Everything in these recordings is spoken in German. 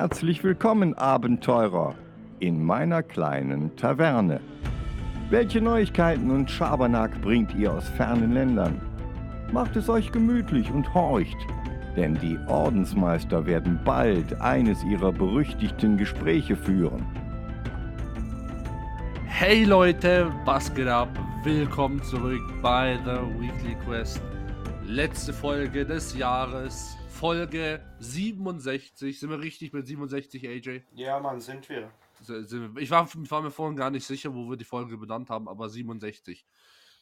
Herzlich willkommen, Abenteurer, in meiner kleinen Taverne. Welche Neuigkeiten und Schabernack bringt ihr aus fernen Ländern? Macht es euch gemütlich und horcht, denn die Ordensmeister werden bald eines ihrer berüchtigten Gespräche führen. Hey Leute, was geht ab? Willkommen zurück bei The Weekly Quest. Letzte Folge des Jahres, Folge 67. Sind wir richtig mit 67, AJ? Ja, Mann, sind wir. Ich war, war, mir vorhin gar nicht sicher, wo wir die Folge benannt haben, aber 67.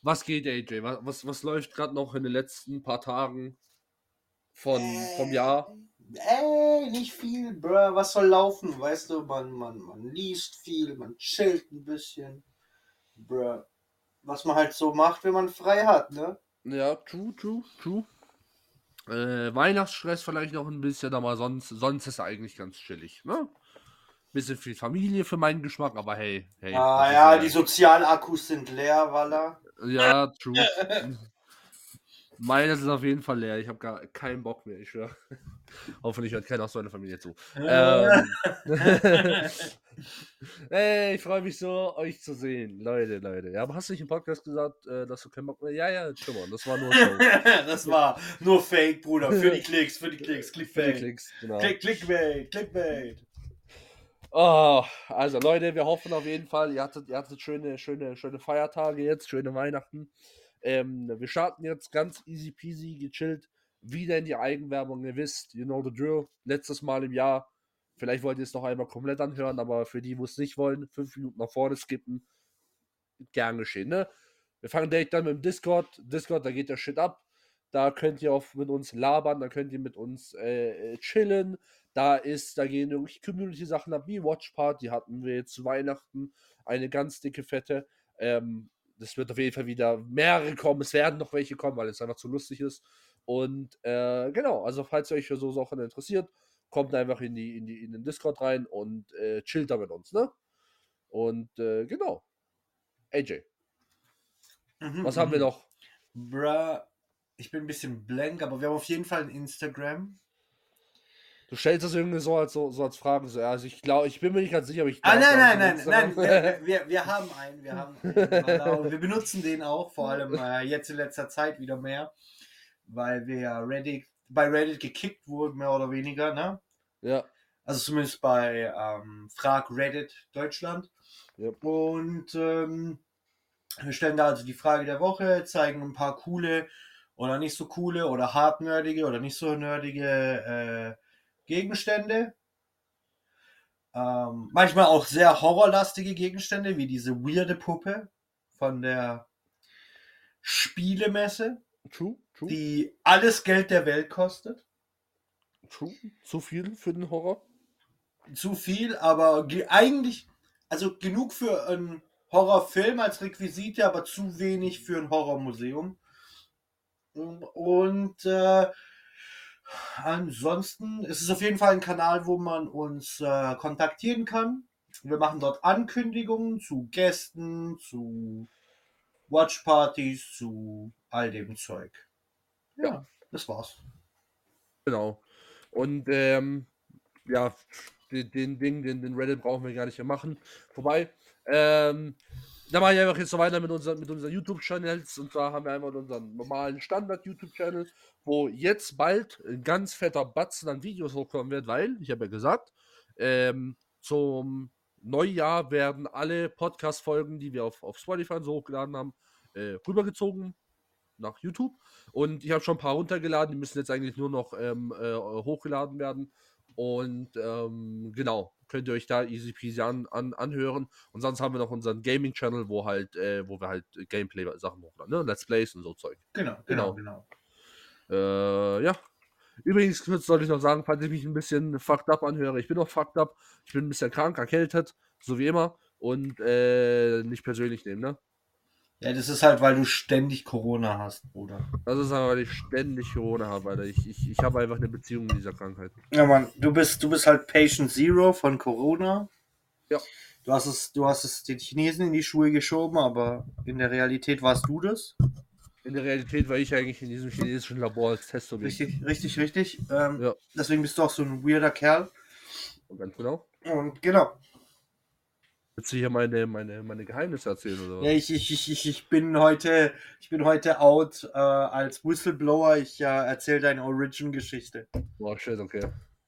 Was geht, AJ? Was, was, was läuft gerade noch in den letzten paar Tagen von, äh, vom Jahr? Ey, nicht viel, bro. Was soll laufen? Weißt du, man, man, man liest viel, man chillt ein bisschen. Bro. Was man halt so macht, wenn man frei hat, ne? Ja, true, true, true. Äh, Weihnachtsstress vielleicht noch ein bisschen, aber sonst, sonst ist er eigentlich ganz chillig, ne? Bisschen viel Familie für meinen Geschmack, aber hey, hey. Ah ja, ja, die Sozialakkus sind leer, Walla. Ja, true. Meine sind auf jeden Fall leer. Ich habe gar keinen Bock mehr, ich schwöre. Hoffentlich hört keiner aus meiner Familie zu. ähm, hey, ich freue mich so, euch zu sehen. Leute, Leute. Ja, aber hast du nicht im Podcast gesagt, äh, dass du keinen Bock mehr Ja, ja, schon mal. Das war nur Show. das war nur Fake, Bruder. Für die Klicks, für die Klicks. Clickbait. Für die Klicks, genau. Click, Clickbait, Clickbait. Oh, also Leute, wir hoffen auf jeden Fall, ihr hattet, ihr hattet schöne, schöne, schöne Feiertage jetzt, schöne Weihnachten. Ähm, wir starten jetzt ganz easy peasy, gechillt, wieder in die Eigenwerbung. Ihr wisst, you know the drill. Letztes Mal im Jahr. Vielleicht wollt ihr es noch einmal komplett anhören, aber für die, wo es nicht wollen, fünf Minuten nach vorne skippen. Gern geschehen, ne? Wir fangen direkt dann mit dem Discord. Discord, da geht der Shit ab. Da könnt ihr auch mit uns labern, da könnt ihr mit uns äh, chillen. Da ist, da gehen wirklich Community-Sachen ab, wie Watch Party hatten wir jetzt zu Weihnachten. Eine ganz dicke, fette. Ähm, das wird auf jeden Fall wieder mehrere kommen. Es werden noch welche kommen, weil es einfach zu lustig ist. Und äh, genau, also falls ihr euch für so Sachen interessiert, kommt einfach in, die, in, die, in den Discord rein und äh, chillt da mit uns, ne? Und äh, genau. AJ. Mhm, was haben wir mhm. noch? Bruh, ich bin ein bisschen blank, aber wir haben auf jeden Fall ein Instagram. Du stellst das irgendwie so als, so, so als Fragen. So, also ich glaube, ich bin mir nicht ganz sicher, aber ich Ah, nein, nein, nein, nein, wir, wir, wir, haben einen, wir haben einen, wir benutzen den auch, vor allem äh, jetzt in letzter Zeit wieder mehr, weil wir ja Reddit, bei Reddit gekickt wurden, mehr oder weniger, ne? Ja. Also zumindest bei ähm, Frag Reddit Deutschland. Ja. Und ähm, wir stellen da also die Frage der Woche, zeigen ein paar coole oder nicht so coole oder hartnerdige oder nicht so nerdige äh, Gegenstände. Ähm, manchmal auch sehr horrorlastige Gegenstände, wie diese weirde Puppe von der Spielemesse, true, true. die alles Geld der Welt kostet. True. Zu viel für den Horror? Zu viel, aber eigentlich, also genug für einen Horrorfilm als Requisite, aber zu wenig für ein Horrormuseum. Und äh, Ansonsten ist es auf jeden Fall ein Kanal, wo man uns äh, kontaktieren kann. Wir machen dort Ankündigungen zu Gästen, zu Watchpartys, zu all dem Zeug. Ja, das war's. Genau. Und ähm, ja, den, den Ding, den, den Reddit brauchen wir gar nicht mehr machen. Vorbei. Ähm, da mache ich einfach jetzt so weiter mit, unser, mit unseren YouTube-Channels. Und zwar haben wir einmal unseren normalen Standard-YouTube-Channel, wo jetzt bald ein ganz fetter Batzen an Videos hochkommen wird, weil, ich habe ja gesagt, ähm, zum Neujahr werden alle Podcast-Folgen, die wir auf, auf Spotify so hochgeladen haben, äh, rübergezogen nach YouTube. Und ich habe schon ein paar runtergeladen, die müssen jetzt eigentlich nur noch ähm, äh, hochgeladen werden. Und ähm, genau, könnt ihr euch da easy peasy an, an, anhören. Und sonst haben wir noch unseren Gaming-Channel, wo halt, äh, wo wir halt Gameplay-Sachen hochladen, ne? Let's Plays und so Zeug. Genau, genau, genau. genau. Äh, ja. Übrigens sollte ich noch sagen, falls ich mich ein bisschen fucked up anhöre, ich bin noch fucked up, ich bin ein bisschen krank, erkältet, so wie immer. Und äh, nicht persönlich nehmen, ne? Ja, das ist halt, weil du ständig Corona hast, Bruder. Das ist aber, weil ich ständig Corona habe, Alter. Ich, ich, ich habe einfach eine Beziehung mit dieser Krankheit. Ja, Mann, du bist, du bist halt Patient Zero von Corona. Ja. Du hast es, du hast es den Chinesen in die Schuhe geschoben, aber in der Realität warst du das. In der Realität war ich eigentlich in diesem chinesischen Labor als Testobjekt. Richtig, richtig, richtig. Ähm, ja. Deswegen bist du auch so ein weirder Kerl. Ganz genau. Und genau. Willst du hier meine, meine, meine Geheimnisse erzählen oder was? Ja, ich, ich, ich, ich- bin heute, ich bin heute out äh, als Whistleblower. Ich äh, erzähle deine Origin-Geschichte. Boah, shit, okay.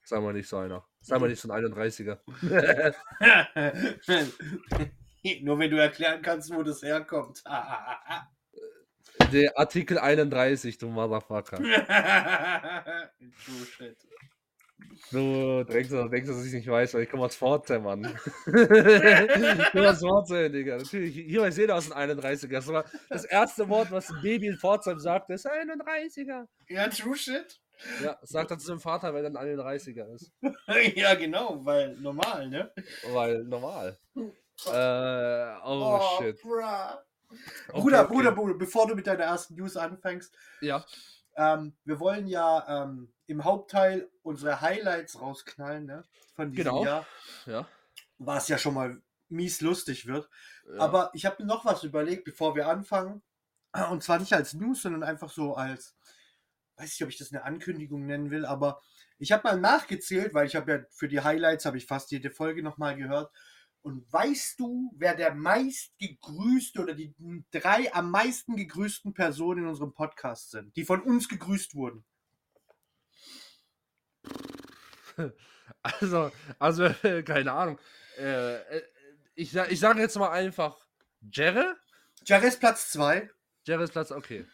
Sei mal nicht so einer. Sei mal nicht so ein 31er. Nur wenn du erklären kannst, wo das herkommt. Der Artikel 31, du Motherfucker. True shit. Du denkst, du denkst, dass ich nicht weiß, weil ich komme aus Pforzheim, Mann. ich komme aus Pforzheim, Digga. Natürlich, hier weiß jeder aus den 31er. Das, war das erste Wort, was ein Baby in Pforzheim sagt, ist 31er. Ja, true shit. Ja, sagt er zu seinem Vater, weil er ein 31er ist. ja, genau, weil normal, ne? Weil normal. Äh, oh, shit. bruh. Okay, Bruder, okay. Bruder, Bruder, bevor du mit deiner ersten News anfängst, Ja, ähm, wir wollen ja ähm, im Hauptteil unsere Highlights rausknallen, ne? Von diesem Genau. Jahr, ja. was ja schon mal mies lustig wird. ja. Aber ich habe mir noch was überlegt, bevor wir anfangen. Und zwar nicht als News, sondern einfach so als, weiß nicht, ob ich das eine Ankündigung nennen will, aber ich habe mal nachgezählt, weil ich habe ja für die Highlights habe ich fast jede Folge nochmal gehört. Und weißt du, wer der meist gegrüßte oder die drei am meisten gegrüßten Personen in unserem Podcast sind, die von uns gegrüßt wurden? Also, also keine Ahnung. Äh, äh, ich, ich sage jetzt mal einfach Jerry. Jares Platz 2. Jerry ist Platz, okay.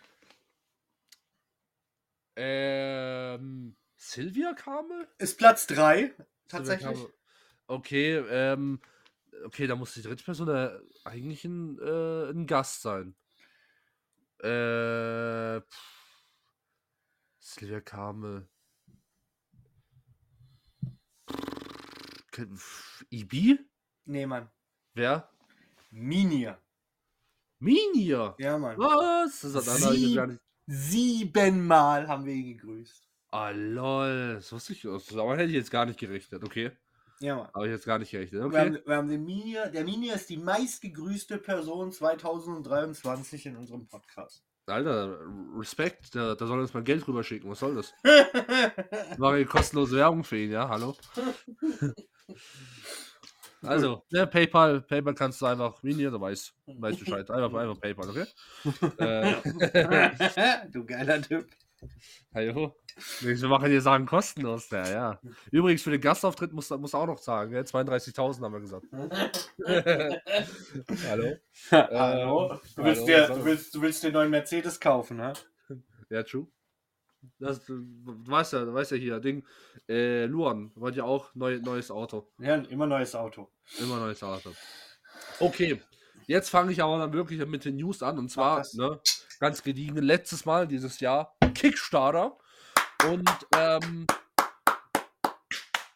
Ähm, Sylvia Kamel? Ist Platz 3. Sylvia Tatsächlich. Okay, ähm, okay, da muss die dritte Person äh, eigentlich ein, äh, ein Gast sein. Äh, pff, Sylvia Kamel. Ibi? Nee, Mann. Wer? Minia. Minia. Ja, Mann. Was? Das hat Sie- gar nicht. Siebenmal haben wir ihn gegrüßt. Ah, lol. Das wusste ich. Das aber hätte ich jetzt gar nicht gerechnet. Okay. Ja, Mann. Habe ich jetzt gar nicht gerechnet. Wir, Okay. haben, wir haben den Minia. Der Minia ist die meistgegrüßte Person 2023 in unserem Podcast. Alter, Respekt. Da, da soll uns mal Geld rüber schicken. Was soll das? War ja kostenlose Werbung für ihn, ja? Hallo? Also, ne, PayPal, PayPal kannst du einfach, Mini, du weißt, weißt Bescheid. Einfach, einfach PayPal, okay? äh, du geiler Typ. hallo? Wir machen hier Sachen kostenlos, ja, ja. Übrigens, für den Gastauftritt musst du auch noch zahlen, gell? 32.000 haben wir gesagt. hallo? Hallo? Du willst, hallo, dir, du, willst, du willst den neuen Mercedes kaufen, ne? Ja, true. Das, du, du weißt ja, du weißt ja hier, Ding, äh, Luan wollte ja auch neu, neues Auto. Ja, immer neues Auto. Immer neues Auto. Okay, jetzt fange ich aber dann wirklich mit den News an. Und zwar, ne, ganz gediegen, letztes Mal dieses Jahr Kickstarter. Und, ähm,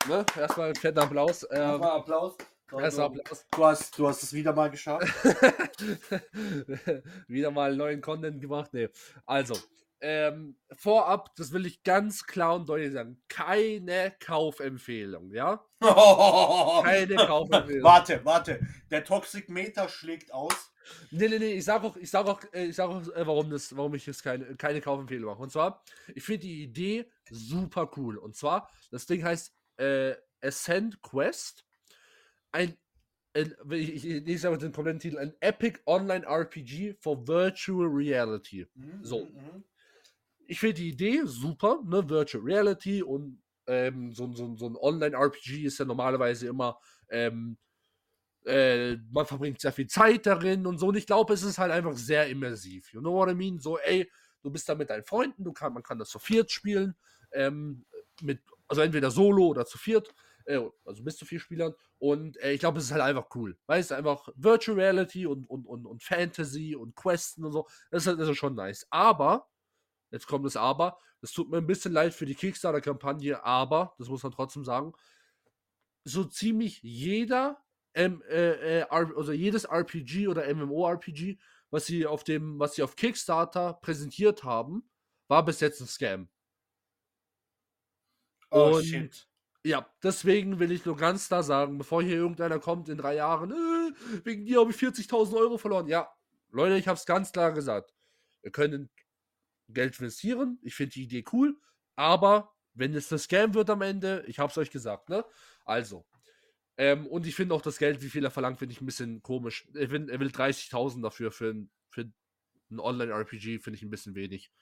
ne, erstmal fetten Applaus. Ähm, Applaus. Du, Applaus. du, hast, du hast es wieder mal geschafft. Wieder mal neuen Content gemacht. Nee. Also, ähm, vorab, das will ich ganz klar und deutlich sagen, keine Kaufempfehlung, ja? Keine Kaufempfehlung. warte, warte. Der Toxic Meter schlägt aus. Nee, nee, nee, ich sag auch, ich sag auch, äh, ich sag auch äh, warum, das, warum ich jetzt keine, keine Kaufempfehlung mache. Und zwar, ich finde die Idee super cool. Und zwar, das Ding heißt äh, Ascent Quest. Ein, ein ich, ich, lese aber den kompletten Titel, ein Epic Online RPG for Virtual Reality. So. Mhm. Ich finde die Idee super, ne? Virtual Reality und ähm, so, so, so ein Online-RPG ist ja normalerweise immer, ähm, äh, man verbringt sehr viel Zeit darin und so. Und ich glaube, es ist halt einfach sehr immersiv. You know what I mean? So, ey, du bist da mit deinen Freunden, du kann, man kann das zu viert spielen, ähm, mit, also entweder solo oder zu viert, äh, also bis zu vier Spielern. Und äh, ich glaube, es ist halt einfach cool. Weißt du, einfach Virtual Reality und, und, und, und Fantasy und Questen und so. Das ist, halt- das ist schon nice. Aber, jetzt kommt das Aber, es tut mir ein bisschen leid für die Kickstarter-Kampagne, aber, das muss man trotzdem sagen, so ziemlich jeder, ähm, äh, äh, also jedes RPG oder MMORPG, was sie auf dem, was sie auf Kickstarter präsentiert haben, war bis jetzt ein Scam. Oh Und- shit. Ja, deswegen will ich nur ganz klar sagen, bevor hier irgendeiner kommt in drei Jahren, äh, wegen dir habe ich 40.000 Euro verloren. Ja, Leute, ich habe es ganz klar gesagt. Wir können Geld investieren. Ich finde die Idee cool. Aber wenn es das Scam wird am Ende, ich habe es euch gesagt, ne? Also. Ähm, und ich finde auch das Geld, wie viel er verlangt, finde ich ein bisschen komisch. Er will, will 30.000 dafür für ein, für ein Online-RPG, finde ich ein bisschen wenig.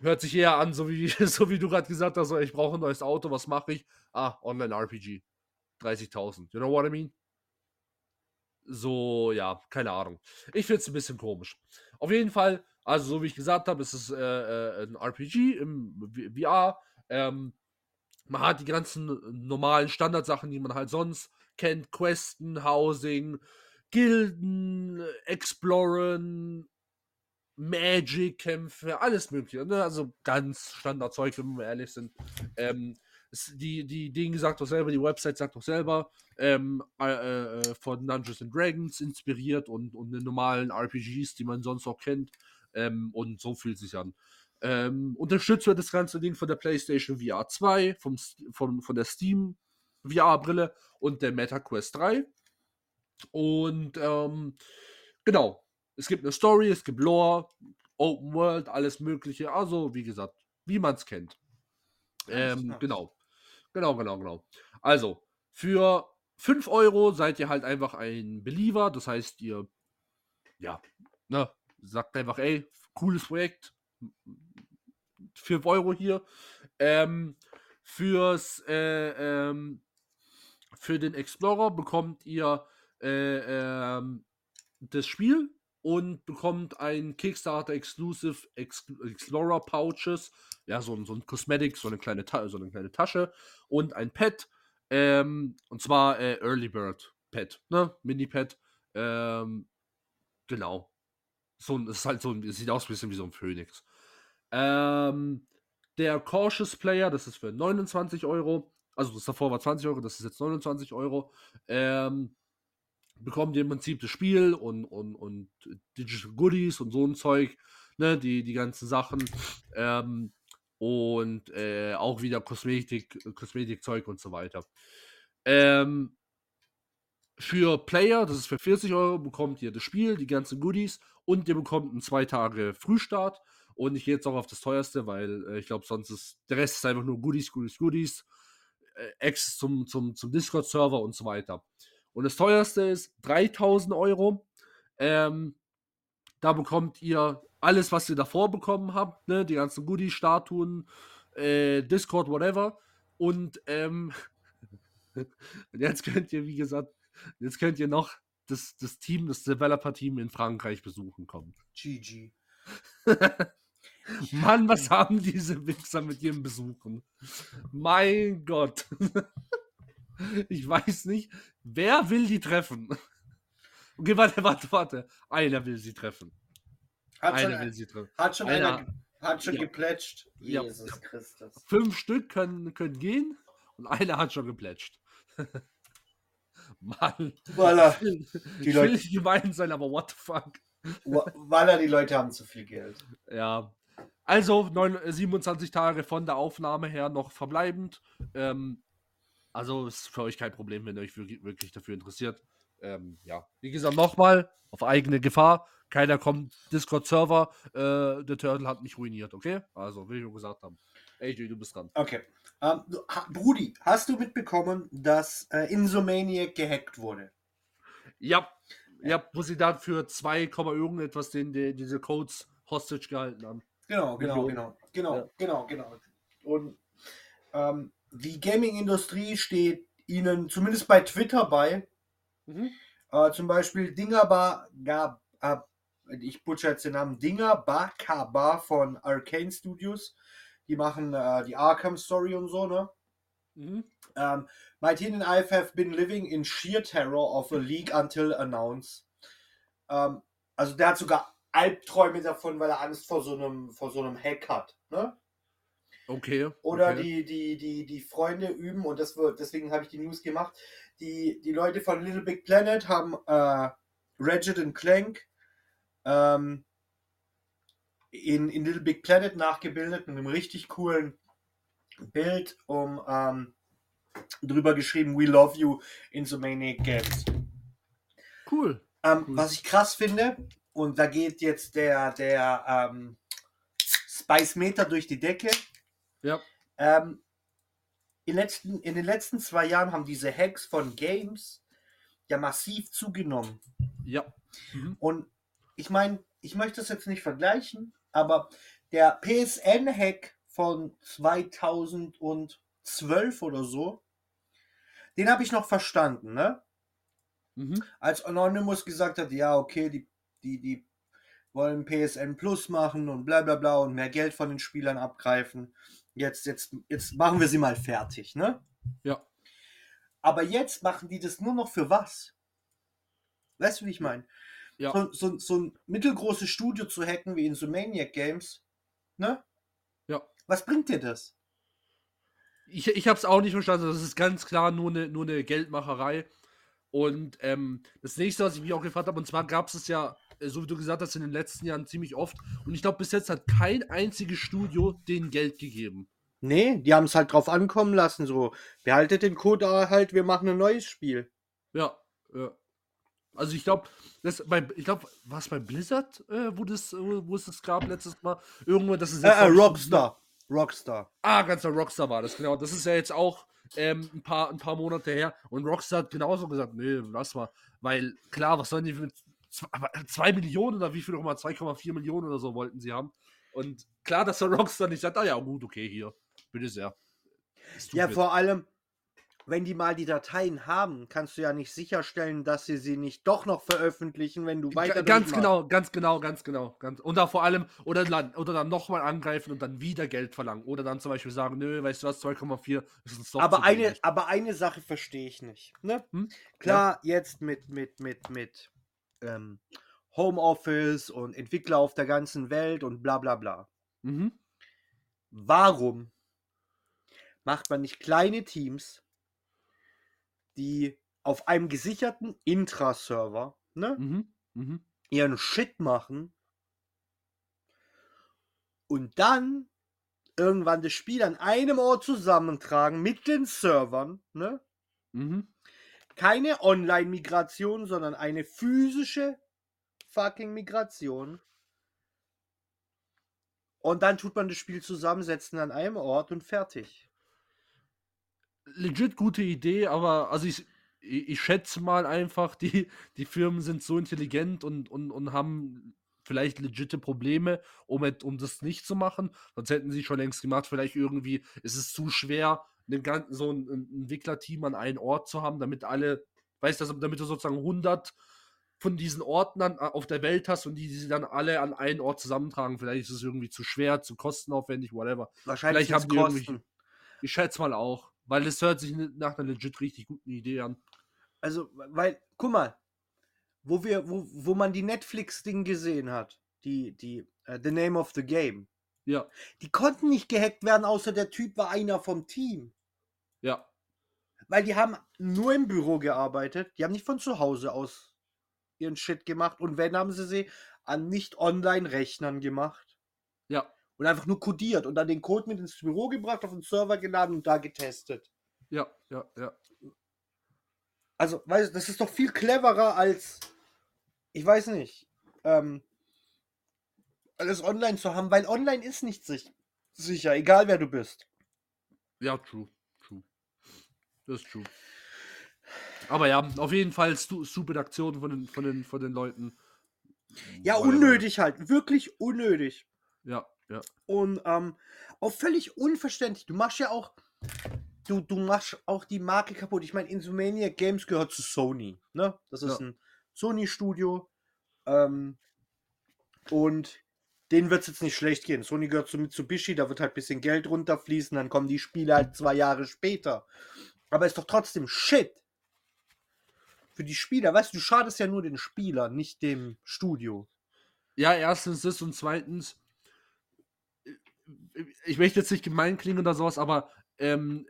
Hört sich eher an, so wie, so wie du gerade gesagt hast, ich brauche ein neues Auto, was mache ich? Ah, Online-RPG. 30.000. You know what I mean? So, ja, keine Ahnung. Ich finde es ein bisschen komisch. Auf jeden Fall, also so wie ich gesagt habe, ist es äh, äh, ein RPG im VR. Ähm, man hat die ganzen normalen Standardsachen, die man halt sonst kennt: Questen, Housing, Gilden, Exploren, Magic-Kämpfe, alles Mögliche. Ne? Also ganz Standardzeug, wenn wir ehrlich sind. Ähm, die, die Dinge sagt doch selber, die Website sagt doch selber, ähm, äh, äh, von Dungeons and Dragons inspiriert und, und den normalen RPGs, die man sonst auch kennt. Ähm, und so fühlt sich an. Ähm, unterstützt wird das ganze Ding von der PlayStation VR 2, vom, von, von der Steam VR-Brille und der MetaQuest 3. Und ähm, genau, es gibt eine Story, es gibt Lore, Open World, alles Mögliche. Also, wie gesagt, wie man es kennt. Ähm, genau. Genau, genau, genau. Also, für 5 Euro seid ihr halt einfach ein Believer. Das heißt, ihr, ja, ne, sagt einfach, ey, cooles Projekt. 5 Euro hier. Ähm, fürs, äh, ähm, für den Explorer bekommt ihr äh, ähm, das Spiel und bekommt ein Kickstarter Exclusive Ex Explorer Pouches, ja, so, so ein Cosmetic, so eine kleine, so eine kleine Tasche und ein Pad, ähm, und zwar äh, Early Bird Pad, ne, Mini Pad, ähm, genau. So ein, ist halt so ein, sieht aus ein bisschen wie so ein Phoenix. Ähm, der Cautious Player, das ist für 29 Euro, also das davor war 20 Euro, das ist jetzt 29 Euro. Ähm, bekommt ihr im Prinzip das Spiel und, und, und Digital Goodies und so ein Zeug, ne, die, die ganzen Sachen. Ähm, und äh, auch wieder Kosmetik, Kosmetikzeug und so weiter. Ähm, für Player, das ist für 40 Euro, bekommt ihr das Spiel, die ganzen Goodies und ihr bekommt einen zwei Tage Frühstart. Und ich gehe jetzt auch auf das teuerste, weil äh, ich glaube, sonst ist der Rest ist einfach nur Goodies, Goodies, Goodies, äh, Access zum, zum, zum Discord-Server und so weiter. Und das teuerste ist 3000 Euro. Ähm, da bekommt ihr alles, was ihr davor bekommen habt, ne? die ganzen Goodie-Statuen, äh, Discord, whatever. Und ähm, jetzt könnt ihr, wie gesagt, jetzt könnt ihr noch das, das Team, das Developer-Team in Frankreich besuchen kommen. GG. Mann, was haben diese Wichser mit ihren Besuchen? Mein Gott. Ich weiß nicht, wer will die treffen? Okay, warte, warte, warte. Einer will sie treffen. Hat einer schon, will sie treffen. hat schon Einer- einer, hat schon Ja. geplätscht. Ja. Jesus Christus. Fünf Stück können, können gehen und einer hat schon geplätscht. Mann. Ich will, Die ich will Leute- nicht gemein sein, aber what the fuck. Walla, die Leute haben zu viel Geld. Ja. Also neun, äh, 27 Tage von der Aufnahme her noch verbleibend. Ähm, also ist für euch kein Problem, wenn ihr euch wirklich, dafür interessiert. Ähm, ja, wie gesagt, nochmal auf eigene Gefahr. Keiner kommt Discord-Server. Äh, der Turtle hat mich ruiniert, okay? Also, wie wir gesagt haben. AJ, du bist dran. Okay. Ähm, Brudi, hast du mitbekommen, dass äh, Insomaniac gehackt wurde? Ja, ja, wo sie dann für 2, irgendetwas den, die, diese Codes hostage gehalten haben. Genau, genau, genau, genau, Ja. genau, genau. Und ähm, die Gaming-Industrie steht ihnen zumindest bei Twitter bei. Mhm. Äh, zum Beispiel Dingerbar, Gab, äh, ich butcher jetzt den Namen, Dinger Bakaba von Arcane Studios. Die machen äh, die Arkham Story und so, ne? Mhm. Um, my teen and I have been living in sheer terror of a leak until announced. Ähm, also der hat sogar Albträume davon, weil er Angst vor so einem, vor so einem Hack hat. Ne? Okay. Oder okay. die, die, die, die Freunde üben, und das wird, deswegen habe ich die News gemacht. Die, die Leute von Little Big Planet haben äh, Ratchet and Clank ähm, in, in Little Big Planet nachgebildet mit einem richtig coolen Bild, um ähm, drüber geschrieben, We love you, Insomaniac Games. Cool. Ähm, Cool. Was ich krass finde, und da geht jetzt der, der ähm, Spice Meter durch die Decke. Ja. Ähm, in, letzten, in den letzten zwei Jahren haben diese Hacks von Games ja massiv zugenommen. Ja. Mhm. Und ich meine, ich möchte das jetzt nicht vergleichen, aber der PSN-Hack von 2012 oder so, den habe ich noch verstanden, ne? Mhm. Als Anonymous gesagt hat, ja, okay, die, die, die wollen PSN Plus machen und bla bla bla und mehr Geld von den Spielern abgreifen. Jetzt, jetzt, jetzt machen wir sie mal fertig, ne? Ja. Aber jetzt machen die das nur noch für was? Weißt du, wie ich meine? Ja. So, so, so ein mittelgroßes Studio zu hacken wie in so Maniac Games, ne? Ja. Was bringt dir das? Ich, ich habe es auch nicht verstanden. Das ist ganz klar nur eine nur eine Geldmacherei. Und ähm, das nächste, was ich mich auch gefragt habe, und zwar gab es es ja, äh, so wie du gesagt hast, in den letzten Jahren ziemlich oft. Und ich glaube, bis jetzt hat kein einziges Studio denen Geld gegeben. Nee, die haben es halt drauf ankommen lassen, so, behaltet den Code halt, wir machen ein neues Spiel. Ja, ja. Also ich glaube, ich glaube, war es bei Blizzard, äh, wo das, wo, wo es das gab letztes Mal? Irgendwo, das ist Äh, äh, Rockstar. Rockstar. Ah, ganz genau, Rockstar war das, genau. Das ist ja jetzt auch ähm, ein, paar, ein paar Monate her. Und Rockstar hat genauso gesagt, nee, lass mal. Weil, klar, was sollen die mit 2 Millionen oder wie viel auch immer, 2,4 Millionen oder so wollten sie haben. Und klar, dass der Rockstar nicht sagt, ah ja, gut, okay, hier, bitte sehr. Ja, mir- vor allem, wenn die mal die Dateien haben, kannst du ja nicht sicherstellen, dass sie sie nicht doch noch veröffentlichen, wenn du weiter Ga- ganz genau, ganz genau, ganz genau. Ganz, und da vor allem, oder dann, oder dann nochmal angreifen und dann wieder Geld verlangen. Oder dann zum Beispiel sagen, nö, weißt du was, 2,4 ist uns doch Aber eine, wenig. aber eine Sache verstehe ich nicht. Ne? Hm? Klar, jetzt mit, mit, mit, mit ähm, Homeoffice und Entwickler auf der ganzen Welt und bla bla bla. Mhm. Warum macht man nicht kleine Teams, die auf einem gesicherten Intra-Server ne, Mhm. Mhm. ihren Shit machen und dann irgendwann das Spiel an einem Ort zusammentragen mit den Servern, ne? Mhm. Keine Online-Migration, sondern eine physische fucking Migration. Und dann tut man das Spiel zusammensetzen an einem Ort und fertig. Legit gute Idee, aber also ich, ich, ich schätze mal einfach, die, die Firmen sind so intelligent und, und, und haben vielleicht legitte Probleme, um, um das nicht zu machen. Sonst hätten sie schon längst gemacht. Vielleicht irgendwie ist es zu schwer, einen ganzen, so ein, ein Entwicklerteam an einen Ort zu haben, damit alle, weißt du, damit du sozusagen 100 von diesen Orten an, auf der Welt hast und die, sie dann alle an einen Ort zusammentragen. Vielleicht ist es irgendwie zu schwer, zu kostenaufwendig, whatever. Wahrscheinlich Vielleicht haben die irgendwie- Kosten. Ich schätze mal auch, weil es hört sich nach einer legit richtig guten Idee an. Also, weil, guck mal, wo wir, wo, wo man die Netflix-Ding gesehen hat, die, die, äh, The Name of the Game, Ja, die konnten nicht gehackt werden, außer der Typ war einer vom Team. ja, Weil die haben nur im Büro gearbeitet, die haben nicht von zu Hause aus ihren Shit gemacht und wenn, haben sie sie an nicht-Online-Rechnern gemacht. Ja, und einfach nur codiert und dann den Code mit ins Büro gebracht, auf den Server geladen und da getestet. ja, ja, ja. Also, weißt du, das ist doch viel cleverer als, ich weiß nicht, ähm, alles online zu haben, weil online ist nicht sich sicher, egal wer du bist. Ja, true, true. Das ist true. Aber ja, auf jeden Fall stu stupid Aktionen von den, von den, von den Leuten. Ja, unnötig halt, wirklich unnötig. Ja, ja. Und ähm, auch völlig unverständlich. Du machst ja auch, du, du machst auch die Marke kaputt. Ich meine, Insomaniac Games gehört zu Sony, ne? Das ist Ja. ein Sony-Studio. Ähm, und denen wird es jetzt nicht schlecht gehen. Sony gehört zu Mitsubishi, da wird halt ein bisschen Geld runterfließen, dann kommen die Spiele halt zwei Jahre später. Aber ist doch trotzdem Shit. Für die Spieler, weißt du, du schadest ja nur den Spieler, nicht dem Studio. Ja, erstens das und zweitens, ich möchte jetzt nicht gemein klingen oder sowas, aber ähm,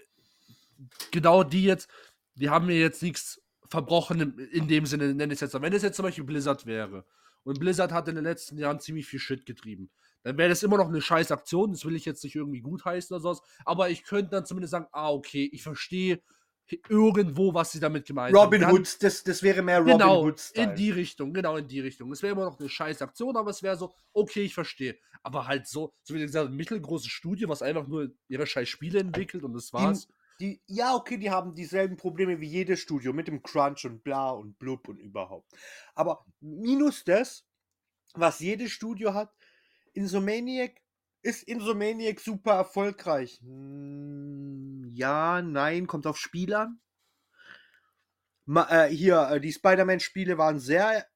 genau die jetzt, die haben mir jetzt nichts verbrochen in, dem Sinne, nenne ich es jetzt. Wenn es jetzt zum Beispiel Blizzard wäre und Blizzard hat in den letzten Jahren ziemlich viel Shit getrieben, dann wäre das immer noch eine scheiß Aktion, das will ich jetzt nicht irgendwie gutheißen oder sowas, aber ich könnte dann zumindest sagen, ah, okay, ich verstehe irgendwo, was sie damit gemeint haben. Robin Hood, das, das wäre mehr Robin Genau, Hood. in die Richtung, genau in die Richtung. Es wäre immer noch eine scheiß Aktion, aber es wäre so, okay, ich verstehe. Aber halt so, so wie gesagt, ein mittelgroßes Studio, was einfach nur ihre scheiß Spiele entwickelt und das war's. Die, ja, okay, die haben dieselben Probleme wie jedes Studio mit dem Crunch und bla und blub und überhaupt. Aber minus das, was jedes Studio hat, Insomaniac ist Insomaniac super erfolgreich. Hm, ja, nein, kommt auf Spiel an. Ma, äh, hier, äh, die Spider-Man-Spiele waren sehr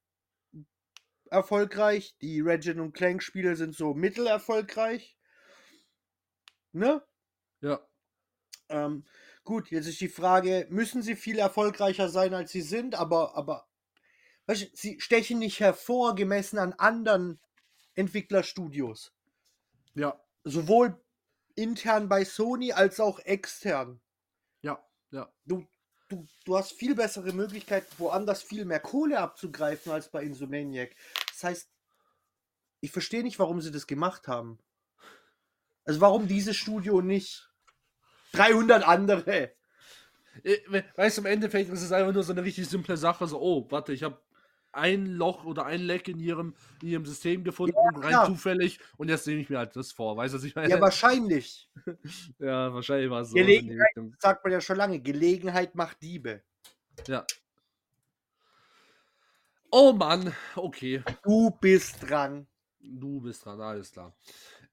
erfolgreich. Die Regin und Clank-Spiele sind so mittelerfolgreich. Ne? Ja. Ähm, gut, jetzt ist die Frage, müssen sie viel erfolgreicher sein, als sie sind, aber, aber weißt du, sie stechen nicht hervor, gemessen an anderen Entwicklerstudios. Ja. Sowohl intern bei Sony als auch extern. Ja. Ja. Du, du, du hast viel bessere Möglichkeiten, woanders viel mehr Kohle abzugreifen als bei Insomaniac. Das heißt, ich verstehe nicht, warum sie das gemacht haben. Also warum dieses Studio nicht 300 andere? Äh, Weißt du, im Endeffekt ist es einfach nur so eine richtig simple Sache. So, oh, warte, ich habe ein Loch oder ein Leck in ihrem, in ihrem System gefunden, Ja, rein klar. zufällig. Und jetzt nehme ich mir halt das vor. Weißt du, was ich meine? Ja, wahrscheinlich. Ja, wahrscheinlich war es so. Gelegenheit, sagt man ja schon lange, Gelegenheit macht Diebe. Ja. Oh Mann, okay. Du bist dran. Du bist dran, alles klar.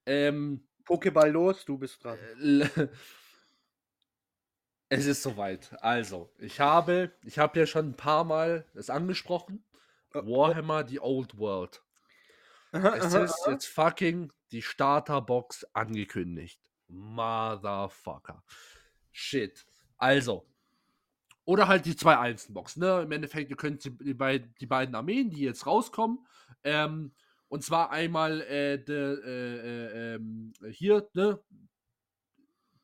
Ähm, Pokéball los, du bist dran. Es ist soweit. Also, ich habe, ich habe ja schon ein paar Mal es angesprochen. Äh, Warhammer, die Old World. Es ist jetzt fucking die Starterbox angekündigt. Motherfucker. Shit. Also. Oder halt die zwei Einzelboxen. Ne? Im Endeffekt, ihr könnt die, die beiden Armeen, die jetzt rauskommen, ähm, und zwar einmal äh, de, äh, äh, ähm, hier, ne?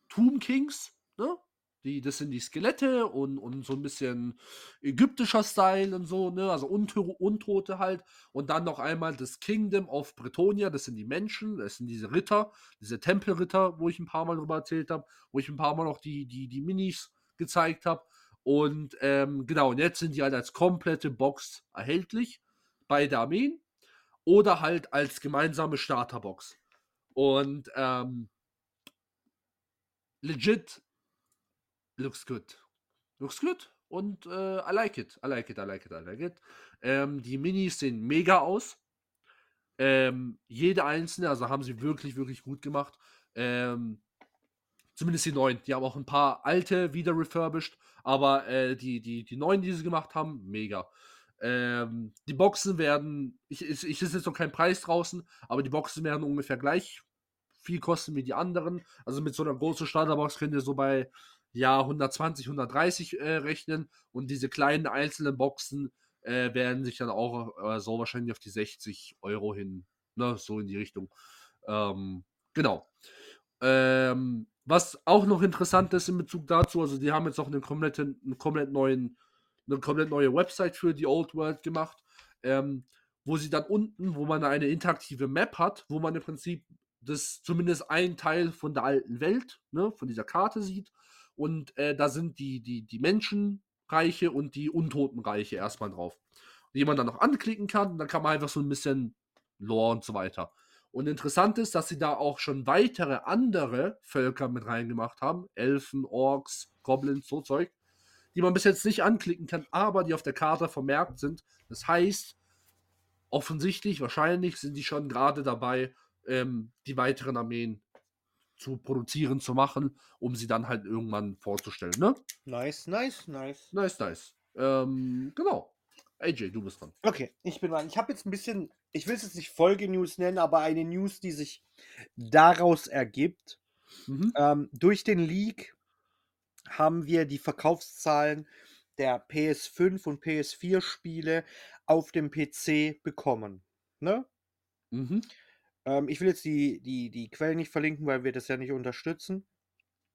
Tomb Kings, ne? Die, das sind die Skelette und, und so ein bisschen ägyptischer Style und so, ne? Also Unto Untote halt. Und dann noch einmal das Kingdom of Bretonia, das sind die Menschen, das sind diese Ritter, diese Tempelritter, wo ich ein paar Mal drüber erzählt habe, wo ich ein paar Mal noch die, die, die Minis gezeigt habe. Und ähm, genau, und jetzt sind die halt als komplette Box erhältlich bei der Armeen oder halt als gemeinsame Starterbox. Und ähm, legit looks good. Looks good. Und äh, I like it. I like it, I like it, I like it. Ähm, die Minis sehen mega aus. Ähm, jede einzelne, also haben sie wirklich, wirklich gut gemacht. Ähm, zumindest die neuen. Die haben auch ein paar alte wieder refurbished, aber äh, die, die, die neuen, die sie gemacht haben, mega. Ähm, die Boxen werden, ich, ich, ich ist jetzt noch kein Preis draußen, aber die Boxen werden ungefähr gleich viel kosten wie die anderen. Also mit so einer großen Starterbox könnt ihr so bei ja 120, 130 äh, rechnen und diese kleinen einzelnen Boxen äh, werden sich dann auch äh, so wahrscheinlich auf die 60 Euro hin, ne, so in die Richtung. Ähm, genau. Ähm, was auch noch interessant ist in Bezug dazu, also die haben jetzt auch einen kompletten, einen komplett neuen, eine komplett neue Website für die Old World gemacht, ähm, wo sie dann unten, wo man eine interaktive Map hat, wo man im Prinzip das zumindest ein Teil von der alten Welt, ne, von dieser Karte sieht. Und äh, da sind die, die, die Menschenreiche und die Untotenreiche erstmal drauf. Die man dann noch anklicken kann, und dann kann man einfach so ein bisschen Lore und so weiter. Und interessant ist, dass sie da auch schon weitere andere Völker mit reingemacht haben. Elfen, Orks, Goblins, so Zeug. Die man bis jetzt nicht anklicken kann, aber die auf der Karte vermerkt sind. Das heißt, offensichtlich, wahrscheinlich sind die schon gerade dabei, ähm, die weiteren Armeen zu produzieren, zu machen, um sie dann halt irgendwann vorzustellen. Ne? Nice, nice, nice. Nice, nice. Ähm, genau. AJ, du bist dran. Okay, ich bin dran. Ich habe jetzt ein bisschen, ich will es jetzt nicht Folge-News nennen, aber eine News, die sich daraus ergibt. Mhm. Ähm, durch den Leak haben wir die Verkaufszahlen der PS5 und PS4-Spiele auf dem PC bekommen. Ne? Mhm. Ähm, ich will jetzt die, die, die Quellen nicht verlinken, weil wir das ja nicht unterstützen.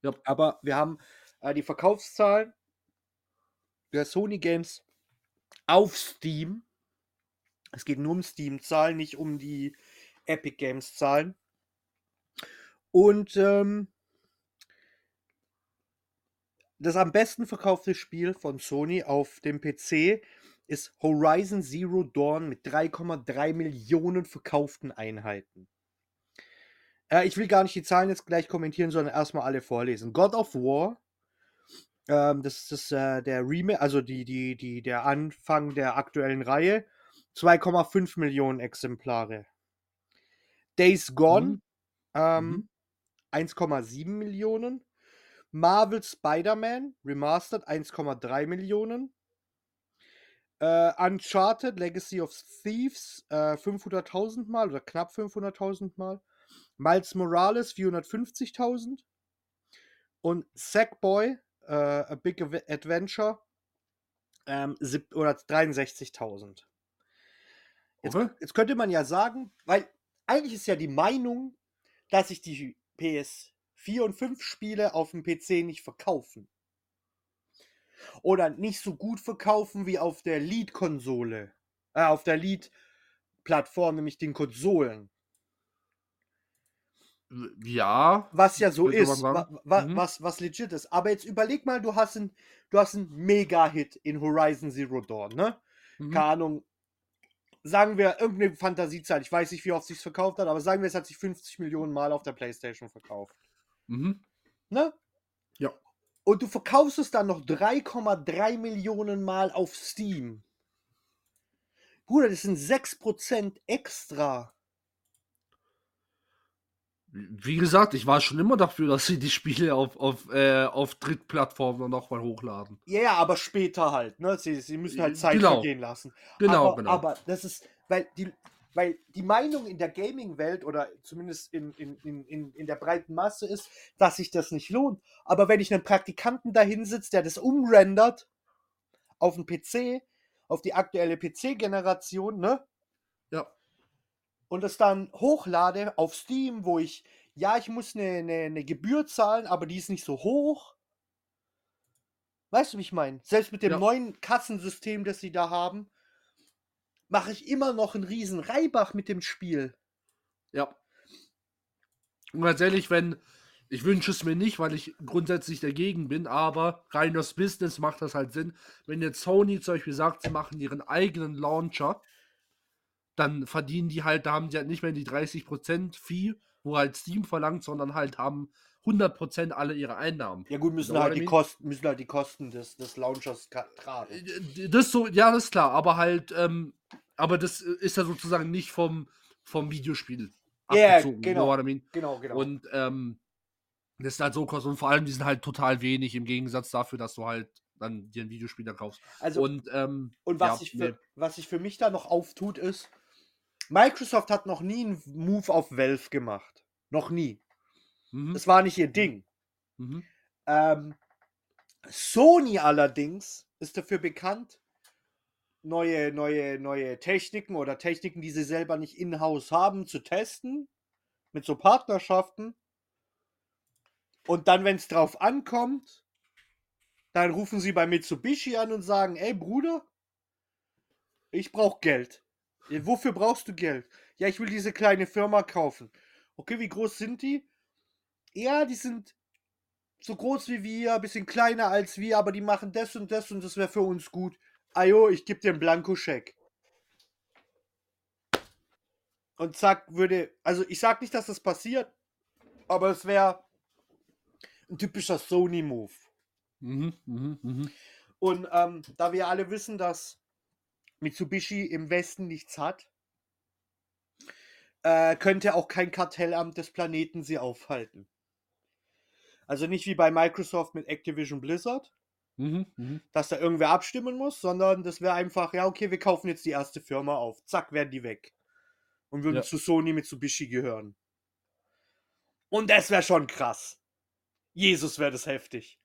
Ja. Aber wir haben äh, die Verkaufszahlen der Sony Games auf Steam. Es geht nur um Steam-Zahlen, nicht um die Epic Games-Zahlen. Und ähm, das am besten verkaufte Spiel von Sony auf dem PC ist Horizon Zero Dawn mit 3,3 Millionen verkauften Einheiten. Äh, ich will gar nicht die Zahlen jetzt gleich kommentieren, sondern erstmal alle vorlesen. God of War Ähm, das ist äh, der Remake, also die, die, die, der Anfang der aktuellen Reihe. 2,5 Millionen Exemplare. Days Gone, Mhm. ähm, Mhm. 1,7 Millionen. Marvel Spider-Man Remastered 1,3 Millionen. Äh, Uncharted Legacy of Thieves äh, 500.000 Mal oder knapp 500.000 Mal. Miles Morales 450.000. Und Sackboy äh, A Big Adventure ähm, oder 63.000. Jetzt, jetzt könnte man ja sagen, weil eigentlich ist ja die Meinung, dass sich die PS4 und 5 Spiele auf dem PC nicht verkaufen. Oder nicht so gut verkaufen wie auf der Lead-Konsole. Äh, auf der Lead-Plattform, nämlich den Konsolen. Ja. Was ja so ist, wa wa Mhm. was, was legit ist. Aber jetzt überleg mal, du hast einen, du hast einen Mega-Hit in Horizon Zero Dawn, ne? Mhm. keine Ahnung, sagen wir irgendeine Fantasiezahl, ich weiß nicht, wie oft sich verkauft hat, aber sagen wir, es hat sich 50 Millionen Mal auf der Playstation verkauft. Mhm. Ne? Ja. Und du verkaufst es dann noch 3,3 Millionen Mal auf Steam. Bruder, das sind 6% extra. Wie gesagt, ich war schon immer dafür, dass sie die Spiele auf, auf, äh, auf Drittplattformen nochmal hochladen. Ja, ja, aber später halt, ne? Sie, sie müssen halt Zeit Genau. vergehen lassen. Genau, aber, genau. Aber das ist, weil die, weil die Meinung in der Gaming-Welt oder zumindest in, in, in, in, der breiten Masse ist, dass sich das nicht lohnt. Aber wenn ich einen Praktikanten dahin sitze, der das umrendert auf den PC, auf die aktuelle PC-Generation, ne? ja. Und es dann hochlade auf Steam, wo ich, ja, ich muss eine, eine, eine Gebühr zahlen, aber die ist nicht so hoch. Weißt du, wie ich meine? Selbst mit dem Ja. neuen Kassensystem, das sie da haben, mache ich immer noch einen riesen Reibach mit dem Spiel. Ja. Und ganz ehrlich, wenn, ich wünsche es mir nicht, weil ich grundsätzlich dagegen bin, aber rein aus Business macht das halt Sinn. Wenn jetzt Sony zum Beispiel sagt, sie machen ihren eigenen Launcher, dann verdienen die halt, da haben die halt nicht mehr die 30% Fee, wo halt Steam verlangt, sondern halt haben 100% alle ihre Einnahmen. Ja gut, müssen halt die? Kosten, müssen halt die Kosten des, des Launchers tragen. Äh, Das so, ja, das ist klar, aber halt, ähm, aber das ist ja sozusagen nicht vom, vom Videospiel Ja, abgezogen. you genau. I mean? Genau, genau. Und ähm, das sind halt so Kosten und vor allem die sind halt total wenig im Gegensatz dafür, dass du halt dann dir ein Videospiel dann kaufst. also, und ähm, Und was, ja, nee. für, was sich für mich da noch auftut, ist, Microsoft hat noch nie einen Move auf Valve gemacht. Noch nie. Mhm. Das war nicht ihr Ding. Mhm. Ähm, Sony allerdings ist dafür bekannt, neue, neue, neue Techniken oder Techniken, die sie selber nicht in-house haben, zu testen. Mit so Partnerschaften. Und dann, wenn es drauf ankommt, dann rufen sie bei Mitsubishi an und sagen, ey Bruder, ich brauche Geld. Ja, Wofür brauchst du Geld? Ja, ich will diese kleine Firma kaufen. Okay, wie groß sind die? Ja, die sind so groß wie wir, ein bisschen kleiner als wir, aber die machen das und das und das wäre für uns gut. Ajo, ich gebe dir einen Blankoscheck. Und zack, würde, also ich sag nicht, dass das passiert, aber es wäre ein typischer Sony-Move. Mhm. Mhm. Mhm. Und ähm, da wir alle wissen, dass Mitsubishi im Westen nichts hat, äh, könnte auch kein Kartellamt des Planeten sie aufhalten. Also nicht wie bei Microsoft mit Activision Blizzard, Mhm. Mhm. dass da irgendwer abstimmen muss, sondern das wäre einfach, ja, okay, wir kaufen jetzt die erste Firma auf. Zack, werden die weg. Und würden Ja. zu Sony Mitsubishi gehören. Und das wäre schon krass. Jesus, wäre das heftig.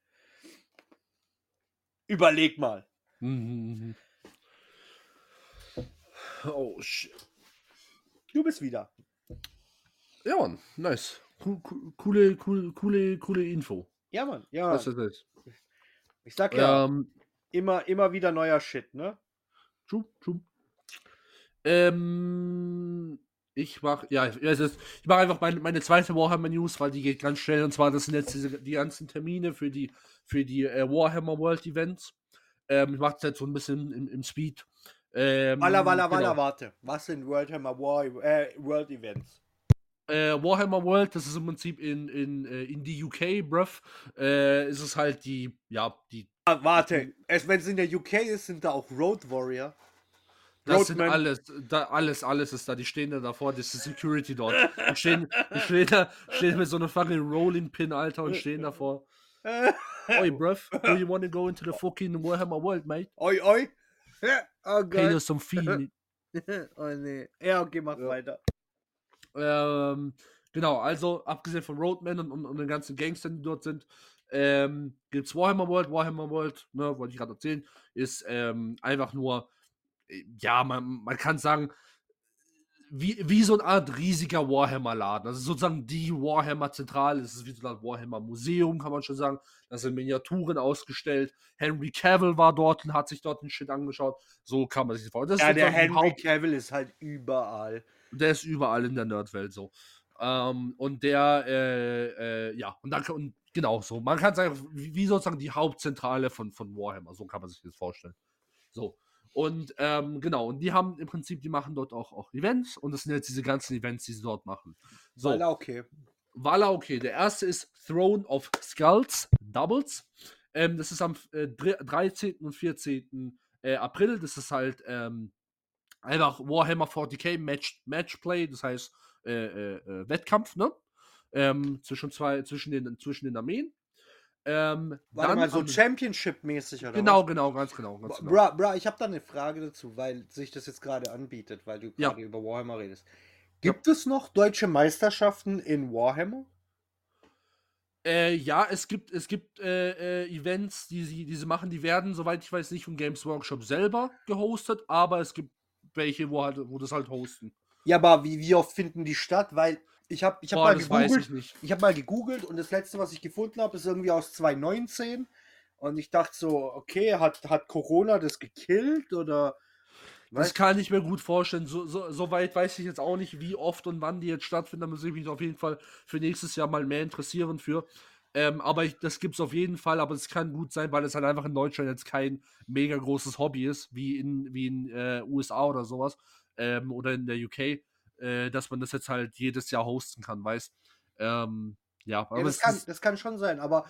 Überleg mal. Mhm. Mhm. Oh, shit. Du bist wieder. Ja, Mann, nice. Cool, cool, coole, coole, coole, coole Info. Ja, Mann. Ja, Das ist das. ich sag ja, Ähm, immer, immer wieder neuer Shit, ne? True, true. Ähm, ich mach, ja, ja, es ist, ich mache einfach meine, meine zweite Warhammer News, weil die geht ganz schnell. Und zwar, das sind jetzt diese, die ganzen Termine für die, für die äh, Warhammer World Events. Ähm, ich mache das jetzt so ein bisschen im, im Speed. Ähm, Walla, walla, walla, genau. warte. Was sind World Hammer War, äh, World Events? Äh, Warhammer World, das ist im Prinzip in, in, äh, in die UK, bruv, äh, ist es halt die, ja, die, Ah, warte, wenn es in der UK ist, sind da auch Road Warrior. das sind Roadman. alles, da, alles, alles ist da, die stehen da davor, das ist Security dort. Die stehen, die stehen da, stehen mit so einer fucking Rolling Pin, Alter, und stehen davor. Oi, bruv, do you wanna go into the fucking Warhammer World, mate? oi, oi. Oh Gott. us some fee. oh nee. Ja, okay, mach Ja. weiter. Ähm, genau, also abgesehen von Roadman und, und, und den ganzen Gangstern, die dort sind, ähm, gibt es Warhammer World. Warhammer World, ne, wollte ich gerade erzählen, ist ähm, einfach nur, äh, ja, man, man kann sagen, wie, wie so eine Art riesiger Warhammer-Laden. Also sozusagen die Warhammer-Zentrale. Es ist wie so Art Warhammer-Museum, kann man schon sagen. Da sind Miniaturen ausgestellt. Henry Cavill war dort und hat sich dort den Shit angeschaut. So kann man sich das vorstellen. Das Ja, der Henry Cavill ist halt überall. Der ist überall in der Nerdwelt so. Ähm, und der, äh, äh, ja, und dann, und genau so. Man kann sagen, wie, wie sozusagen die Hauptzentrale von, von Warhammer, so kann man sich das vorstellen. So. Und ähm, genau, und die haben im Prinzip, die machen dort auch, auch Events und das sind jetzt diese ganzen Events, die sie dort machen. So, Weil okay. Walla, okay. Der erste ist Throne of Skulls Doubles. Ähm, das ist am äh, dre- 13. und 14. Äh, April. Das ist halt ähm, einfach Warhammer 40k Match, Matchplay, das heißt äh, äh, äh, Wettkampf, ne? Ähm, zwischen zwei, zwischen den, zwischen den Armeen. Ähm, Warte dann mal, so am- Championship-mäßig oder Genau, was? genau, ganz genau. Ganz genau. Bra, bra, ich habe da eine Frage dazu, weil sich das jetzt gerade anbietet, weil du Ja. gerade über Warhammer redest. Gibt es noch deutsche Meisterschaften in Warhammer? Äh, ja, es gibt, es gibt äh, äh, Events, die sie, die sie machen, die werden, soweit ich weiß, nicht von Games Workshop selber gehostet, aber es gibt welche, wo, halt, wo das halt hosten. Ja, aber wie, wie oft finden die statt? Weil ich habe ich hab Boah, mal gegoogelt. ich nicht. Ich habe mal gegoogelt und das letzte, was ich gefunden habe, ist irgendwie aus 2019. Und ich dachte so, okay, hat, hat Corona das gekillt oder. Das Weißt- kann ich mir gut vorstellen. So, so, so weit weiß ich jetzt auch nicht, wie oft und wann die jetzt stattfinden. Da muss ich mich auf jeden Fall für nächstes Jahr mal mehr interessieren für. Ähm, aber ich, das gibt es auf jeden Fall. Aber es kann gut sein, weil es halt einfach in Deutschland jetzt kein mega großes Hobby ist, wie in, wie in äh, USA oder sowas. Ähm, oder in der UK, äh, dass man das jetzt halt jedes Jahr hosten kann, weißt ähm, Ja, aber Ja, das, es kann, das kann schon sein, aber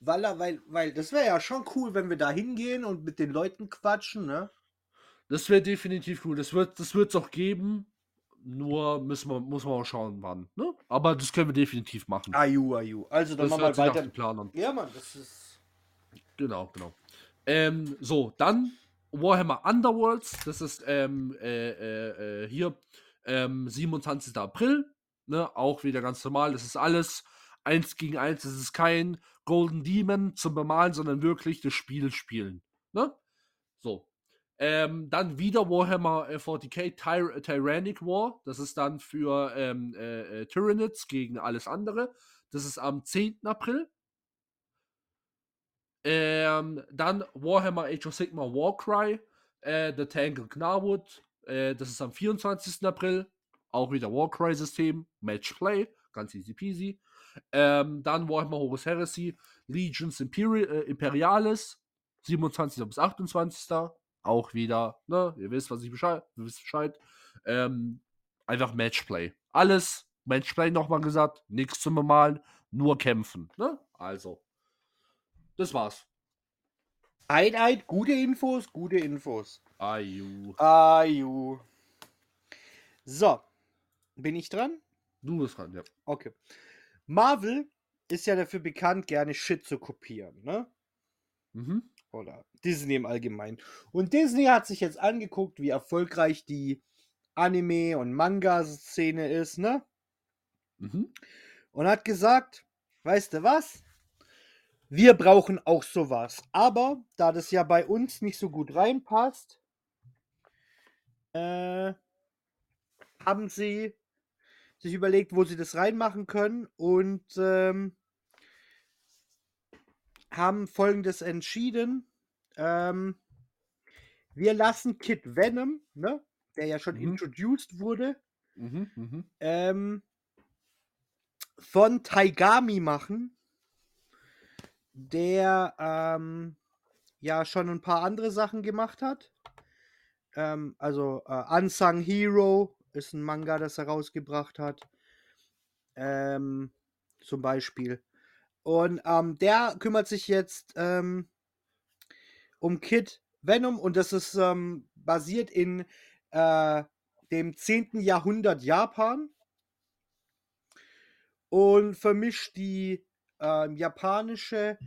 weil, weil, weil das wäre ja schon cool, wenn wir da hingehen und mit den Leuten quatschen, ne? das wäre definitiv cool. Das wird es das auch geben. Nur müssen wir, muss man auch schauen, wann. Ne? Aber das können wir definitiv machen. Aju, aju. Also dann das machen wir weiter. Plan an. Ja, Mann, das ist. Genau, genau. Ähm, so, dann Warhammer Underworlds. Das ist ähm, äh, äh, äh, hier ähm, 27. April. Ne? Auch wieder ganz normal. Das ist alles eins gegen eins. Das ist kein Golden Demon zum Bemalen, sondern wirklich das Spiel spielen. Ne? So. Ähm, dann wieder Warhammer äh, 40k Tyr Tyrannic War. Das ist dann für ähm, äh, äh, Tyranids gegen alles andere. Das ist am 10. April. Ähm, dann Warhammer Age of Sigma Warcry, äh, The Tangle Knarwood, äh, das ist am 24. April, auch wieder Warcry-System, Matchplay, ganz easy peasy. Ähm, dann Warhammer Horus Heresy, Legions Imperi äh, Imperialis, 27. bis 28. Auch wieder, ne, ihr wisst, was ich Bescheid, ihr wisst Bescheid. Ähm, einfach Matchplay. Alles Matchplay nochmal gesagt, nichts zum Bemalen, nur kämpfen, ne? Also. Das war's. Eid, Eid, gute Infos, gute Infos. Aju. Aju. So. Bin ich dran? Du bist dran, ja. Okay. Marvel ist ja dafür bekannt, gerne Shit zu kopieren, ne? Mhm. Oder Disney im Allgemeinen. Und Disney hat sich jetzt angeguckt, wie erfolgreich die Anime- und Manga-Szene ist, ne? Mhm. Und hat gesagt, weißt du was? Wir brauchen auch sowas. Aber da das ja bei uns nicht so gut reinpasst, äh, haben sie sich überlegt, wo sie das reinmachen können und ähm, haben folgendes entschieden. Ähm, wir lassen Kid Venom, ne, der ja schon Mhm. introduced wurde, Mhm. Mhm. ähm, von Taigami machen, der ähm, ja schon ein paar andere Sachen gemacht hat. Ähm, also äh, Unsung Hero ist ein Manga, das er rausgebracht hat. Ähm, zum Beispiel. Und ähm, der kümmert sich jetzt ähm, um Kid Venom und das ist ähm, basiert in äh, dem 10. Jahrhundert Japan und vermischt die ähm, japanische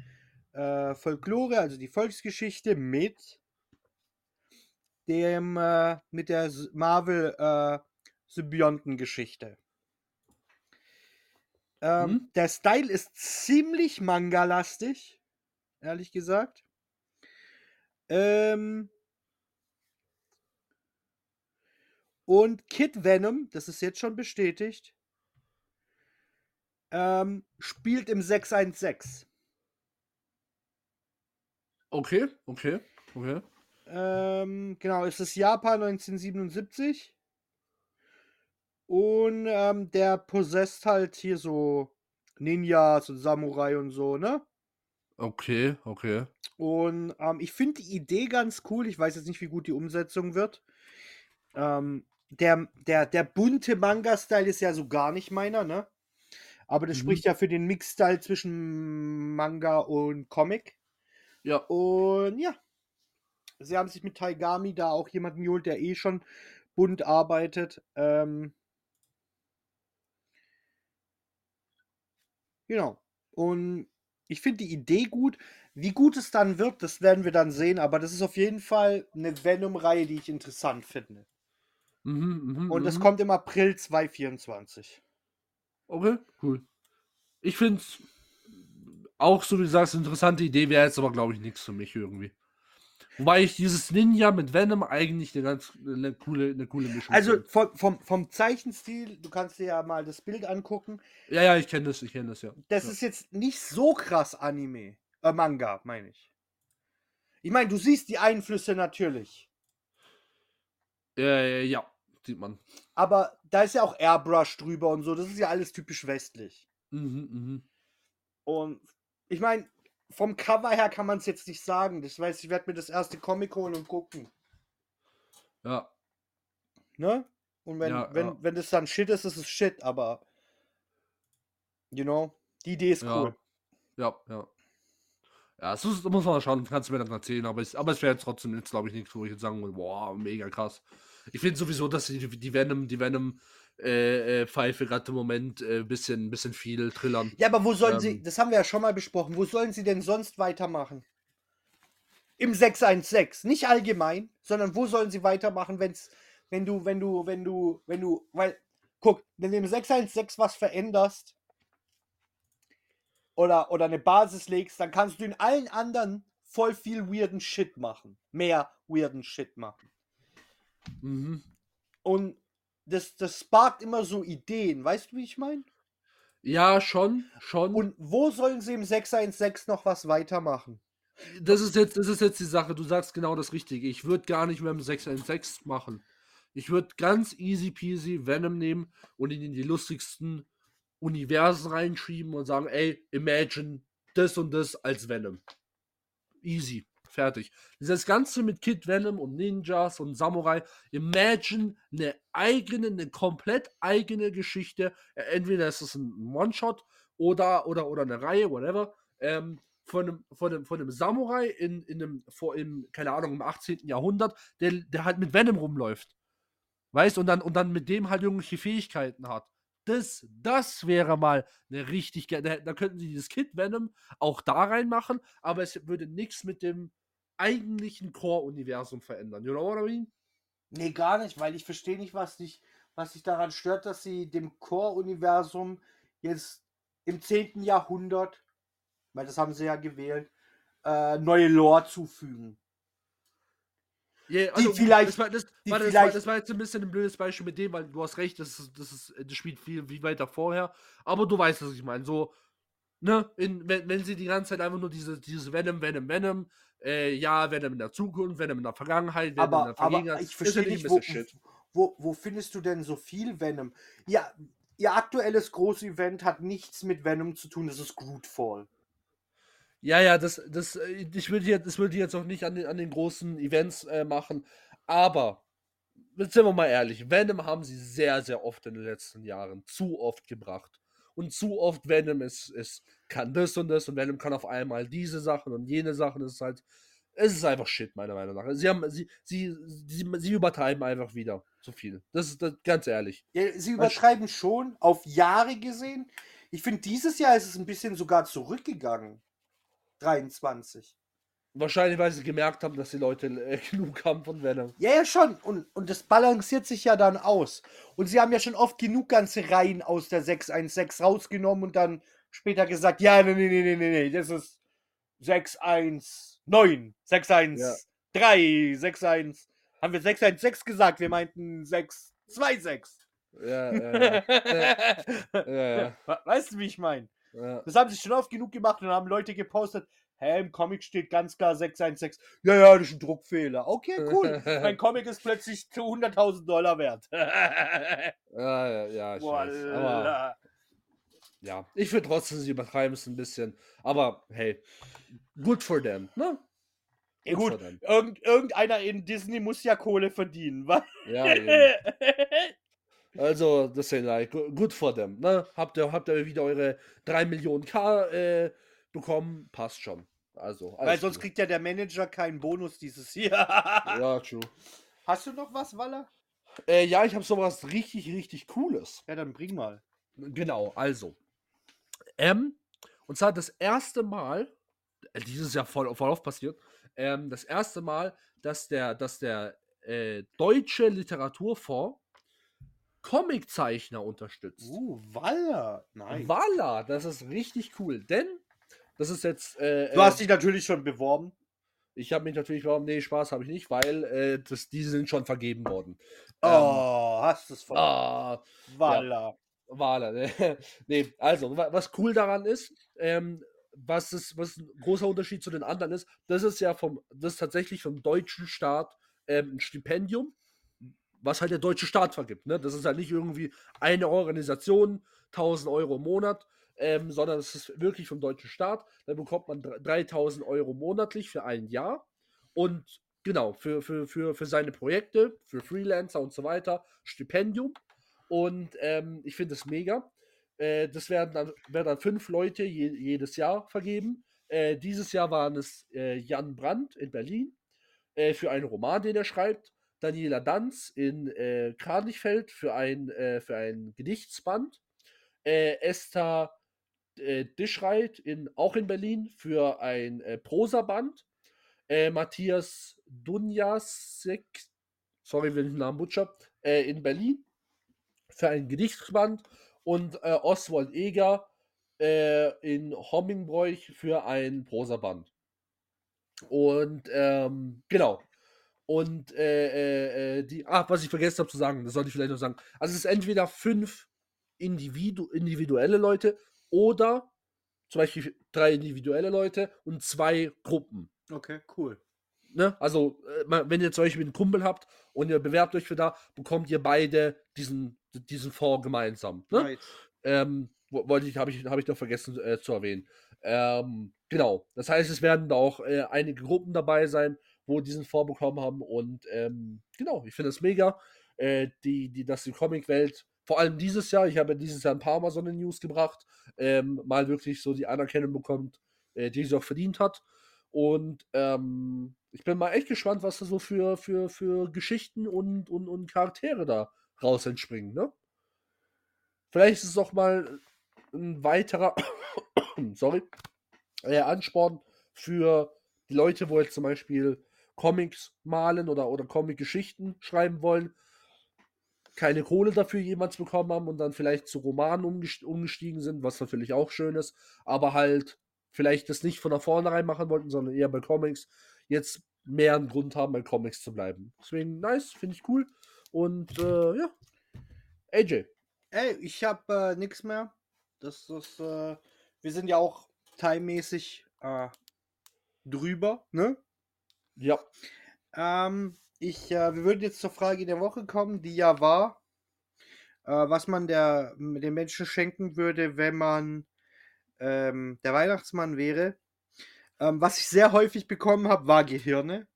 äh, Folklore, also die Volksgeschichte, mit dem äh, mit der Marvel äh, Symbionten-Geschichte. Ähm, Mhm. Der Style ist ziemlich manga-lastig, ehrlich gesagt. Ähm, und Kid Venom, das ist jetzt schon bestätigt, ähm, spielt im 616. Okay, okay, okay. Ähm, genau, es ist Japan 1977. Und ähm, der possesst halt hier so Ninjas und Samurai und so, ne? Okay, okay. Und ähm, ich finde die Idee ganz cool. Ich weiß jetzt nicht, wie gut die Umsetzung wird. Ähm, der, der, der bunte Manga-Style ist ja so gar nicht meiner, ne? Aber das Mhm. spricht ja für den Mix-Style zwischen Manga und Comic. Ja, Und ja, sie haben sich mit Taigami da auch jemanden geholt, der eh schon bunt arbeitet. Ähm, genau. Und ich finde die Idee gut. Wie gut es dann wird, das werden wir dann sehen. Aber das ist auf jeden Fall eine Venom-Reihe, die ich interessant finde. Mhm, mhm, Und es mhm. kommt im April 2024. Okay, cool. Ich finde es auch, so wie du sagst, eine interessante Idee, wäre jetzt aber, glaube ich, nichts für mich irgendwie. Wobei ich dieses Ninja mit Venom eigentlich eine ganz eine coole, eine coole Mischung Also finde. vom, vom, vom Zeichenstil, du kannst dir ja mal das Bild angucken. Ja, ja, ich kenne das, ich kenne das, ja. Das ja. ist jetzt nicht so krass Anime. Äh, Manga, meine ich. Ich meine, du siehst die Einflüsse natürlich. Äh, ja, sieht man. Aber da ist ja auch Airbrush drüber und so. Das ist ja alles typisch westlich. Mhm, mhm. Und ich meine, vom Cover her kann man es jetzt nicht sagen. Das weiß ich, werde mir das erste Comic holen und gucken. Ja, Ne? Und wenn, Ja, wenn, ja. wenn das dann Shit ist, ist es Shit, aber you know, die Idee ist Ja. cool. ja, ja. Ja, das muss, muss man mal schauen, kannst du mir dann erzählen, aber es, aber es wäre jetzt trotzdem jetzt, glaube ich, nichts, wo ich jetzt sagen würde, boah, mega krass. Ich finde sowieso, dass die, die Venom, die Venom äh, äh, Pfeife gerade im Moment ein äh, bisschen, bisschen viel trillern. Ja, aber wo sollen sie, Ähm. das haben wir ja schon mal besprochen, wo sollen sie denn sonst weitermachen? Im 616, nicht allgemein, sondern wo sollen sie weitermachen, wenn's, wenn du, wenn du, wenn du, wenn du, weil, guck, wenn du im 616 was veränderst oder, oder eine Basis legst, dann kannst du in allen anderen voll viel weirden Shit machen. Mehr weirden Shit machen. Mhm. Und das, das sparkt immer so Ideen, weißt du, wie ich meine? Ja, schon, schon. Und wo sollen sie im 616 noch was weitermachen? das ist jetzt, das ist jetzt die Sache, du sagst genau das Richtige. Ich würde gar nicht mehr im 616 machen. Ich würde ganz easy peasy Venom nehmen und ihn in die lustigsten Universen reinschieben und sagen, ey, imagine das und das als Venom. Easy. Fertig. Dieses Ganze mit Kid Venom und Ninjas und Samurai, imagine eine eigene, eine komplett eigene Geschichte. Äh, Entweder ist es ein One-Shot oder, oder, oder eine Reihe, whatever. Ähm, von einem, von einem, von einem Samurai in, in einem, vor im, keine Ahnung, im 18. Jahrhundert, der, der halt mit Venom rumläuft. Weißt und dann, und dann mit dem halt irgendwelche Fähigkeiten hat. Das, das wäre mal eine richtig Da, da könnten sie dieses Kid Venom auch da reinmachen, aber es würde nichts mit dem eigentlichen Core-Universum verändern. You know what I mean? Nee, gar nicht, weil ich verstehe nicht, was dich, was dich daran stört, dass sie dem Core-Universum jetzt im 10. Jahrhundert, weil das haben sie ja gewählt, äh, neue Lore zufügen. Yeah, Die vielleicht- Das war, das, die warte, das, war, das war jetzt ein bisschen ein blödes Beispiel mit dem, weil du hast recht, das, ist, das, ist, das spielt viel wie weiter vorher. Aber du weißt, was ich meine. So, ne, in, wenn, wenn sie die ganze Zeit einfach nur diese, dieses Venom, Venom, Venom, äh, ja, Venom in der Zukunft, Venom in der Vergangenheit, Venom in Aber, der aber Vergangenheit, ich ist verstehe nicht, wo, wo, wo findest du denn so viel Venom? Ja, ihr aktuelles Groß-Event hat nichts mit Venom zu tun, das ist Grootfall. Ja, ja, das, das, äh, ich würde jetzt, das würde ich jetzt auch nicht an den, an den großen Events äh, machen, aber jetzt sind wir mal ehrlich, Venom haben sie sehr, sehr oft in den letzten Jahren zu oft gebracht. Und zu oft Venom ist, ist, kann das und das und Venom kann auf einmal diese Sachen und jene Sachen. Es ist halt, es ist einfach Shit, meiner Meinung nach. Sie haben, sie, sie, sie, sie übertreiben einfach wieder zu viel. Das ist das, ganz ehrlich. Ja, sie übertreiben schon auf Jahre gesehen. Ich finde, dieses Jahr ist es ein bisschen sogar zurückgegangen. 23. Wahrscheinlich, weil sie gemerkt haben, dass die Leute äh, genug haben von Venom. Ja, ja, schon. Und, und das balanciert sich ja dann aus. Und sie haben ja schon oft genug ganze Reihen aus der 616 rausgenommen und dann später gesagt, ja, nee, nee, nee, nee, nee, nee, das ist 619, 613, 615. Haben wir 616 gesagt? Wir meinten 626. Ja, ja, ja. ja, ja. Weißt du, wie ich meine? ja. Das haben sie schon oft genug gemacht und haben Leute gepostet. Hä, im Comic steht ganz klar 616. Ja, ja, das ist ein Druckfehler. Okay, cool. mein Comic ist plötzlich zu 100.000 Dollar wert. Ja, ja, ja, ich weiß. Aber ja, ich finde trotzdem, sie übertreiben es ein bisschen. Aber hey, good for them, ne? Ja, for gut, irgend, irgendeiner in Disney muss ja Kohle verdienen. wa? Ja. Also, das sind like, good for them, ne? Habt ihr, habt ihr wieder eure 3 Millionen K äh, bekommen? Passt schon. Also, Weil sonst gut. kriegt ja der Manager keinen Bonus dieses Jahr. Ja, true. Hast du noch was, Waller? Äh, ja, ich habe sowas richtig, richtig Cooles. Ja, dann bring mal. Genau, also. Ähm, und zwar das erste Mal, äh, dieses Jahr voll, voll oft passiert, ähm, das erste Mal, dass der, dass der äh, Deutsche Literaturfonds Comiczeichner unterstützt. Uh, Waller. Nein. Voila, das ist richtig cool, denn das ist jetzt. Äh, Du hast dich natürlich schon beworben. ich habe mich natürlich, warum? Nee, Spaß habe ich nicht, weil äh, das, diese sind schon vergeben worden. Oh, hast du es von Ah, Waller. Wala, ne? nee, also, wa- was cool daran ist, ähm, was, ist, was ein großer Unterschied zu den anderen ist, das ist ja vom, das tatsächlich vom deutschen Staat ähm, ein Stipendium, was halt der deutsche Staat vergibt. Ne? Das ist halt nicht irgendwie eine Organisation, 1000 Euro im Monat, ähm, sondern es ist wirklich vom deutschen Staat. Da bekommt man dr- 3000 Euro monatlich für ein Jahr und genau, für, für, für, für seine Projekte, für Freelancer und so weiter, Stipendium. Und ähm, ich finde es mega. Äh, das werden dann, werden dann fünf Leute je, jedes Jahr vergeben. Äh, dieses Jahr waren es äh, Jan Brandt in Berlin äh, für einen Roman, den er schreibt. Daniela Danz in äh, Kranichfeld für ein, äh, für ein Gedichtsband. Äh, Esther äh, Dischreit in, auch in Berlin für ein äh, Prosaband. Äh, Matthias Dunjasek, sorry, wenn ich den Namen butcher, äh, in Berlin für ein Gedichtsband und äh, Oswald Eger äh, in Hommingbräuch für ein Prosaband. Und ähm, genau. Und äh, äh, die, ach, was ich vergessen habe zu sagen, das sollte ich vielleicht noch sagen. Also es ist entweder fünf Individu individuelle Leute oder zum Beispiel drei individuelle Leute und zwei Gruppen. Okay, cool. Ne? Also, äh, wenn ihr zum Beispiel einen Kumpel habt und ihr bewerbt euch für da, bekommt ihr beide diesen, diesen Fonds gemeinsam. Ne? Right. Ähm, wo- wollte ich, habe ich, habe ich noch vergessen äh, zu erwähnen. Ähm, genau. Das heißt, es werden da auch äh, einige Gruppen dabei sein, wo diesen Fonds bekommen haben. Und ähm, genau, ich finde es mega, äh, die, die, dass die Comicwelt, vor allem dieses Jahr, ich habe dieses Jahr ein paar Mal so eine News gebracht, ähm, mal wirklich so die Anerkennung bekommt, äh, die sie auch verdient hat. Und ähm, ich bin mal echt gespannt, was da so für, für, für Geschichten und, und, und Charaktere da raus entspringen, ne? Vielleicht ist es auch mal ein weiterer, sorry, äh, Ansporn für die Leute, wo jetzt zum Beispiel Comics malen oder, oder Comic-Geschichten schreiben wollen, keine Kohle dafür jemals bekommen haben und dann vielleicht zu Romanen umgest umgestiegen sind, was natürlich auch schön ist, aber halt vielleicht das nicht von da vornherein machen wollten, sondern eher bei Comics jetzt mehr einen Grund haben, bei Comics zu bleiben. Deswegen nice, finde ich cool. Und äh, ja. AJ. Ey, ich hab äh, nix mehr. Das ist, äh, wir sind ja auch timemäßig äh, drüber, ne? Ja. Ähm, ich, äh, wir würden jetzt zur Frage der Woche kommen, die ja war, äh, was man der, den Menschen schenken würde, wenn man ähm, der Weihnachtsmann wäre. Ähm, was ich sehr häufig bekommen habe, war Gehirne.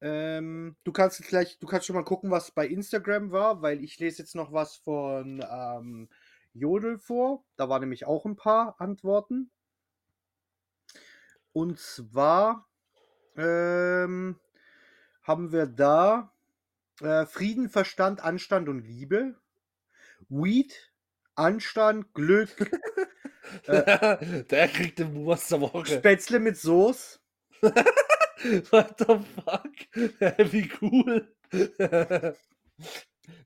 Ähm, du kannst jetzt gleich, du kannst schon mal gucken, was bei Instagram war, weil ich lese jetzt noch was von ähm, Jodel vor. Da waren nämlich auch ein paar Antworten. Und zwar ähm, haben wir da äh, Frieden, Verstand, Anstand und Liebe. Weed, Anstand, Glück, Der kriegt den Wurst der Woche. Spätzle mit Soße. What the fuck? Wie cool.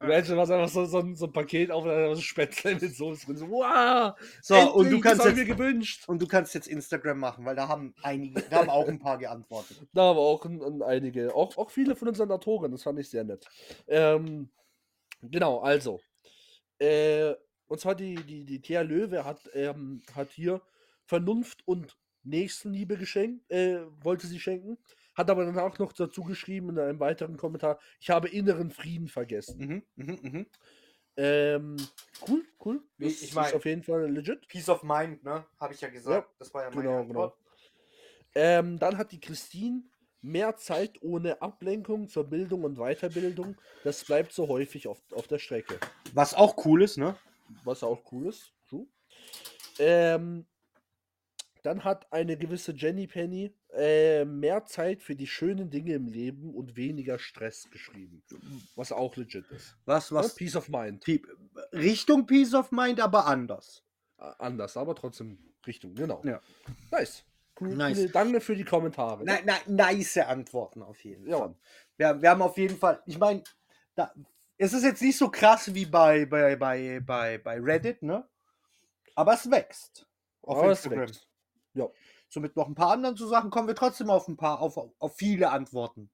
Imagine, was einfach so, so, ein, so ein Paket auf einer Spätzle mit Soße drin. So, wow! So, endlich, und du kannst jetzt mir gewünscht. und du kannst jetzt Instagram machen, weil da haben einige, da haben auch ein paar geantwortet. Da haben auch ein, ein einige, auch, auch viele von unseren Autoren, das fand ich sehr nett. Ähm, genau, also. Äh, und zwar die, die, die Thea Löwe hat, ähm, hat hier Vernunft und Nächstenliebe geschenkt, äh, wollte sie schenken, hat aber danach noch dazu geschrieben in einem weiteren Kommentar, ich habe inneren Frieden vergessen. Mhm, mhm, mhm. Ähm, cool, cool. Ich- Das ich mein- ist auf jeden Fall legit. Peace of Mind, ne? Habe ich ja gesagt. Ja, das war ja Genau, genau. Ähm, dann hat die Christine mehr Zeit ohne Ablenkung zur Bildung und Weiterbildung. Das bleibt so häufig auf, auf der Strecke. Was auch cool ist, ne? Was auch cool ist. True. Ähm, dann hat eine gewisse Jenny Penny äh, mehr Zeit für die schönen Dinge im Leben und weniger Stress geschrieben. Was auch legit ist. Was, Ja, was? Peace of Mind. Richtung Peace of Mind, aber anders. Anders, aber trotzdem Richtung, genau. Ja. Nice. Cool, Nice. Danke für die Kommentare. Na, na, nice Antworten auf jeden Ja, Fall. Wir, wir haben auf jeden Fall, ich meine, es ist jetzt nicht so krass wie bei, bei, bei, bei, bei Reddit, ne? Aber es wächst. Auf Aber Instagram. wächst. Ja. So mit noch ein paar anderen so Sachen kommen wir trotzdem auf ein paar, auf, auf viele Antworten.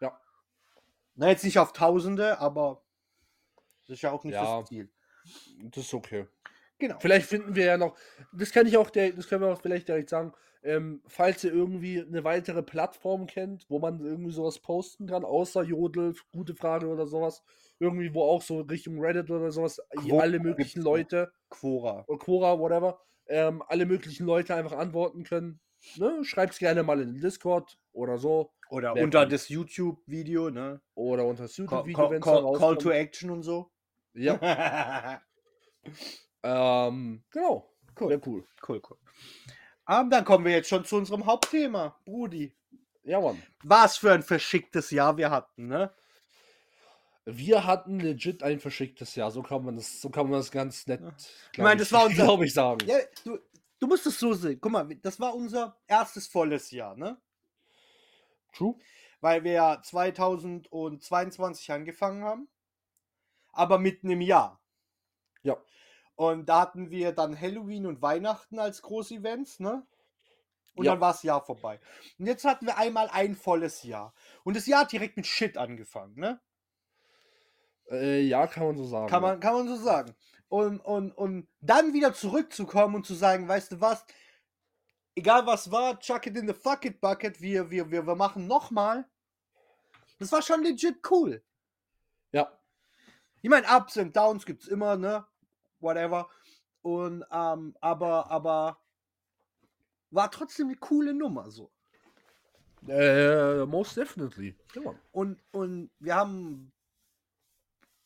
Ja. Na, jetzt nicht auf Tausende, aber das ist ja auch nicht Ja. das Ziel. Das ist okay. Genau. Vielleicht finden wir ja noch, das kann ich auch, das können wir auch vielleicht direkt sagen, ähm, falls ihr irgendwie eine weitere Plattform kennt, wo man irgendwie sowas posten kann, außer Jodel, gute Frage oder sowas, irgendwie, wo auch so Richtung Reddit oder sowas, Quora alle möglichen. Leute, Quora. oder Quora, whatever, ähm, alle möglichen Leute einfach antworten können. Ne? Schreibt es gerne mal in den Discord oder so. Oder Wär unter cool. das YouTube-Video, ne? Oder unter das Call, YouTube-Video, call, wenn es call, call to Action und so. Ja, ähm, genau. Cool. Wär cool. Cool, cool. Aber dann kommen wir jetzt schon zu unserem Hauptthema. Brudi. Ja, Mann. Was für ein verschicktes Jahr wir hatten, ne? Wir hatten legit ein verschicktes Jahr. So kann man das, so kann man das ganz nett, Ich meine, das war unser- glaube ich, sagen. Ja, du, du musst es so sehen. Guck mal, das war unser erstes volles Jahr, ne? True. Weil wir ja 2022 angefangen haben. Aber mitten im Jahr. Ja. Und da hatten wir dann Halloween und Weihnachten als Großevents, ne? Und Ja. dann war das Jahr vorbei. Und jetzt hatten wir einmal ein volles Jahr. Und das Jahr hat direkt mit Shit angefangen, ne? Äh, ja, kann man so sagen. Kann man, kann man so sagen. Und, und, und dann wieder zurückzukommen und zu sagen, weißt du was, egal was war, chuck it in the fuck it bucket, wir, wir, wir, wir machen nochmal. Das war schon legit cool. Ja. Ich meine, Ups und Downs gibt's immer, ne? Whatever. Und, ähm, aber, aber war trotzdem eine coole Nummer so. Äh, most definitely. Ja. Und, und wir haben.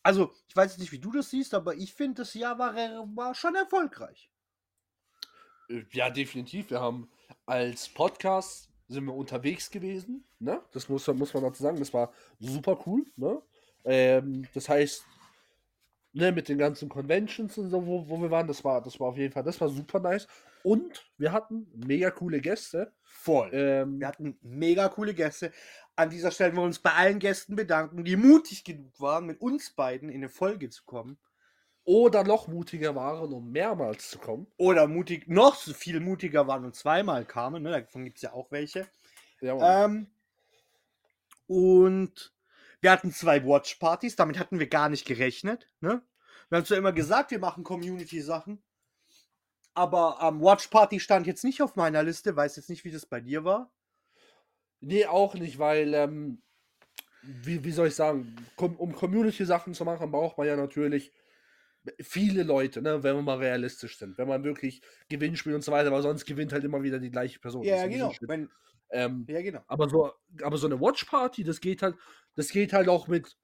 Also, ich weiß nicht, wie du das siehst, aber ich finde, das Jahr war, war schon erfolgreich. Äh, Ja, definitiv. Wir haben als Podcast sind wir unterwegs gewesen. Ne? Das muss, muss man dazu sagen. Das war super cool. Ne? Ähm, das heißt, ne, mit den ganzen Conventions und so, wo, wo wir waren, das war, das war auf jeden Fall, das war super nice. Und wir hatten mega coole Gäste. Voll. Ähm, Wir hatten mega coole Gäste. An dieser Stelle wollen wir uns bei allen Gästen bedanken, die mutig genug waren, mit uns beiden in eine Folge zu kommen. Oder noch mutiger waren, um mehrmals zu kommen. Oder mutig, noch so viel mutiger waren und zweimal kamen. Ne? Davon gibt es ja auch welche. Ja. Ähm, und wir hatten zwei Watch-Partys, damit hatten wir gar nicht gerechnet. Ne? Wir haben zwar immer gesagt, wir machen Community-Sachen, aber ähm, Watch-Party stand jetzt nicht auf meiner Liste, weiß jetzt nicht, wie das bei dir war. Nee, auch nicht, weil, ähm, wie, wie soll ich sagen, um Community-Sachen zu machen, braucht man ja natürlich viele Leute, ne, wenn wir mal realistisch sind. Wenn man wirklich Gewinnspiel und so weiter, aber sonst gewinnt halt immer wieder die gleiche Person. Ja, genau. Wenn, Ähm, ja, genau. aber, so, aber so eine Watch-Party, das geht halt, das geht halt auch mit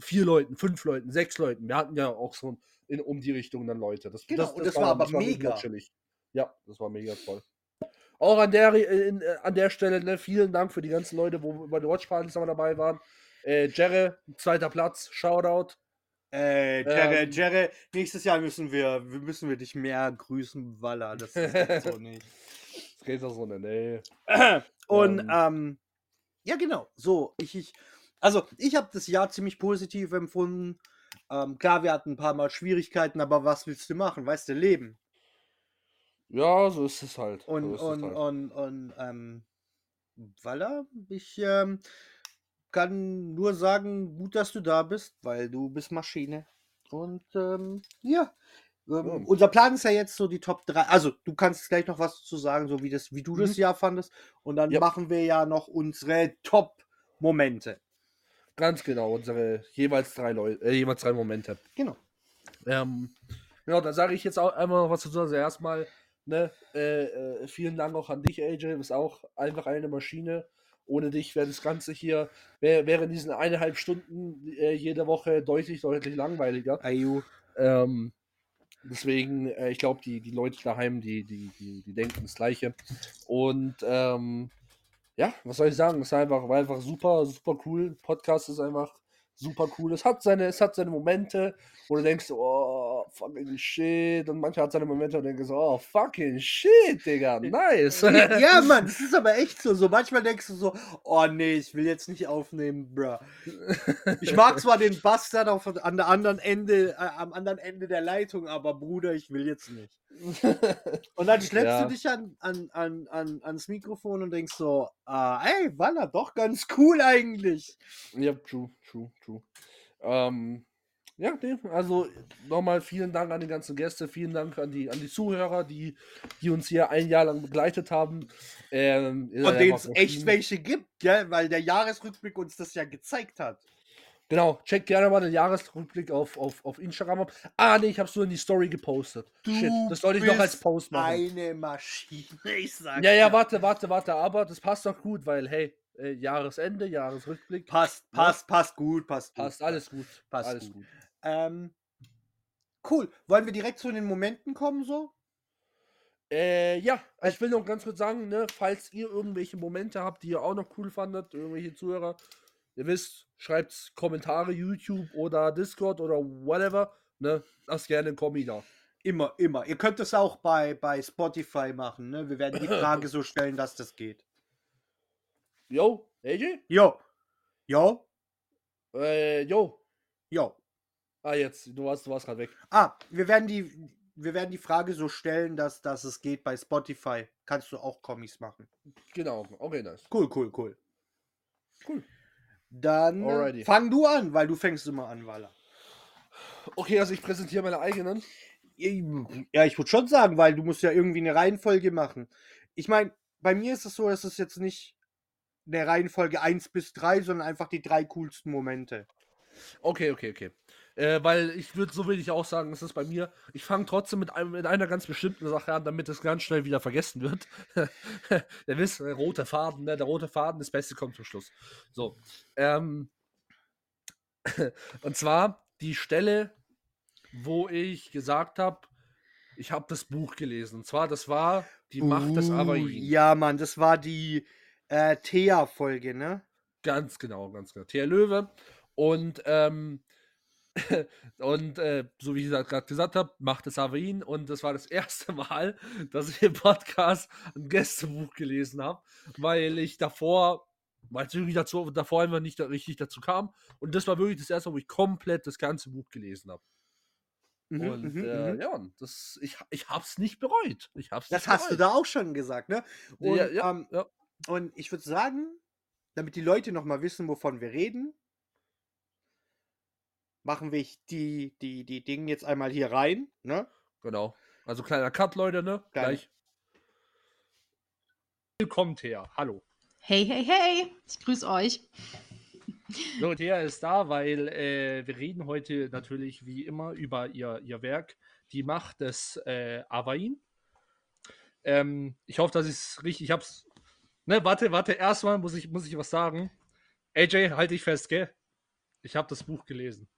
vier Leuten, fünf Leuten, sechs Leuten. Wir hatten ja auch so in, um die Richtung dann Leute. Das, Genau, und das war aber mega. Ja, das war mega toll. Auch an der, äh, in, äh, an der Stelle, ne, vielen Dank für die ganzen Leute, wo bei den Watchpartys dabei waren. Äh, Jerre, zweiter Platz, Shoutout. Äh, Jerre, Ähm. Jerre, nächstes Jahr müssen wir, müssen wir dich mehr grüßen, Walla. Das ist echt so nicht. Das geht doch so nicht, ey. Und Ähm. ähm, ja, genau. So, ich, ich also ich habe das Jahr ziemlich positiv empfunden. Ähm, klar, wir hatten ein paar Mal Schwierigkeiten, aber was willst du machen? Weißt du, Leben. Ja, so ist es halt. Und, so und, es halt. und, und, ähm, Walla, ich ähm, kann nur sagen, gut, dass du da bist, weil du bist Maschine. Und ähm, ja. Ähm, Ja. Unser Plan ist ja jetzt so die Top 3. Also, du kannst gleich noch was zu sagen, so wie, das, wie du das Mhm. Jahr fandest. Und dann Ja. machen wir ja noch unsere Top-Momente. Ganz genau, unsere jeweils drei Leute, äh, jeweils drei Momente. Genau. Ähm, ja, da sage ich jetzt auch einmal noch was dazu. Also erstmal, ne, äh, äh, vielen Dank auch an dich, AJ. Du bist auch einfach eine Maschine. Ohne dich wäre das Ganze hier, wäre wäre in diesen eineinhalb Stunden äh, jede Woche deutlich, deutlich langweiliger. Ayu. Ähm, deswegen, äh, ich glaube, die, die Leute daheim, die, die, die, die denken das Gleiche. Und ähm, ja, was soll ich sagen? Es war einfach, war einfach super, super cool. Podcast ist einfach super cool. Es hat seine, es hat seine Momente, wo du denkst, oh, fucking shit. Und manchmal hat seine Momente, wo du denkst, oh, fucking shit, Digga, nice. ja, Mann, das ist aber echt so. So manchmal denkst du so, oh nee, ich will jetzt nicht aufnehmen, bruh. Ich mag zwar den Bastard auf, an der anderen Ende, äh, am anderen Ende der Leitung, aber Bruder, ich will jetzt nicht. Und dann schleppst Ja. du dich an, an, an, an, ans Mikrofon und denkst so, ah, ey, Walla, doch ganz cool eigentlich. Ja, true, true, true. Ähm, ja, nee, also nochmal vielen Dank an die ganzen Gäste, vielen Dank an die, an die Zuhörer, die, die uns hier ein Jahr lang begleitet haben. Ähm, Von denen es echt welche gibt, gell? weil der Jahresrückblick uns das ja gezeigt hat. Genau, checkt gerne mal den Jahresrückblick auf, auf, auf Instagram ab. Ah, nee, ich hab's nur in die Story gepostet. Shit, das sollte ich noch als Post machen. Eine Maschine, ich sag Ja, ja, warte, warte, warte, aber das passt doch gut, weil, hey, äh, Jahresende, Jahresrückblick, Passt, Ja. passt, passt gut, passt gut. passt alles gut. Passt alles gut. gut. Ähm, cool. Wollen wir direkt zu den Momenten kommen, so? Äh, ja, ich will noch ganz kurz sagen, ne, falls ihr irgendwelche Momente habt, die ihr auch noch cool fandet, irgendwelche Zuhörer, ihr wisst, schreibt Kommentare, YouTube oder Discord oder whatever, ne, lasst gerne einen Kommi da. Immer, immer. Ihr könnt es auch bei, bei Spotify machen, ne? Wir werden die Frage so stellen, dass das geht. Yo, AJ? Jo. Jo. Äh, yo. Jo. Ah, jetzt, du warst, du warst gerade weg. Ah, wir werden die, wir werden die Frage so stellen, dass, dass es geht bei Spotify. Kannst du auch Kommis machen. Genau, okay, nice. Cool, cool, cool. Cool. Dann Alrighty. fang du an, weil du fängst immer an, Walla. Okay, also ich präsentiere meine eigenen. Ja, ich würde schon sagen, weil du musst ja irgendwie eine Reihenfolge machen. Ich meine, bei mir ist es so, es ist jetzt nicht eine Reihenfolge 1 bis 3, sondern einfach die drei coolsten Momente. Okay, okay, okay. Äh, weil ich würde, so will ich auch sagen, es ist bei mir, ich fange trotzdem mit, einem, mit einer ganz bestimmten Sache an, damit es ganz schnell wieder vergessen wird. Ihr wisst, der rote Faden, ne? der rote Faden, das Beste kommt zum Schluss. So. Ähm, und zwar die Stelle, wo ich gesagt habe, ich habe das Buch gelesen. Und zwar, das war die Macht des Uh, Avain. Ja, Mann, das war die äh, Thea-Folge, ne? Ganz genau, ganz genau. Thea Löwe. Und, ähm, und äh, so wie ich gerade gesagt habe, macht es Avein. Und das war das erste Mal, dass ich im Podcast ein Gästebuch gelesen habe, weil ich davor, weil es irgendwie dazu, davor einfach nicht da- richtig dazu kam. Und das war wirklich das erste Mal, wo ich komplett das ganze Buch gelesen habe. Mhm, und mhm, äh, mhm. ja, das, ich, ich hab's nicht bereut. Ich hab's Das nicht hast du bereut. da auch schon gesagt, ne? Und, Ja, ja, ähm, ja. und ich würde sagen, damit die Leute nochmal wissen, wovon wir reden, machen wir die, die, die Dinge jetzt einmal hier rein, ne? Genau. Also kleiner Cut, Leute, ne? Kleiner. Gleich. Willkommen, Thea. Hallo. Hey, hey, hey, ich grüße euch. So, Thea ist da, weil äh, wir reden heute natürlich wie immer über ihr, ihr Werk, Die Macht des äh, Avain. Ähm, ich hoffe, dass ich es richtig, ich hab's. Ne, warte, warte, erstmal muss ich, muss ich was sagen. AJ, halt dich fest, gell? Ich habe das Buch gelesen.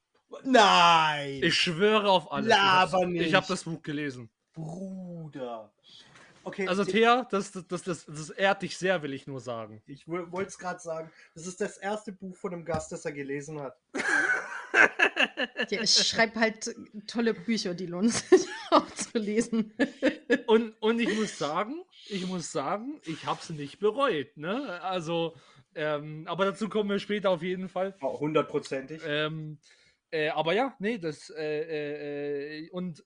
Nein! Ich schwöre auf alles. Laber ich habe nicht. hab das Buch gelesen. Bruder. Okay, Also, Thea, das, das, das, das, das ehrt dich sehr, will ich nur sagen. ich wollte es gerade sagen. Das ist das erste Buch von einem Gast, das er gelesen hat. Ja, ich schreibe halt tolle Bücher, die lohnen sich auch zu lesen. Und, und ich muss sagen, ich muss sagen, ich habe es nicht bereut. Ne? Also, ähm, aber dazu kommen wir später auf jeden Fall. Oh, Hundertprozentig. Ähm, äh, aber ja, nee, das äh, äh, und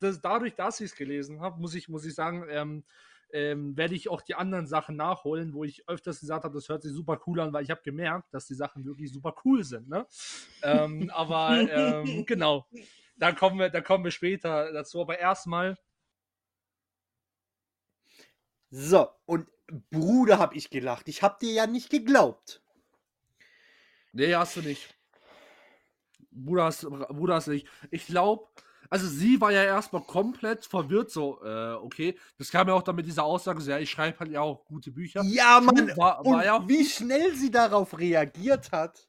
das, dadurch, dass ich es gelesen habe, muss ich, muss ich sagen, ähm, ähm, werde ich auch die anderen Sachen nachholen, wo ich öfters gesagt habe, das hört sich super cool an, weil ich habe gemerkt, dass die Sachen wirklich super cool sind. Ne? ähm, aber ähm, genau, da kommen wir, da kommen wir später dazu. Aber erstmal, So, und Bruder, hab ich gelacht. Ich hab dir ja nicht geglaubt. Nee, hast du nicht. Bruder hast, Bruder hast du nicht. Ich glaube, also sie war ja erstmal komplett verwirrt, so, äh, okay. Das kam ja auch dann mit dieser Aussage, so, ja, ich schreibe halt ja auch gute Bücher. Ja, Mann. war, Und war ja wie schnell sie darauf reagiert hat.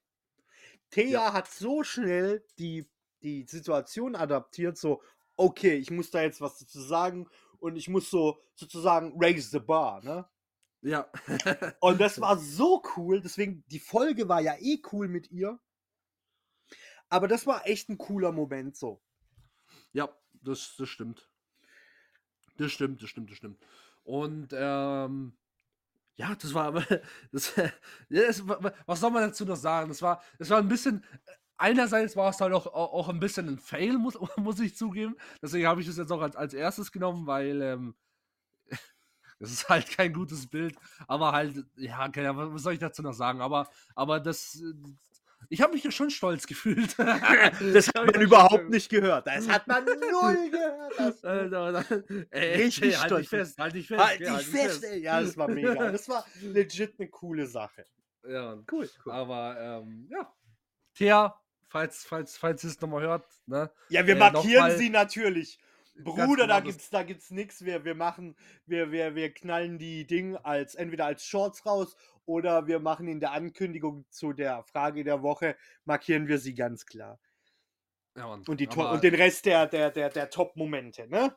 Thea Ja. hat so schnell die, die Situation adaptiert, so, okay, ich muss da jetzt was dazu sagen und ich muss so sozusagen raise the bar, ne? Ja. Und das war so cool, deswegen, die Folge war ja eh cool mit ihr. Aber das war echt ein cooler Moment so. Ja, das, das stimmt. Das stimmt, das stimmt, das stimmt. Und ähm, ja, das war das, das, wa- wa- was soll man dazu noch sagen? Das war, das war ein bisschen, einerseits war es halt auch, auch ein bisschen ein Fail, muss, muss ich zugeben. Deswegen habe ich das jetzt auch als, als erstes genommen, weil ähm, das ist halt kein gutes Bild. Aber halt, ja, was soll ich dazu noch sagen? Aber, aber das, ich habe mich ja schon stolz gefühlt. Das hat man überhaupt nicht gehört. Das hat man null gehört. Das Äh, da- da- ey, Richtig ey, halt stolz. dich fest, halt dich fest. Halt dich fest, ey. Ja, das war mega. Das war legit eine coole Sache. Ja. Cool, cool. aber ähm, ja. Thea, falls, falls, falls ihr es nochmal hört, ne? Ja, wir Äh, markieren sie natürlich. Bruder, da gibt's, da gibt's nichts. Wir, wir machen, wir, wir, wir knallen die Dinge als entweder als Shorts raus oder wir machen in der Ankündigung zu der Frage der Woche, markieren wir sie ganz klar. Ja, Mann. Und, die aber, und den Rest der, der, der, der Top-Momente, ne?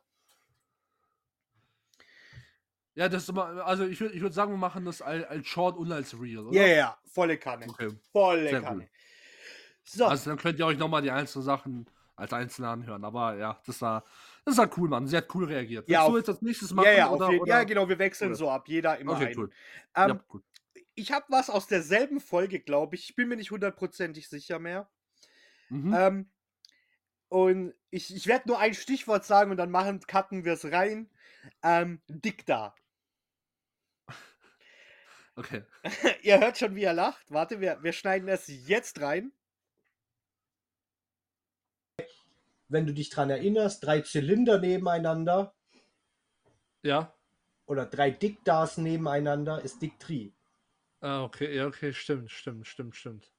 Ja, das ist immer, also ich würde ich würd sagen, wir machen das als, als Short und als Real, oder? Ja, ja, ja, volle Kanne. Okay. Volle Sehr Kanne. gut. So, Also dann könnt ihr euch nochmal die einzelnen Sachen als Einzelne anhören. Aber ja, das war, das war cool, Mann. Sie hat cool reagiert. Ja, Willst du auf- jetzt als nächstes machen? ja, ja, oder, auf jeden, oder? ja, genau, wir wechseln oder- so ab, jeder immer Okay, ein. cool. Ähm, ja, gut. Ich habe was aus derselben Folge, glaube ich. Ich bin mir nicht hundertprozentig sicher mehr. Mhm. Ähm, und ich, ich werde nur ein Stichwort sagen und dann machen, cutten wir es rein. Ähm, Dikta. okay. Ihr hört schon, wie er lacht. Warte, wir, wir schneiden es jetzt rein. Wenn du dich dran erinnerst, drei Zylinder nebeneinander ja. oder drei Diktas nebeneinander ist Diktri Ah, okay, ja, okay, stimmt, stimmt, stimmt, stimmt.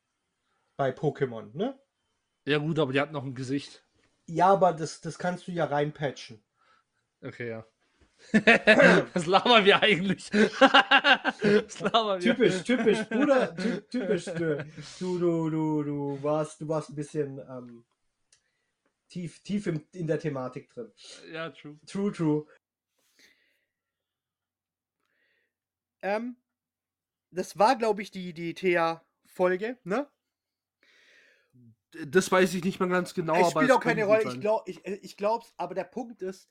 bei Pokémon, ne? Ja, gut, aber die hat noch ein Gesicht. Ja, aber das, das kannst du ja reinpatchen. Okay, ja. Was labern wir eigentlich? Was labern wir? Typisch, typisch, Bruder, ty typisch. Du, du, du, du, du warst, du warst ein bisschen ähm, tief, tief im, in der Thematik drin. Ja, true. True, true. Ähm, das war, glaube ich, die, die Thea-Folge, ne? Das weiß ich nicht mehr ganz genau. es aber spielt es auch keine Rolle. Ich sein. glaube, ich, äh, ich glaub's, aber der Punkt ist,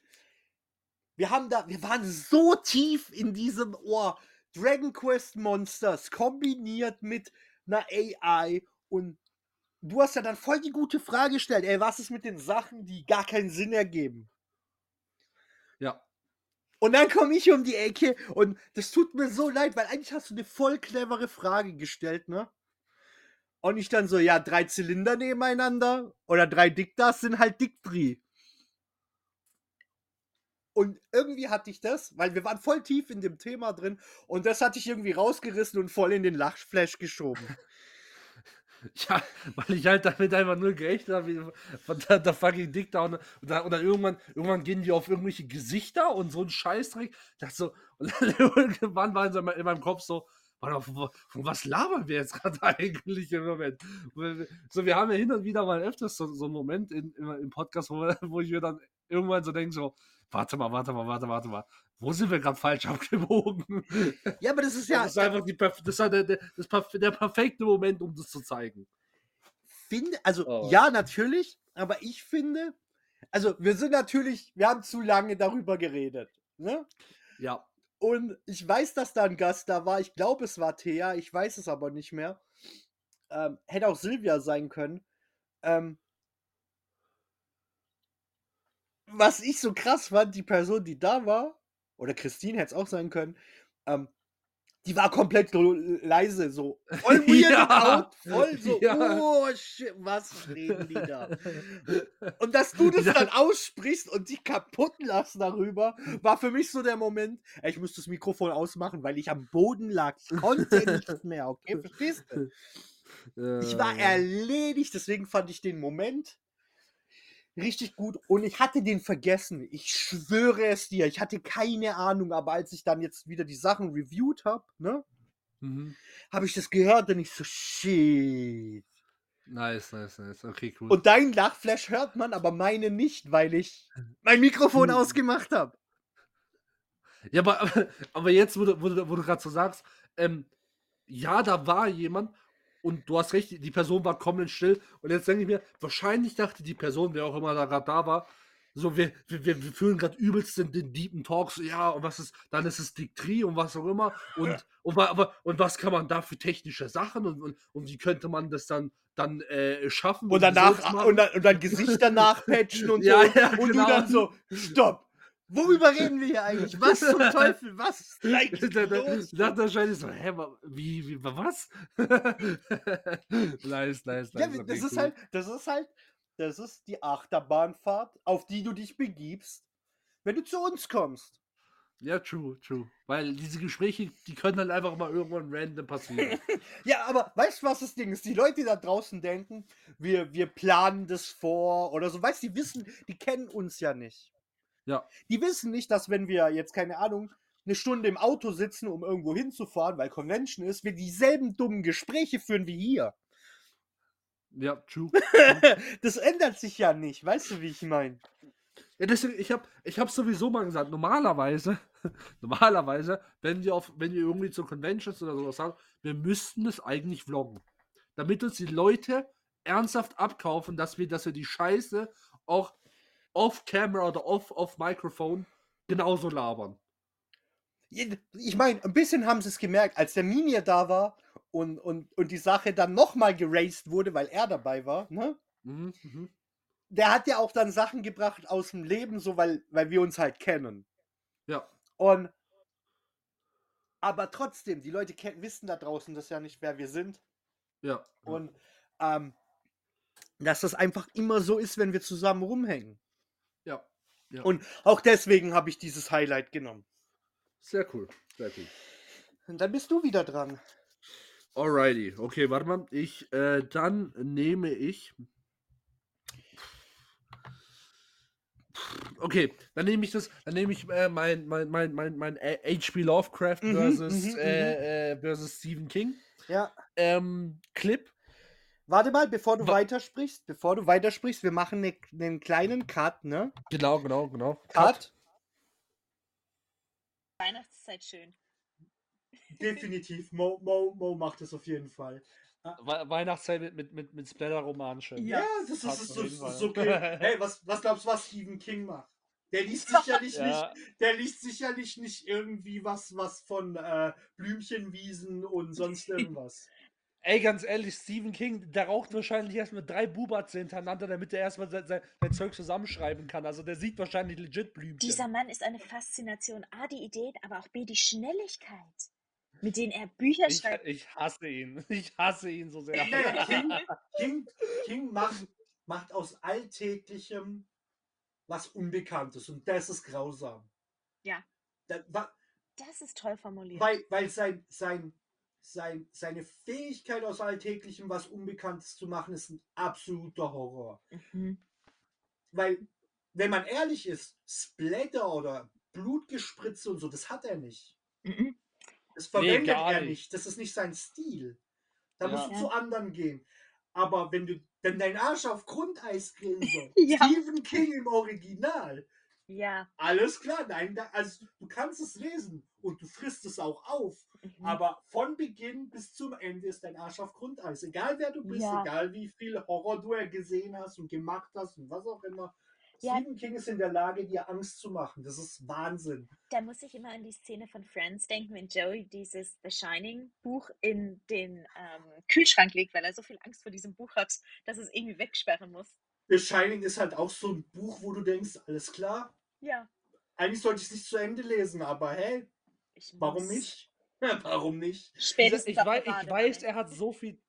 wir haben da, wir waren so tief in diesem Ohr. Dragon Quest Monsters kombiniert mit einer AI und du hast ja dann voll die gute Frage gestellt. Ey, was ist mit den Sachen, die gar keinen Sinn ergeben? Ja. Und dann komme ich um die Ecke und das tut mir so leid, weil eigentlich hast du eine voll clevere Frage gestellt, ne? Und ich dann so, ja, drei Zylinder nebeneinander oder drei Diktas sind halt Diktri. Und irgendwie hatte ich das, weil wir waren voll tief in dem Thema drin und das hatte ich irgendwie rausgerissen und voll in den Lachflash geschoben. Ja, weil ich halt damit einfach nur gerechnet habe, von der, der fucking Dickdown. Und dann, und dann irgendwann, irgendwann gehen die auf irgendwelche Gesichter und so ein Scheißdreck. Dachte so, und dann irgendwann war in, so- in meinem Kopf so, mal, von, von was labern wir jetzt gerade eigentlich im Moment? So, wir haben ja hin und wieder mal öfters so, so einen Moment in, im, im Podcast, wo, wo ich mir dann irgendwann so denke, so, warte mal, warte mal, warte, warte mal, wo sind wir gerade falsch abgebogen? Ja, aber das ist Ja, das ist einfach die, das ist der, der, der perfekte Moment, um das zu zeigen. finde, also Oh. ja, natürlich, aber ich finde, also wir sind natürlich, wir haben zu lange darüber geredet. Ne? Ja. Und ich weiß, dass da ein Gast da war. Ich glaube, es war Thea. Ich weiß es aber nicht mehr. Ähm, hätte auch Silvia sein können. Ähm, was ich so krass fand, die Person, die da war, oder Christine hätte es auch sein können, ähm, die war komplett leise, so voll weird Ja. out, voll so, Ja. oh shit, was reden die da? Und dass du das dann aussprichst und dich kaputt lassen darüber, war für mich so der Moment, ich muss das Mikrofon ausmachen, weil ich am Boden lag. Ich konnte nicht mehr, okay? Verstehst du? Ich war erledigt, deswegen fand ich den Moment richtig gut und ich hatte den vergessen. Ich schwöre es dir, ich hatte keine Ahnung, aber als ich dann jetzt wieder die Sachen reviewed habe, ne, mhm. habe ich das gehört und ich so, shit. Nice, nice, nice. Okay, cool. Und dein Lachflash hört man, aber meine nicht, weil ich mein Mikrofon Hm. ausgemacht habe. Ja, aber, aber jetzt, wo du, wo du, wo du gerade so sagst, ähm, ja, da war jemand und du hast recht, die Person war komplett still. Und jetzt denke ich mir, wahrscheinlich dachte die Person, wer auch immer da gerade da war, so, wir, wir, wir führen gerade übelst den, den deepen Talks, ja, und was ist, dann ist es Diktrie und was auch immer. Und, und, wa- aber, und was kann man da für technische Sachen und, und, und wie könnte man das dann, dann äh, schaffen? Und danach und dann, und dann Gesichter nachpatchen und Ja, so. ja, und genau. du dann so, stopp. Worüber reden wir hier eigentlich? Was zum Teufel? Was ist eigentlich Da, los? so, hä, wie, wie, wa- was? nice, nice, nice. Ja, das ist cool. halt, das ist halt, das ist die Achterbahnfahrt, auf die du dich begibst, wenn du zu uns kommst. Ja, true, true. Weil diese Gespräche, die können halt einfach mal irgendwann random passieren. Ja, aber weißt du, was das Ding ist? Die Leute da draußen denken, wir, wir planen das vor oder so. Weißt du, die wissen, die kennen uns ja nicht. Ja. Die wissen nicht, dass wenn wir jetzt, keine Ahnung, eine Stunde im Auto sitzen, um irgendwo hinzufahren, weil Convention ist, wir dieselben dummen Gespräche führen wie hier. ja, true. das ändert sich ja nicht. Weißt du, wie ich meine? Ja, deswegen, ich habe ich hab sowieso mal gesagt, normalerweise, normalerweise, wenn wir auf, wenn wir irgendwie zu Conventions oder sowas haben, wir müssten es eigentlich vloggen. Damit uns die Leute ernsthaft abkaufen, dass wir, dass wir die Scheiße auch off-camera oder off, off Microphone genauso labern. Ich meine, ein bisschen haben sie es gemerkt, als der Minier da war und, und, und die Sache dann nochmal geraced wurde, weil er dabei war, ne? Mhm, mhm. Der hat ja auch dann Sachen gebracht aus dem Leben, so weil, weil wir uns halt kennen. Ja. Und aber trotzdem, die Leute wissen da draußen das ja nicht, wer wir sind. Ja. Und ähm, dass das einfach immer so ist, wenn wir zusammen rumhängen. Ja. Und auch deswegen habe ich dieses Highlight genommen. Sehr cool. Sehr cool. Und dann bist du wieder dran. Alrighty. Okay, warte mal. Ich, äh, dann nehme ich. Okay, dann nehme ich das, dann nehme ich äh, mein, mein, mein, mein, mein äh, H.P. Lovecraft Mhm, versus, mhm, äh, äh, versus Stephen King Ja. ähm, Clip. Warte mal, bevor du Wa- weitersprichst, bevor du weitersprichst, wir machen ne, einen kleinen Cut, ne? Genau, genau, genau. Cut. Weihnachtszeit schön. Definitiv. Mo, Mo, Mo macht es auf jeden Fall. We Weihnachtszeit mit, mit, mit, mit Splatter-Roman schön. Ja, das ist, das ist, so, Fall. okay. Hey, was, was glaubst du, was Stephen King macht? Der liest sicherlich Ja. nicht, der liest sicherlich nicht irgendwie was, was von äh, Blümchenwiesen und sonst irgendwas. Ey, ganz ehrlich, Stephen King, der raucht wahrscheinlich erstmal drei Bubatze hintereinander, damit er erstmal sein, sein, sein Zeug zusammenschreiben kann. Also der sieht wahrscheinlich legit Blümchen. Dieser Mann ist eine Faszination. A, die Ideen, aber auch B, die Schnelligkeit, mit denen er Bücher ich, schreibt. ich hasse ihn. Ich hasse ihn so sehr. King, King, King macht, macht aus Alltäglichem was Unbekanntes und das ist grausam. Ja. Da, wa- Das ist toll formuliert. weil weil sein, sein, sein, seine Fähigkeit aus Alltäglichem was Unbekanntes zu machen, ist ein absoluter Horror. Mhm. Weil, wenn man ehrlich ist, Splatter oder Blutgespritze und so, das hat er nicht. Mhm. Das verwendet gar er nicht. nicht. Das ist nicht sein Stil. Da Ja. musst du zu anderen gehen. Aber wenn du denn dein Arsch auf Grundeis grillen soll, Ja. Stephen King im Original, Ja. alles klar, nein, da, also du kannst es lesen und du frisst es auch auf. Mhm. Aber von Beginn bis zum Ende ist dein Arsch auf Grundeis. Egal wer du bist, Ja. egal wie viel Horror du gesehen hast und gemacht hast und was auch immer. Ja. Stephen King ist in der Lage, dir Angst zu machen. Das ist Wahnsinn. Da muss ich immer an die Szene von Friends denken, wenn Joey dieses The Shining Buch in den ähm, Kühlschrank legt, weil er so viel Angst vor diesem Buch hat, dass es irgendwie wegsperren muss. The Shining ist halt auch so ein Buch, wo du denkst, alles klar, Ja. eigentlich sollte ich es nicht zu Ende lesen, aber hey, Ich warum muss. nicht? warum nicht? Spätestens ich, weiß, ich weiß, er hat so viel,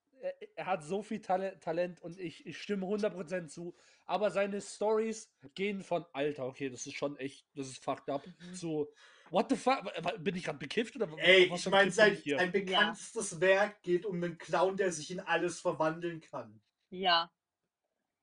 er, hat so viel Tale- Talent und ich, ich stimme 100% zu. Aber seine Stories gehen von Alter, okay, das ist schon echt, das ist fucked up, Mhm. zu What the fuck? Bin ich gerade bekifft oder Ey, was ich ein meine, sein, sein bekanntestes Werk geht um einen Clown, der sich in alles verwandeln kann. Ja.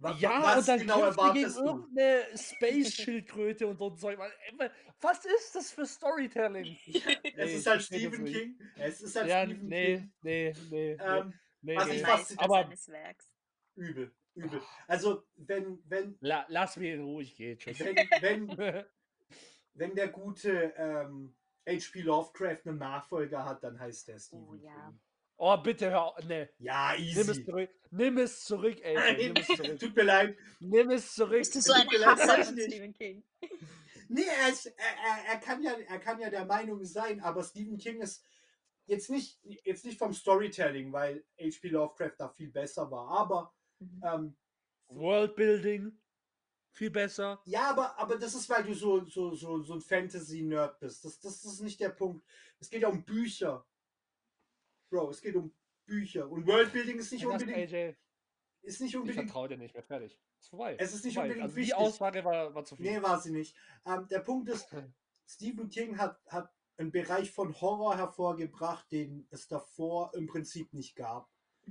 Wa- Ja, was und dann genau kämpft er gegen erwartest du? irgendeine Space-Schildkröte und so ein Zeug. Ey, Was ist das für Storytelling? Es Nee, ist halt es Stephen nicht. King. Es ist halt Ja, Stephen nee, King. nee, nee, nee, Ähm, nee, was nee. ich Die fast- aber- Werks. übel, übel. Also, wenn, wenn, La, lass mich in Ruhe, ich gehe. Tschüss. wenn, wenn, wenn der gute ähm, H.P. Lovecraft einen Nachfolger hat, dann heißt der Stephen Oh, ja. Oh, bitte hör auf. Nee. Ja, Nimm es easy. zurück. Nimm es zurück, ey. Nimm es zurück. Tut mir leid. Nimm es zurück. Bist du so ein Tut mir leid, Hasser von. Stephen King? Nee, er, ist, er, er, er, kann ja, er kann ja der Meinung sein, aber Stephen King ist jetzt nicht, jetzt nicht vom Storytelling, weil H.P. Lovecraft da viel besser war. Aber Mhm. ähm, Worldbuilding. Viel besser. Ja, aber, aber das ist, weil du so, so, so, so ein Fantasy-Nerd bist. Das, das ist nicht der Punkt. Es geht ja um Bücher. Bro, es geht um Bücher. Und Worldbuilding ist nicht Das, unbedingt. AJ, Ist nicht ich unbedingt. vertraue dir nicht mehr. Fertig. Ist vorbei. Es ist nicht vorbei. unbedingt also Die wichtig. Aussage war, war zu viel. Nee, war sie nicht. Ähm, der Punkt ist, Stephen King hat, hat einen Bereich von Horror hervorgebracht, den es davor im Prinzip nicht gab.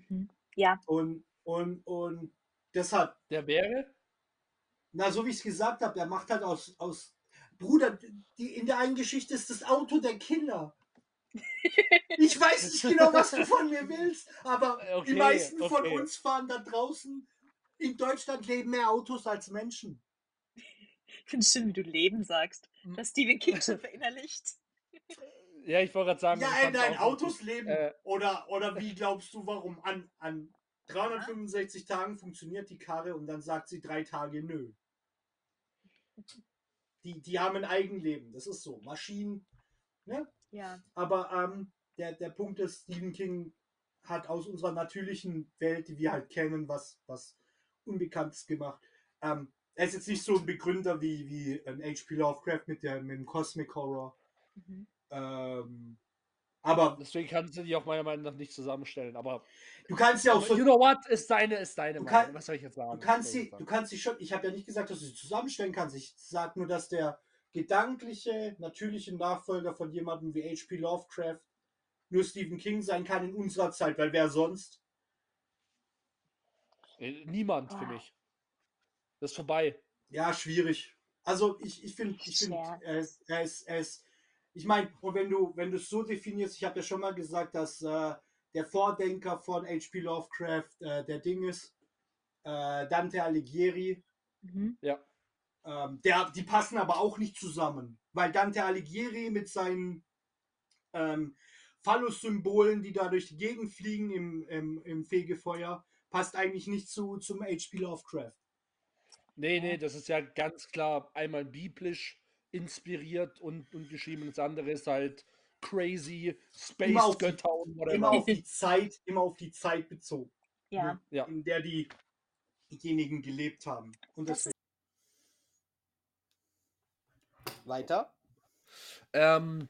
Mhm. Ja. Und, und, und deshalb, Der wäre? na, so wie ich es gesagt habe, er macht halt aus, aus Bruder, die, in der einen Geschichte ist das Auto der Killer. Ich weiß nicht genau, was du von mir willst, aber Okay, die meisten von okay. uns fahren da draußen. In Deutschland leben mehr Autos als Menschen. Ich finde es schön, wie du Leben sagst. Das Stephen King schon verinnerlicht. Ja, ich wollte gerade sagen. Ja, in deinen Autos leben. Äh, Oder, oder wie glaubst du, warum? An, an 365 Tagen funktioniert die Karre und dann sagt sie drei Tage nö. Die, die haben ein Eigenleben, das ist so. Maschinen, ne? Ja. Aber ähm, der, der Punkt ist, Stephen King hat aus unserer natürlichen Welt, die wir halt kennen, was, was Unbekanntes gemacht. Ähm, er ist jetzt nicht so ein Begründer wie, wie ein H.P. Lovecraft mit, der, mit dem Cosmic Horror. Mhm. Ähm, aber deswegen kannst du die auch meiner Meinung nach nicht zusammenstellen. Aber du kannst ja auch so. you know what? Ist deine, ist deine Du Meinung. kann- Was soll ich jetzt sagen? Du kannst sie, du kannst sie schon. Ich habe ja nicht gesagt, dass du sie zusammenstellen kannst. Ich sage nur, dass der gedankliche, natürliche Nachfolger von jemandem wie H.P. Lovecraft nur Stephen King sein kann in unserer Zeit, weil wer sonst? Äh, Niemand für Ah. mich. Das ist vorbei. Ja, schwierig. Also ich, ich finde, ich finde, er ist, er ist, er ist. Ich meine, und wenn du, wenn du es so definierst, ich habe ja schon mal gesagt, dass äh, der Vordenker von H.P. Lovecraft äh, der Ding ist, äh, Dante Alighieri. Mhm. Ähm, der, die passen aber auch nicht zusammen, weil Dante Alighieri mit seinen ähm, Phallus-Symbolen, die da durch die Gegend fliegen im, im, im Fegefeuer, passt eigentlich nicht zu, zum H.P. Lovecraft. Nee, nee, das ist ja ganz klar einmal biblisch inspiriert und, und geschrieben. Das andere ist halt crazy Immer Space-Götter und Immer whatever. auf die Zeit, immer auf die Zeit bezogen, Ja. Ja. in der die, diejenigen gelebt haben. Und Das deswegen, Weiter. Ähm,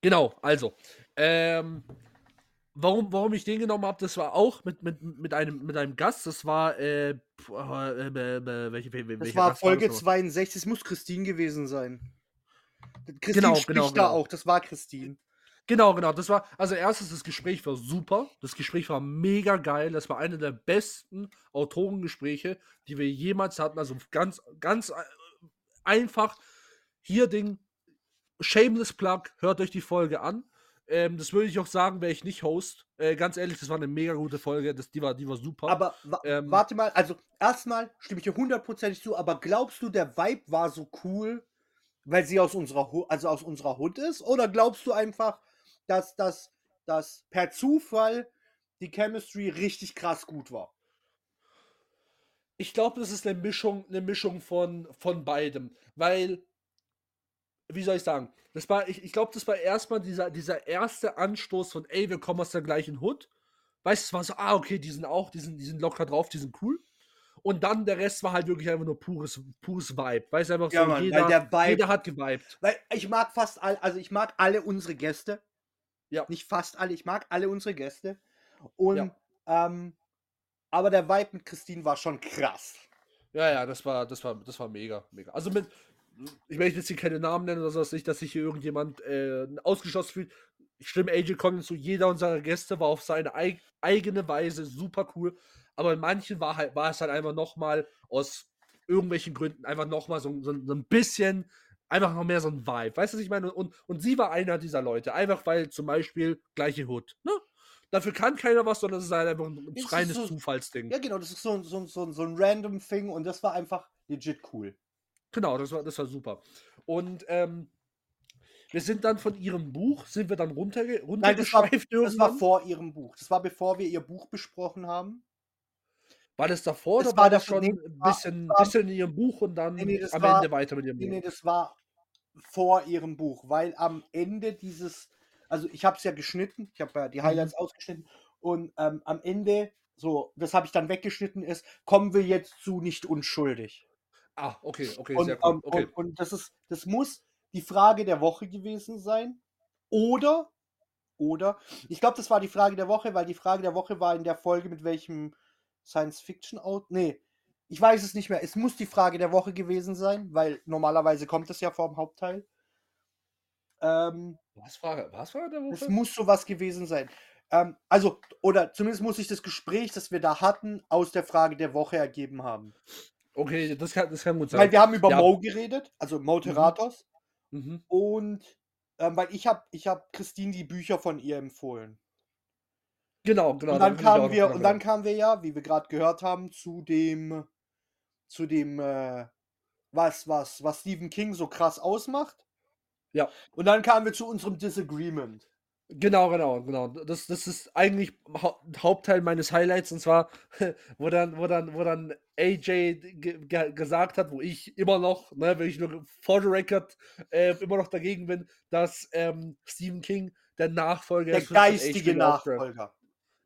genau, also. Ähm, warum, warum ich den genommen habe, das war auch mit, mit, mit, einem, mit einem Gast. Das war, äh, pf, äh, äh, äh, welche, welche, Das Das war Gast Folge das nochmal? 62, es muss Christine gewesen sein. Christine Genau, spricht genau, da genau. auch, das war Christine. Genau, genau. Das war, also erstens, das Gespräch war super. Das Gespräch war mega geil. Das war eine der besten Autorengespräche, die wir jemals hatten. Also ganz, ganz äh, einfach. Hier Ding, Shameless Plug, hört euch die Folge an. Ähm, das würde ich auch sagen, wäre ich nicht Host. Äh, ganz ehrlich, das war eine mega gute Folge. Das, die, war, die war super. Aber wa Ähm, warte mal, also erstmal stimme ich dir hundertprozentig zu, aber glaubst du, der Vibe war so cool, weil sie aus unserer also aus unserer Hut ist? Oder glaubst du einfach, dass das dass per Zufall die Chemistry richtig krass gut war? ich glaube, das ist eine Mischung, eine Mischung von, von beidem. Weil, wie soll ich sagen, das war, ich, ich glaube, das war erstmal dieser, dieser erste Anstoß von, ey, wir kommen aus der gleichen Hut. Weißt du, es war so, ah, okay, die sind auch, die sind, die sind locker drauf, die sind cool. Und dann der Rest war halt wirklich einfach nur pures, pures Vibe. Weißt du, einfach Ja, so, Mann, jeder, der Vibe- jeder hat geweibt. Weil ich mag fast all, also ich mag alle unsere Gäste. Ja. Nicht fast alle, ich mag alle unsere Gäste. Und Ja. ähm, aber der Vibe mit Christine war schon krass. Ja, ja, das war, das war, das war mega, mega. Also mit, ich möchte jetzt hier keine Namen nennen oder sowas, nicht, dass sich hier irgendjemand äh, ausgeschlossen fühlt. Ich stimme AJ Collins zu, jeder unserer Gäste war auf seine eig eigene Weise super cool. Aber in manchen war, halt, war es halt einfach nochmal aus irgendwelchen Gründen einfach nochmal so, so, so ein bisschen, einfach noch mehr so ein Vibe. Weißt du, was ich meine? Und, und sie war einer dieser Leute. Einfach weil zum Beispiel gleiche Hut. Ne? Dafür kann keiner was, sondern es ist halt einfach ein ist reines so- Zufallsding. Ja, genau, das ist so, so, so, so ein random Thing und das war einfach legit cool. Genau, das war, das war super. Und ähm, wir sind dann von ihrem Buch, sind wir dann runterge Nein, das war, runtergeschweift das war vor ihrem Buch. Das war bevor wir ihr Buch besprochen haben. War das davor Das oder war das schon nee, ein bisschen, war- bisschen in ihrem Buch und dann Nee, nee, am war- Ende weiter mit ihrem Buch? nee, das war vor ihrem Buch, weil am Ende dieses, also ich habe es ja geschnitten, ich habe ja die Highlights ausgeschnitten und ähm, am Ende, so, das habe ich dann weggeschnitten, ist, kommen wir jetzt zu nicht unschuldig. Ah, okay, okay, Und, sehr cool. ähm, Okay. und, und das ist, das muss die Frage der Woche gewesen sein. Oder, oder, ich glaube, das war die Frage der Woche, weil die Frage der Woche war in der Folge mit welchem Science-Fiction-Out. Nee, ich weiß es nicht mehr. Es muss die Frage der Woche gewesen sein, weil normalerweise kommt es ja vor dem Hauptteil. Ähm, Was war, was war der es Woche? muss sowas gewesen sein. Ähm, also, oder zumindest muss sich das Gespräch, das wir da hatten, aus der Frage der Woche ergeben haben. Okay, das kann, das kann gut sein. Weil wir haben über Ja. Mo geredet, also Moderatos. Mhm. Und ähm, weil ich habe ich hab Christine die Bücher von ihr empfohlen. Genau, genau. und dann auch kamen wir, und dann kamen wir ja, wie wir gerade gehört haben, zu dem, zu dem, äh, was, was, was Stephen King so krass ausmacht. Ja. Und dann kamen wir zu unserem Disagreement. Genau, genau, genau. Das, das ist eigentlich Hau Hauptteil meines Highlights und zwar, wo dann, wo dann, wo dann AJ ge ge gesagt hat, wo ich immer noch, ne, wenn ich nur for the record äh, immer noch dagegen bin, dass ähm, Stephen King der Nachfolger Der ist H.P. geistige. Nachfolger.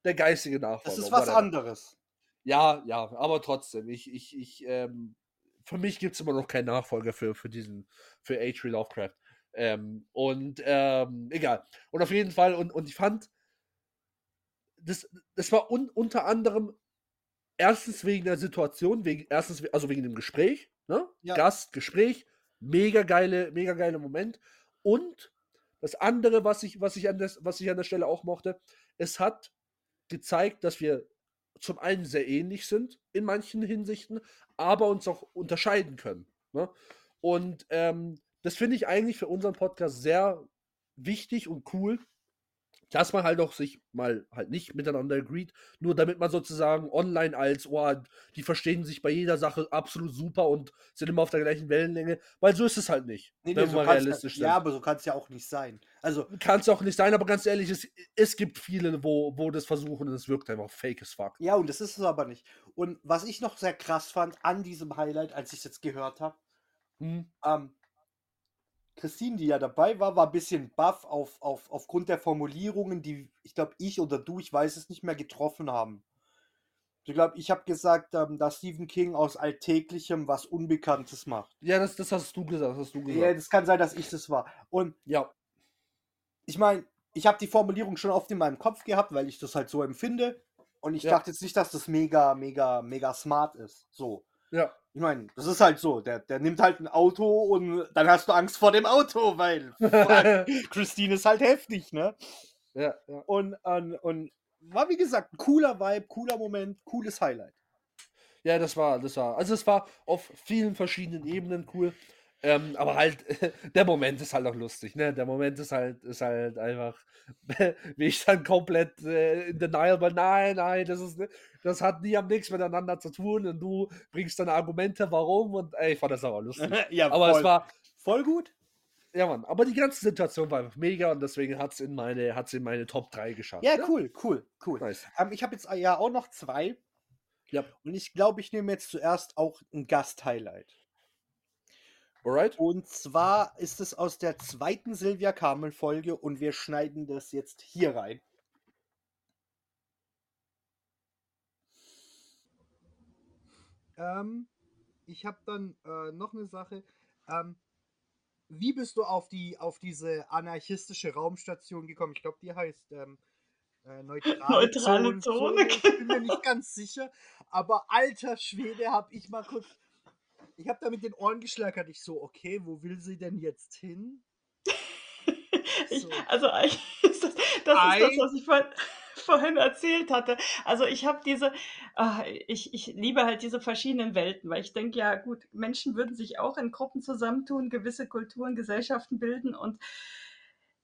Der geistige Nachfolger. Das ist was anderes. Ja, ja, aber trotzdem, ich, ich, ich, ähm, für mich gibt es immer noch keinen Nachfolger für, für diesen, für H.P. Lovecraft. Ähm, und ähm, egal. Und auf jeden Fall, und, und ich fand, das, das war un, unter anderem erstens wegen der Situation, wegen, erstens, also wegen dem Gespräch, ne? Ja. Gast, Gespräch, mega geile, mega geile Moment. Und das andere, was ich, was ich an der, was ich an der Stelle auch mochte, es hat gezeigt, dass wir zum einen sehr ähnlich sind in manchen Hinsichten, aber uns auch unterscheiden können. Ne? Und ähm, das finde ich eigentlich für unseren Podcast sehr wichtig und cool, dass man halt auch sich mal halt nicht miteinander agreed, nur damit man sozusagen online als, oh, die verstehen sich bei jeder Sache absolut super und sind immer auf der gleichen Wellenlänge, weil so ist es halt nicht, Nee, nee, wenn so mal kann's realistisch ja, sind. ja, aber so kann es ja auch nicht sein. Also, Kann es auch nicht sein, aber ganz ehrlich, es, es gibt viele, wo, wo das versuchen und es wirkt einfach fake as fuck. ja, und das ist es aber nicht. Und was ich noch sehr krass fand an diesem Highlight, als ich es jetzt gehört habe, Hm. ähm, Christine, die ja dabei war, war ein bisschen baff auf, auf, aufgrund der Formulierungen, die ich glaube, ich oder du, ich weiß es nicht mehr, getroffen haben. Ich glaube, ich habe gesagt, ähm, dass Stephen King aus Alltäglichem was Unbekanntes macht. Ja, das, das hast du gesagt, hast du Ja, gesagt. das kann sein, dass ich das war. Und Ja, ich meine, ich habe die Formulierung schon oft in meinem Kopf gehabt, weil ich das halt so empfinde. Und ich Ja. dachte jetzt nicht, dass das mega, mega, mega smart ist. So. ja. Ich meine, das ist halt so. Der, der nimmt halt ein Auto und dann hast du Angst vor dem Auto, weil Christine ist halt heftig, ne? ja, ja. Und, und, und war wie gesagt ein cooler Vibe, cooler Moment, cooles Highlight. Ja, das war, das war, also es war auf vielen verschiedenen Ebenen cool. Ähm, aber halt, der Moment ist halt auch lustig, ne? Der Moment ist halt, ist halt einfach, wie ich dann komplett äh, in Denial war, nein, nein, das ist, ne- das hat nie am nichts miteinander zu tun und du bringst dann Argumente, warum und ey, ich fand das aber lustig. ja, aber voll, es war, voll gut. ja Mann, aber die ganze Situation war einfach mega und deswegen hat es in meine, hat's in meine Top 3 geschafft. Ja, ne? cool, cool, cool. Nice. Ähm, ich habe jetzt ja auch noch zwei. Ja. Und ich glaube, ich nehme jetzt zuerst auch ein Gast-Highlight. Alright? Und zwar ist es aus der zweiten Silvia Carmel-Folge und wir schneiden das jetzt hier rein. Ähm, ich habe dann äh, noch eine Sache. Ähm, wie bist du auf die auf diese anarchistische Raumstation gekommen? Ich glaube, die heißt ähm, äh, neutrale, Neutrale Zone, Ich bin mir nicht ganz sicher. Aber alter Schwede, habe ich mal kurz. Ich habe da mit den Ohren geschlackert. Ich so, okay, wo will sie denn jetzt hin? Ich, So. also das, das ist das, was ich vorhin, vorhin erzählt hatte. Also ich habe diese, ah, ich, ich liebe halt diese verschiedenen Welten, weil ich denke, ja gut, Menschen würden sich auch in Gruppen zusammentun, gewisse Kulturen, Gesellschaften bilden und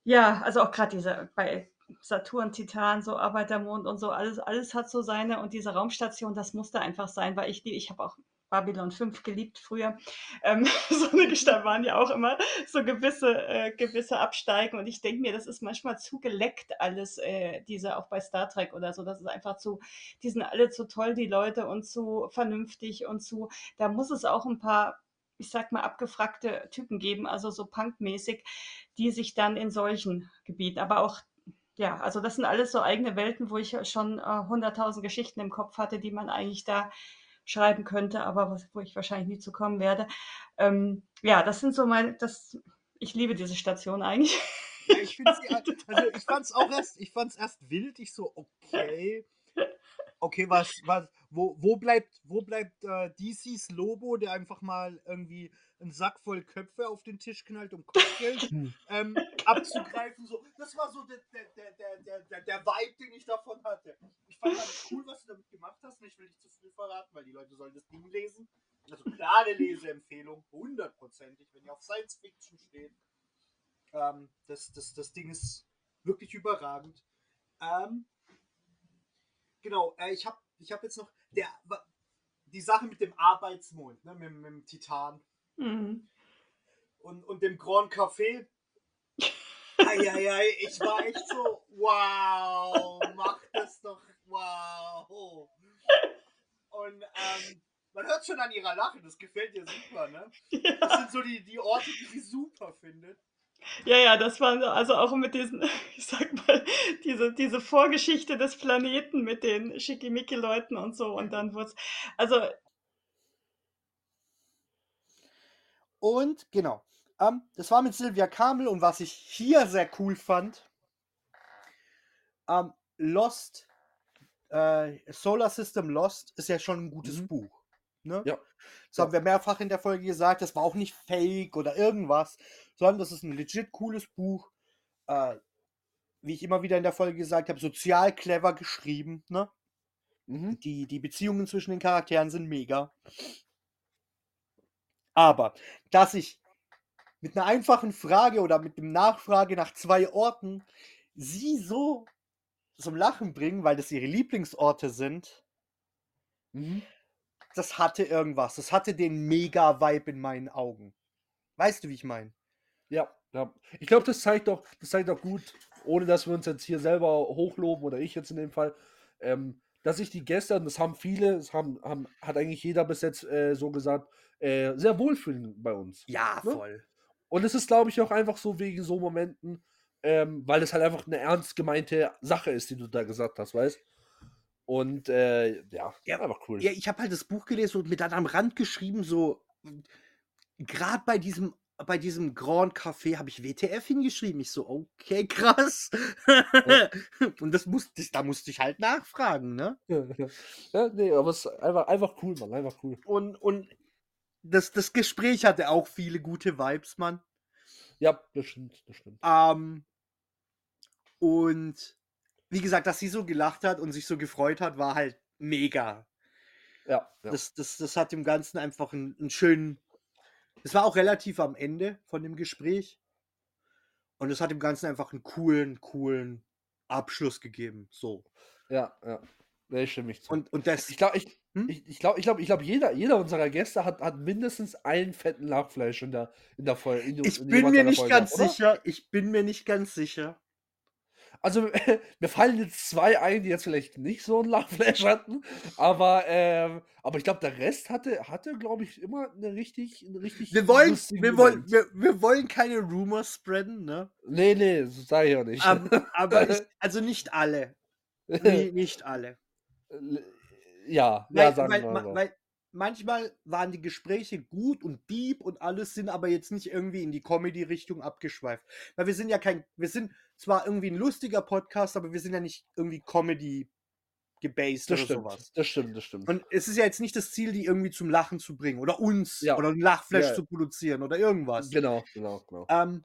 ja, also auch gerade diese bei Saturn, Titan, so Arbeitermond und so, alles, alles hat so seine und diese Raumstation, das musste einfach sein, weil ich, ich habe auch Babylon 5 geliebt früher. Ähm, so eine Gestalt waren ja auch immer so gewisse, äh, gewisse Absteigen und ich denke mir, das ist manchmal zu geleckt alles, äh, diese auch bei Star Trek oder so, das ist einfach zu, die sind alle zu toll, die Leute und zu vernünftig und zu, da muss es auch ein paar ich sag mal, abgefragte Typen geben, also so punkmäßig, die sich dann in solchen Gebieten, aber auch, ja, also das sind alles so eigene Welten, wo ich schon äh, hunderttausend Geschichten im Kopf hatte, die man eigentlich da schreiben könnte, aber was, wo ich wahrscheinlich nie zu kommen werde. Ähm, ja, das sind so meine, das, ich liebe diese Station eigentlich. Ja, ich also ich fand's auch erst, ich fand's erst wild. Ich so, okay, okay, was, was, wo, wo bleibt, wo bleibt äh, DCs Lobo, der einfach mal irgendwie einen Sack voll Köpfe auf den Tisch knallt, um Kopfgeld ähm, abzugreifen? So, das war so der, der, der, der, der, der, Vibe, den ich davon hatte. Ich fand das cool, was du damit gemacht hast. Ich will nicht zu früh verraten, weil die Leute sollen das Ding lesen. Also klare Leseempfehlung, hundertprozentig, wenn ihr auf Science Fiction steht. Ähm, das, das, das Ding ist wirklich überragend. Ähm, genau, äh, ich habe ich hab jetzt noch der, die Sache mit dem Arbeitsmond, ne, mit, mit dem Titan Mhm. und, und dem Grand Café. Eieiei, ich war echt so, wow, mach das doch, wow. Und ähm, man hört schon an ihrer Lache, das gefällt ihr super, ne? Das sind so die, die Orte, die sie super findet. Ja, ja, das war so- also auch mit diesen, ich sag mal, diese, diese Vorgeschichte des Planeten mit den Schickimicki-Leuten und so und dann wurde also Und genau, ähm, das war mit Silvia Kamel und was ich hier sehr cool fand, ähm, Lost, äh, Solar System Lost ist ja schon ein gutes Mhm. Buch. Ne? Ja. Das haben wir mehrfach in der Folge gesagt, das war auch nicht fake oder irgendwas, sondern das ist ein legit cooles Buch. Äh, wie ich immer wieder in der Folge gesagt habe, sozial clever geschrieben. Ne? Mhm. Die, die Beziehungen zwischen den Charakteren sind mega. Aber, dass ich mit einer einfachen Frage oder mit dem Nachfrage nach zwei Orten sie so zum Lachen bringen, weil das ihre Lieblingsorte sind, Mhm. das hatte irgendwas. Das hatte den Mega-Vibe in meinen Augen. Weißt du, wie ich meine? Ja, ja. Ich glaube, das zeigt doch, das zeigt doch gut, ohne dass wir uns jetzt hier selber hochloben oder ich jetzt in dem Fall, ähm, dass sich die Gäste, und das haben viele, das haben, haben, hat eigentlich jeder bis jetzt äh, so gesagt, äh, sehr wohlfühlen bei uns. Ja, Ne? voll. Und es ist, glaube ich, auch einfach so wegen so Momenten, ähm, weil es halt einfach eine ernst gemeinte Sache ist, die du da gesagt hast, weißt? Und äh, ja, Ja, einfach cool. Ja, ich habe halt das Buch gelesen und mir dann am Rand geschrieben, so, gerade bei diesem, bei diesem Grand Café habe ich WTF hingeschrieben. Ich so, okay, krass. und das musste ich, da musste ich halt nachfragen, ne? ja, nee, aber es ist einfach, einfach cool, Mann, einfach cool. Und, und das, das Gespräch hatte auch viele gute Vibes, Mann. Ja, das stimmt, das stimmt. Ähm, und wie gesagt, dass sie so gelacht hat und sich so gefreut hat, war halt mega. Ja, ja. Das, das, das hat dem Ganzen einfach einen, einen schönen, Es war auch relativ am Ende von dem Gespräch. Und es hat dem Ganzen einfach einen coolen, coolen Abschluss gegeben. So. Ja, ja. Nee, stimme ich zu. Und, und das. ich glaube, ich, Hm? ich, ich glaube, ich glaub, ich glaub, jeder, jeder unserer Gäste hat, hat mindestens einen fetten Lachfleisch in der, in der Folge. In, Ich in bin mir nicht Folgen ganz oder? sicher. Ich bin mir nicht ganz sicher. Also, mir fallen jetzt zwei ein, die jetzt vielleicht nicht so ein Lachflash hatten, aber, ähm, aber ich glaube, der Rest hatte, hatte glaube ich, immer eine richtig, eine richtig Wir wollen, wir wollen, wir, wir wollen keine Rumors spreaden, ne? Nee, nee, das sage ich auch nicht. Aber, aber ich, also nicht alle. Nee, nicht alle. ja, Weil, ja, sagen weil, wir ma- mal. so. weil manchmal waren die Gespräche gut und deep und alles sind aber jetzt nicht irgendwie in die Comedy-Richtung abgeschweift. Weil wir sind ja kein, wir sind zwar irgendwie ein lustiger Podcast, aber wir sind ja nicht irgendwie Comedy gebased Das oder stimmt, sowas. das stimmt, das stimmt. Und es ist ja jetzt nicht das Ziel, die irgendwie zum Lachen zu bringen oder uns Ja. oder ein Lachflash Ja. zu produzieren oder irgendwas. Genau, genau, genau. Ähm,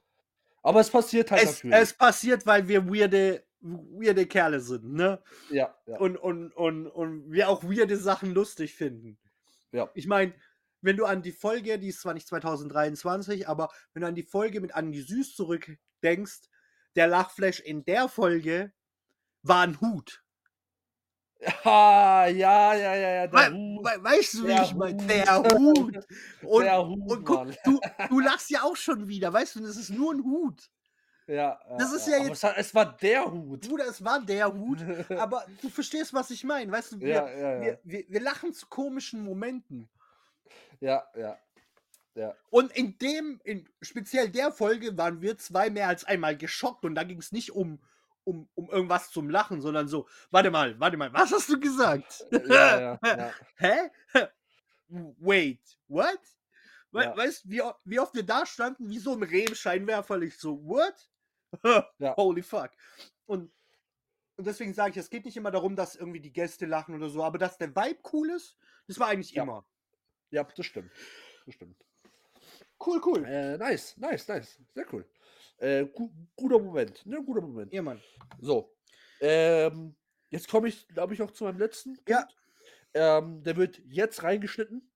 Aber es passiert halt es, natürlich. es passiert, weil wir weirde, weirde Kerle sind, ne? ja, ja, Und, und, und, und wir auch weirde Sachen lustig finden. ja. Ich meine, wenn du an die Folge, die ist zwar nicht 2023, aber wenn du an die Folge mit Andi Süß zurückdenkst, der Lachflash in der Folge war ein Hut. Ah, ja, ja, ja, ja, der We Hut. we weißt du, wie Der ich meine? Der Hut. Und, Der Hut, und guck, du, du lachst ja auch schon wieder, weißt du, das ist nur ein Hut. Ja, Das ist ja aber jetzt- Es, hat- es war der Hut. Bruder, es war der Hut, aber du verstehst, was ich meine, weißt du, wir, Ja, ja, ja. Wir, wir, wir lachen zu komischen Momenten. Ja, ja. Ja. Und in dem, in speziell der Folge waren wir zwei mehr als einmal geschockt und da ging es nicht um, um, um irgendwas zum Lachen, sondern so, warte mal, warte mal, was hast du gesagt? Ja, ja, ja. Hä? Wait, what? We. Weißt du, wie, wie oft wir da standen, wie so ein Rehmscheinwerfer, ich so, what? Holy fuck. Und, und deswegen sage ich, es geht nicht immer darum, dass irgendwie die Gäste lachen oder so, aber dass der Vibe cool ist, das war eigentlich immer. Ja, das stimmt. Das stimmt. Cool, cool. Äh, nice, nice, nice. Sehr cool. Äh, gu guter Moment. Ne, guter Moment. Ja, Mann. So. Ähm, jetzt komme ich, glaube ich, auch zu meinem letzten. Ja. Punkt. Ähm, der wird jetzt reingeschnitten.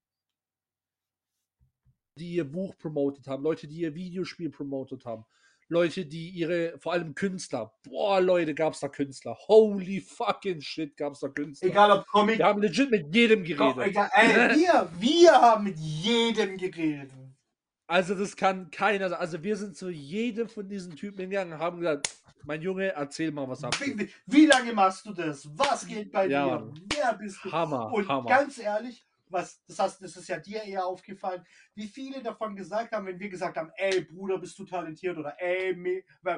Die ihr Buch promotet haben, Leute, die ihr Videospiel promotet haben, Leute, die ihre, vor allem Künstler. Boah, Leute, gab's da Künstler. Holy fucking shit, gab's da Künstler. Egal ob Comic, Wir haben legit mit jedem geredet. egal, ey, wir, wir haben mit jedem geredet. Also das kann keiner. Also wir sind zu jedem von diesen Typen hingegangen und haben gesagt, mein Junge, erzähl mal, was abgeht. wie, wie lange machst du das? Was geht bei Ja, dir? Mann. Wer bist du? Hammer, Und Hammer. ganz ehrlich, was, das, heißt, das ist ja dir eher aufgefallen, wie viele davon gesagt haben, wenn wir gesagt haben, ey Bruder, bist du talentiert oder ey,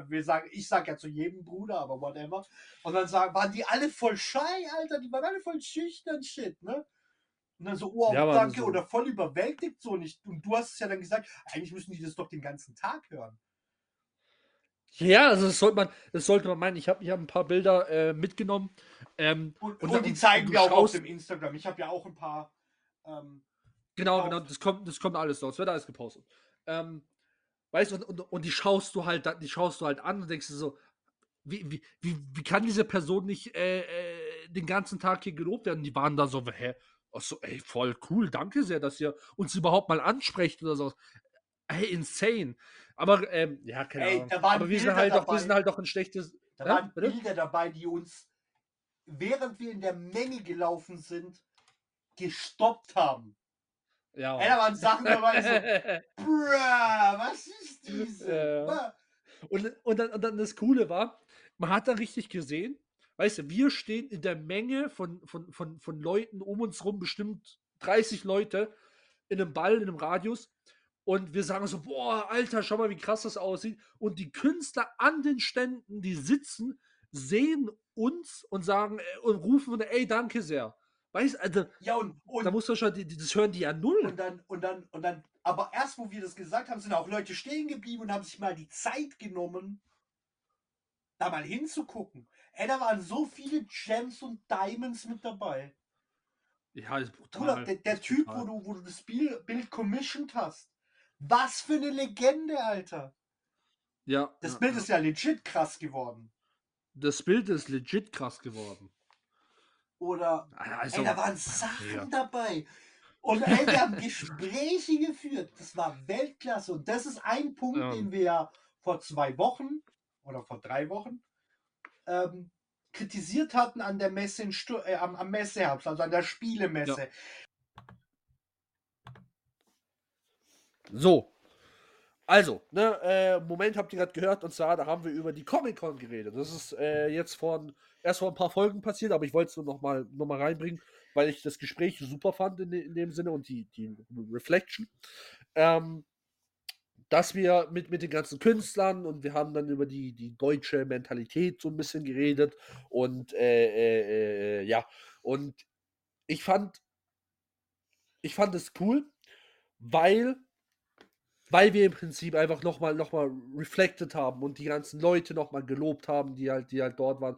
wir sagen, ich sag ja zu jedem Bruder, aber whatever. Und dann sagen, waren die alle voll shy, Alter, die waren alle voll schüchtern, shit, ne? Und dann so, oh, Ja, danke, so. oder voll überwältigt so nicht. Und du hast es ja dann gesagt, eigentlich müssen die das doch den ganzen Tag hören. Ja, also das sollte man, das sollte man meinen. Ich habe ich hab ein paar Bilder äh, mitgenommen. Ähm, Und, Und und, die zeigen wir auch auf dem Instagram. Ich habe ja auch ein paar. Ähm, genau, genau, das kommt, das kommt alles raus. Wird alles gepostet. Ähm, weißt du, und, und, und die schaust du halt, die schaust du halt an und denkst dir so, wie, wie, wie, wie kann diese Person nicht äh, äh, den ganzen Tag hier gelobt werden? Die waren da so, hä? Ach so, ey, voll cool, danke sehr, dass ihr uns überhaupt mal ansprecht oder so. Ey, insane. Aber, ähm, ja, keine Ey, Ahnung. Aber wir sind halt auch, wir sind halt auch ein schlechtes. da Hä? waren Bitte? Bilder dabei, die uns, während wir in der Menge gelaufen sind, gestoppt haben. Ja. Ey, da waren Sachen dabei, so, bruh, was ist diese? Ja. Und, und, dann, und dann das Coole war, man hat da richtig gesehen, weißt du, wir stehen in der Menge von, von, von, von Leuten um uns rum, bestimmt 30 Leute in einem Ball, in einem Radius. Und wir sagen so, boah, Alter, schau mal, wie krass das aussieht. Und die Künstler an den Ständen, die sitzen, sehen uns und sagen äh, und rufen, ey, danke sehr. Weißt du, also, Ja, und, da und, muss man schon, das hören die ja null. und dann, und dann, und dann, aber erst wo wir das gesagt haben, sind auch Leute stehen geblieben und haben sich mal die Zeit genommen, da mal hinzugucken. Ey, da waren so viele Gems und Diamonds mit dabei. Ja, ist brutal. Bruder, der, der Typ, brutal. wo du, wo du das Bild, Bild commissioned hast. Was für eine Legende, Alter. Ja, Das ja, Bild ja. ist ja legit krass geworden. Das Bild ist legit krass geworden. Oder, Also, ey, da waren Sachen mega. dabei. Und ey, wir haben Gespräche geführt. Das war Weltklasse. Und das ist ein Punkt, Ja. den wir ja vor zwei Wochen oder vor drei Wochen ähm, kritisiert hatten an der Messe in Stu äh, am, am Messeherbst, also an der Spielemesse. So. Also, ne, äh, Moment habt ihr gerade gehört, und zwar, da haben wir über die Comic-Con geredet. Das ist äh, jetzt vor, erst vor ein paar Folgen passiert, aber ich wollte es nur noch mal, noch mal reinbringen, weil ich das Gespräch super fand in, de- in dem Sinne und die, die Reflection. Ähm, dass wir mit, mit den ganzen Künstlern und wir haben dann über die, die deutsche Mentalität so ein bisschen geredet und äh, äh, äh, ja, und ich fand, ich fand es cool, weil weil wir im Prinzip einfach nochmal noch mal reflected haben und die ganzen Leute nochmal gelobt haben, die halt, die halt dort waren.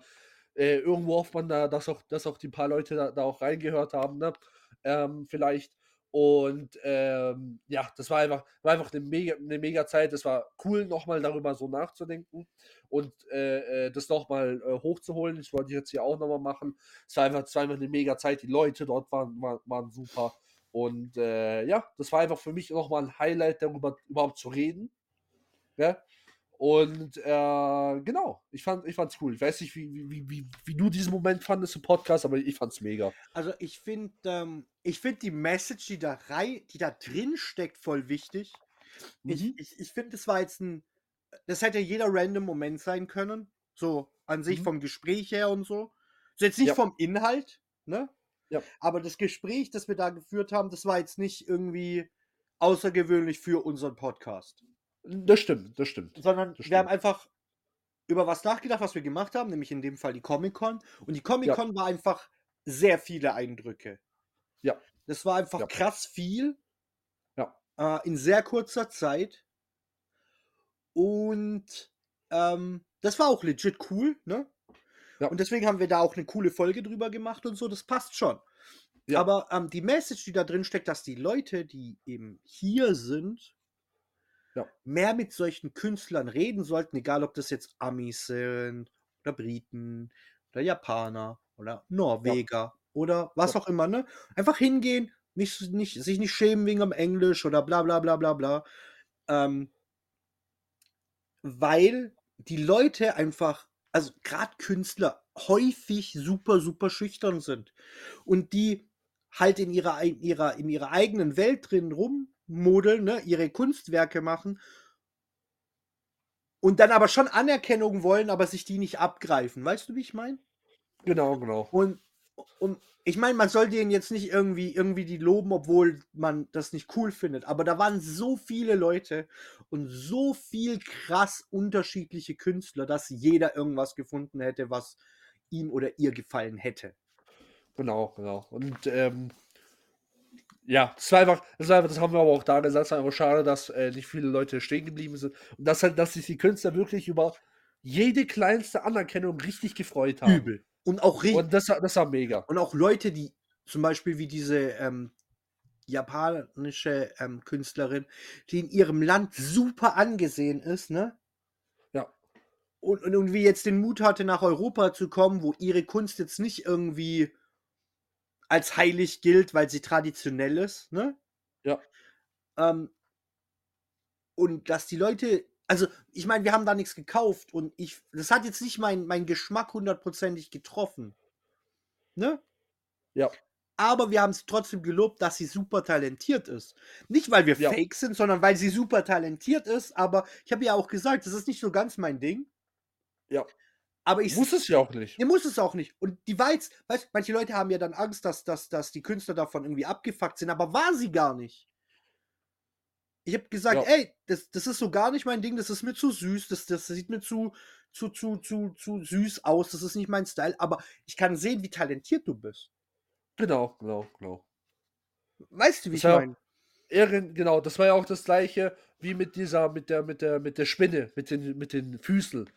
Äh, irgendwo hofft man da, dass auch, dass auch die paar Leute da, da auch reingehört haben, ne? Ähm, vielleicht. Und ähm, ja, das war einfach, war einfach eine mega, eine mega Zeit. Es war cool, nochmal darüber so nachzudenken und äh, äh, das nochmal äh, hochzuholen. Das wollte ich jetzt hier auch nochmal machen. Es war einfach, war einfach eine mega Zeit. Die Leute dort waren, waren, waren super. Und äh, ja, das war einfach für mich nochmal ein Highlight, darüber überhaupt zu reden. Ja? Und äh, genau, ich fand ich fand's cool. Ich weiß nicht, wie, wie, wie- wie, du diesen Moment fandest im Podcast, aber ich fand's mega. Also ich finde, ähm, ich finde die Message, die da rei die da drin steckt, voll wichtig. Ich, Mhm. ich, ich finde, das war jetzt ein, das hätte jeder random Moment sein können. So an sich Mhm. vom Gespräch her und so. So jetzt nicht Ja. vom Inhalt, ne? Ja. Aber das Gespräch, das wir da geführt haben, das war jetzt nicht irgendwie außergewöhnlich für unseren Podcast. Das stimmt, das stimmt. Sondern Das wir haben einfach über was nachgedacht, was wir gemacht haben, nämlich in dem Fall die Comic-Con. Und die Comic-Con war einfach sehr viele Eindrücke. Ja. Das war einfach Ja. krass viel. Ja. Äh, in sehr kurzer Zeit. Und ähm, das war auch legit cool, ne? Ja. Und deswegen haben wir da auch eine coole Folge drüber gemacht und so, das passt schon. Ja. Aber ähm, die Message, die da drin steckt, dass die Leute, die eben hier sind, Ja. mehr mit solchen Künstlern reden sollten, egal ob das jetzt Amis sind oder Briten oder Japaner oder Norweger oder was Ja. auch immer, ne? Einfach hingehen, nicht, nicht, sich nicht schämen wegen am Englisch oder bla bla bla bla bla. Ähm, weil die Leute einfach, also gerade Künstler, häufig super, super schüchtern sind. Und die halt in ihrer, in ihrer, in ihrer eigenen Welt drin rummodeln, ne, ihre Kunstwerke machen und dann aber schon Anerkennung wollen, aber sich die nicht abgreifen. Weißt du, wie ich meine? Genau, genau. Und, und ich meine, man soll denen jetzt nicht irgendwie, irgendwie die loben, obwohl man das nicht cool findet. Aber da waren so viele Leute und so viel krass unterschiedliche Künstler, dass jeder irgendwas gefunden hätte, was ihm oder ihr gefallen hätte. Genau, genau. Und ähm, ja, das war einfach, das war einfach, das haben wir aber auch da gesagt, es war einfach schade, dass äh, nicht viele Leute stehen geblieben sind. Und dass halt, dass sich die Künstler wirklich über jede kleinste Anerkennung richtig gefreut haben. Übel. Und auch richtig. Und das, war- das war mega. Und auch Leute, die zum Beispiel wie diese ähm, japanische ähm, Künstlerin, die in ihrem Land super angesehen ist, ne? Ja. Und, und, und wie jetzt den Mut hatte, nach Europa zu kommen, wo ihre Kunst jetzt nicht irgendwie als heilig gilt, weil sie traditionell ist, ne? Ja. Ähm, und dass die Leute, also ich meine, wir haben da nichts gekauft und ich, das hat jetzt nicht mein, mein Geschmack hundertprozentig getroffen. Ne? Ja. Aber wir haben es trotzdem gelobt, dass sie super talentiert ist. Nicht, weil wir Ja. fake sind, sondern weil sie super talentiert ist. Aber ich habe ja auch gesagt, das ist nicht so ganz mein Ding. Ja. Aber ich Muss es ja auch nicht. Ihr muss es auch nicht. Und die jetzt, weißt manche Leute haben ja dann Angst, dass, dass, dass die Künstler davon irgendwie abgefuckt sind, aber war sie gar nicht. Ich habe gesagt, Ja. ey, das, das ist so gar nicht mein Ding, das ist mir zu süß, das, das sieht mir zu, zu, zu, zu, zu süß aus, das ist nicht mein Style, aber ich kann sehen, wie talentiert du bist. Genau, genau, genau. Weißt du, wie Das ich meine? Ehren, genau, das war ja auch das gleiche wie mit dieser, mit der, mit der, mit der Spinne, mit den, mit den Füßen.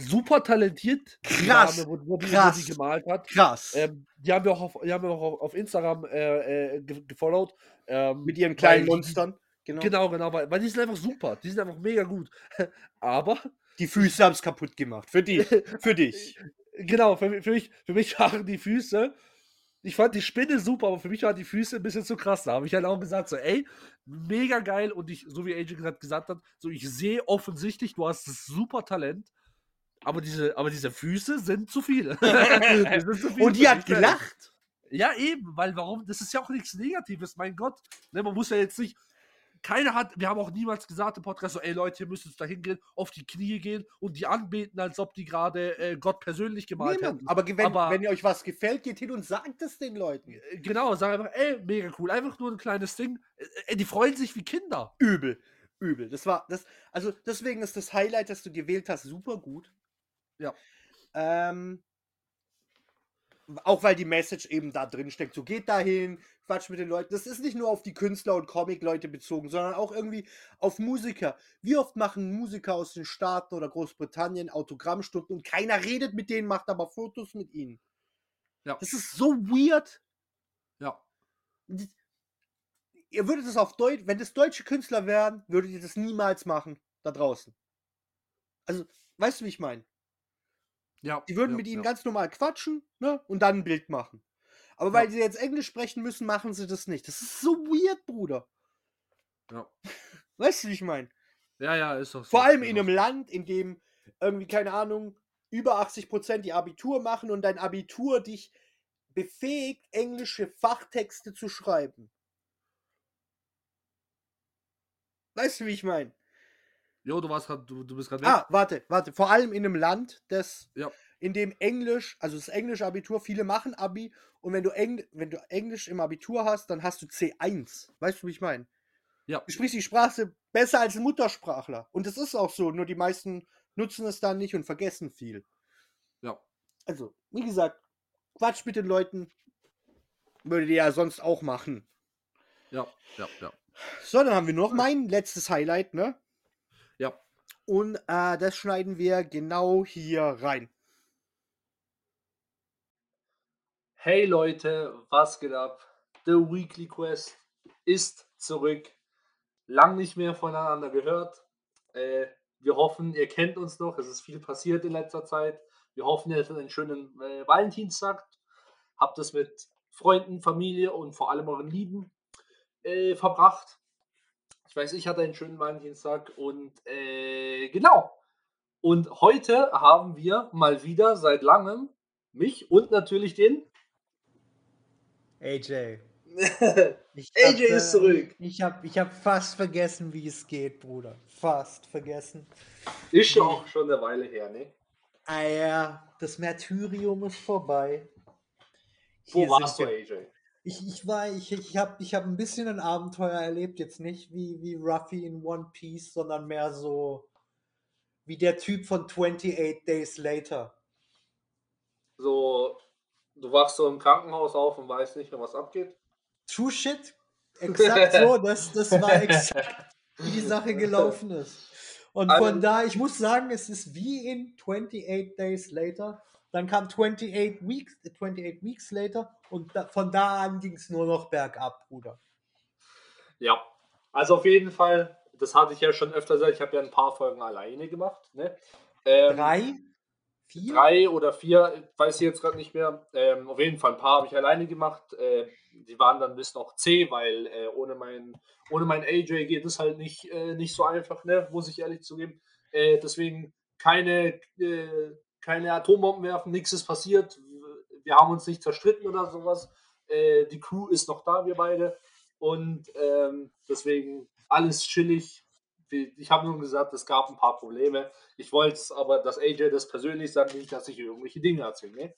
Super talentiert. die Krass, Dame, wo, wo, die, wo krass. die gemalt hat. Krass. Ähm, die haben wir auch auf, die haben wir auch auf, Instagram äh, äh, ge- gefollowt. Ähm, Mit ihren kleinen die- Monstern. Genau. Genau, genau, weil, weil die sind einfach super. Die sind einfach mega gut. Aber, Die Füße haben es kaputt gemacht. Für dich. Für dich. genau, für, für, mich, für mich waren die Füße ich fand die Spinne super, aber für mich waren die Füße ein bisschen zu krass. Da habe ich halt auch gesagt, so, ey, mega geil. Und ich, so wie AJ gesagt, gesagt hat, so, ich sehe offensichtlich, du hast das super Talent. Aber diese, aber diese Füße sind zu viel. Sind zu viel Und die hat gelacht. Ja, eben, weil warum? Das ist ja auch nichts Negatives, mein Gott. Ne, man muss ja jetzt nicht. Keiner hat, wir haben auch niemals gesagt im Podcast, so, ey Leute, ihr müsst jetzt da hingehen, auf die Knie gehen und die anbeten, als ob die gerade äh, Gott persönlich gemalt Niemand. hätten. Aber wenn, Aber- wenn ihr euch was gefällt, geht hin und sagt es den Leuten. Äh, Genau, sag einfach, ey, mega cool, einfach nur ein kleines Ding. Äh, Ey, die freuen sich wie Kinder. Übel. Übel. Das war das. Also deswegen ist das Highlight, das du gewählt hast, super gut. Ja. Ähm, auch weil die Message eben da drin steckt. So geht dahin, Quatsch mit den Leuten. Das ist nicht nur auf die Künstler und Comic-Leute bezogen, sondern auch irgendwie auf Musiker. Wie oft machen Musiker aus den Staaten oder Großbritannien Autogrammstunden und keiner redet mit denen, macht aber Fotos mit ihnen. Ja. Das ist so weird. Ja. Ihr würdet es auf Deutsch, wenn das deutsche Künstler wären, würdet ihr das niemals machen, da draußen. Also, weißt du, wie ich meine? Ja. Die würden ja, mit ihnen ja. ganz normal quatschen, ne? Und dann ein Bild machen. Aber weil sie jetzt Englisch sprechen müssen, machen sie das nicht. Das ist so weird, Bruder. Ja. Weißt du, wie ich meine? Ja, ja, ist doch so. Vor allem in einem Land, in dem irgendwie, keine Ahnung, über 80% die Abitur machen und dein Abitur dich befähigt, englische Fachtexte zu schreiben. Weißt du, wie ich meine? Jo, du warst grad, du, du bist gerade Ah, warte, warte. Vor allem in einem Land, das, Ja. in dem Englisch, also das englische Abitur, viele machen Abi und wenn du, Engl wenn du Englisch im Abitur hast, dann hast du C1. Weißt du, wie ich meine? Ja. Du sprichst die Sprache besser als ein Muttersprachler. Und das ist auch so, nur die meisten nutzen es dann nicht und vergessen viel. Ja. Also, wie gesagt, Quatsch mit den Leuten würdet ihr ja sonst auch machen. Ja, ja, ja. So, dann haben wir noch mein letztes Highlight, ne? Und äh, das schneiden wir genau hier rein. Hey Leute, was geht ab? The Weekly Quest ist zurück. Lang nicht mehr voneinander gehört. Äh, wir hoffen, ihr kennt uns noch. Es ist viel passiert in letzter Zeit. Wir hoffen, ihr hattet einen schönen äh, Valentinstag. Habt es mit Freunden, Familie und vor allem euren Lieben äh, verbracht. Ich weiß, ich hatte einen schönen Valentinstag und äh, genau. Und heute haben wir mal wieder seit langem mich und natürlich den AJ. Ich AJ hab, ist zurück. Ich habe ich hab fast vergessen, wie es geht, Bruder. Fast vergessen. Ist ja auch schon eine Weile her, ne? Ah ja, das Märtyrium ist vorbei. Wo Hier warst du. AJ? Ich, ich war, ich, ich habe ich hab ein bisschen ein Abenteuer erlebt, jetzt nicht wie, wie Ruffy in One Piece, sondern mehr so wie der Typ von 28 Days Later. So, du wachst so im Krankenhaus auf und weißt nicht mehr, was abgeht. True Shit. Exakt so, das, das war exakt, wie die Sache gelaufen ist. Und Also- von da, ich muss sagen, es ist wie in 28 Days Later. Dann kam 28 Weeks, 28 Weeks Later und da, von da an ging es nur noch bergab, Bruder. Ja, also auf jeden Fall, das hatte ich ja schon öfter gesagt, ich habe ja ein paar Folgen alleine gemacht. Ne? Ähm, Drei? Vier? drei oder vier, weiß ich jetzt gerade nicht mehr. Ähm, auf jeden Fall ein paar habe ich alleine gemacht. Äh, die waren dann bis noch C, weil äh, ohne mein ohne mein AJ geht es halt nicht, äh, nicht so einfach, ne? muss ich ehrlich zugeben. Äh, deswegen keine, äh, keine Atombomben werfen, nichts ist passiert. Wir haben uns nicht zerstritten oder sowas. Äh, die Crew ist noch da, wir beide. Und ähm, deswegen alles chillig. Ich habe nur gesagt, es gab ein paar Probleme. Ich wollte es aber, dass AJ das persönlich sagt, nicht, dass ich irgendwelche Dinge erzähle. Ne?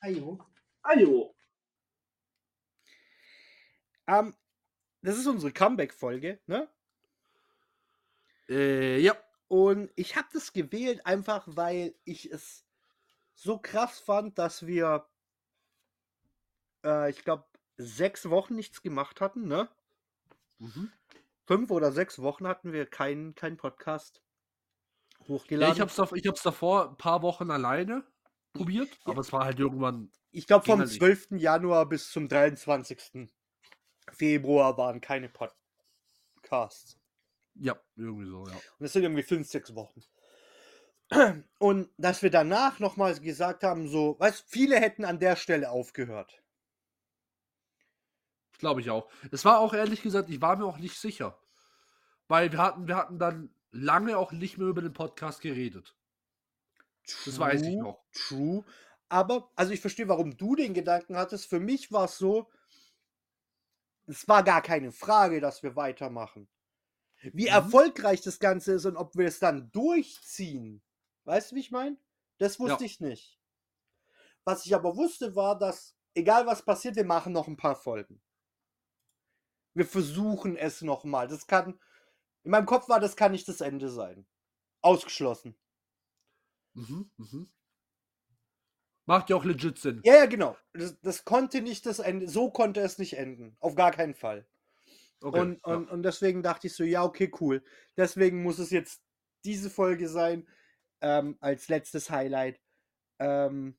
Ajo. Ajo. Ähm, das ist unsere Comeback-Folge, ne? Äh, ja. Und ich habe das gewählt, einfach weil ich es so krass fand, dass wir, äh, ich glaube, sechs Wochen nichts gemacht hatten, ne? Mhm. Fünf oder sechs Wochen hatten wir keinen kein Podcast Ja, hochgeladen. ich, hab's davor, ich hab's davor ein paar Wochen alleine probiert, aber es war halt irgendwann. Ich glaube, vom Ging halt nicht. 12. Januar bis zum 23. Februar waren keine Podcasts. Ja, irgendwie so, ja. Und das sind irgendwie fünf, sechs Wochen. Und dass wir danach nochmal gesagt haben, so, weißt viele hätten an der Stelle aufgehört. Glaube ich auch. Es war auch ehrlich gesagt, ich war mir auch nicht sicher. Weil wir hatten, wir hatten dann lange auch nicht mehr über den Podcast geredet. Das weiß ich True, noch. True. Aber, also ich verstehe, warum du den Gedanken hattest. Für mich war es so, es war gar keine Frage, dass wir weitermachen. Wie Mhm. erfolgreich das Ganze ist und ob wir es dann durchziehen. Weißt du, wie ich meine? Das wusste Ja. ich nicht. Was ich aber wusste, war, dass, egal was passiert, wir machen noch ein paar Folgen. Wir versuchen es nochmal. Das kann, in meinem Kopf war, das kann nicht das Ende sein. Ausgeschlossen. Mhm, mhm. Macht ja auch legit Sinn. Ja, ja, genau. Das, das konnte nicht das Ende, so konnte es nicht enden. Auf gar keinen Fall. Okay, und, ja. und, und deswegen dachte ich so, ja, okay, cool. Deswegen muss es jetzt diese Folge sein, ähm, als letztes Highlight. Ähm,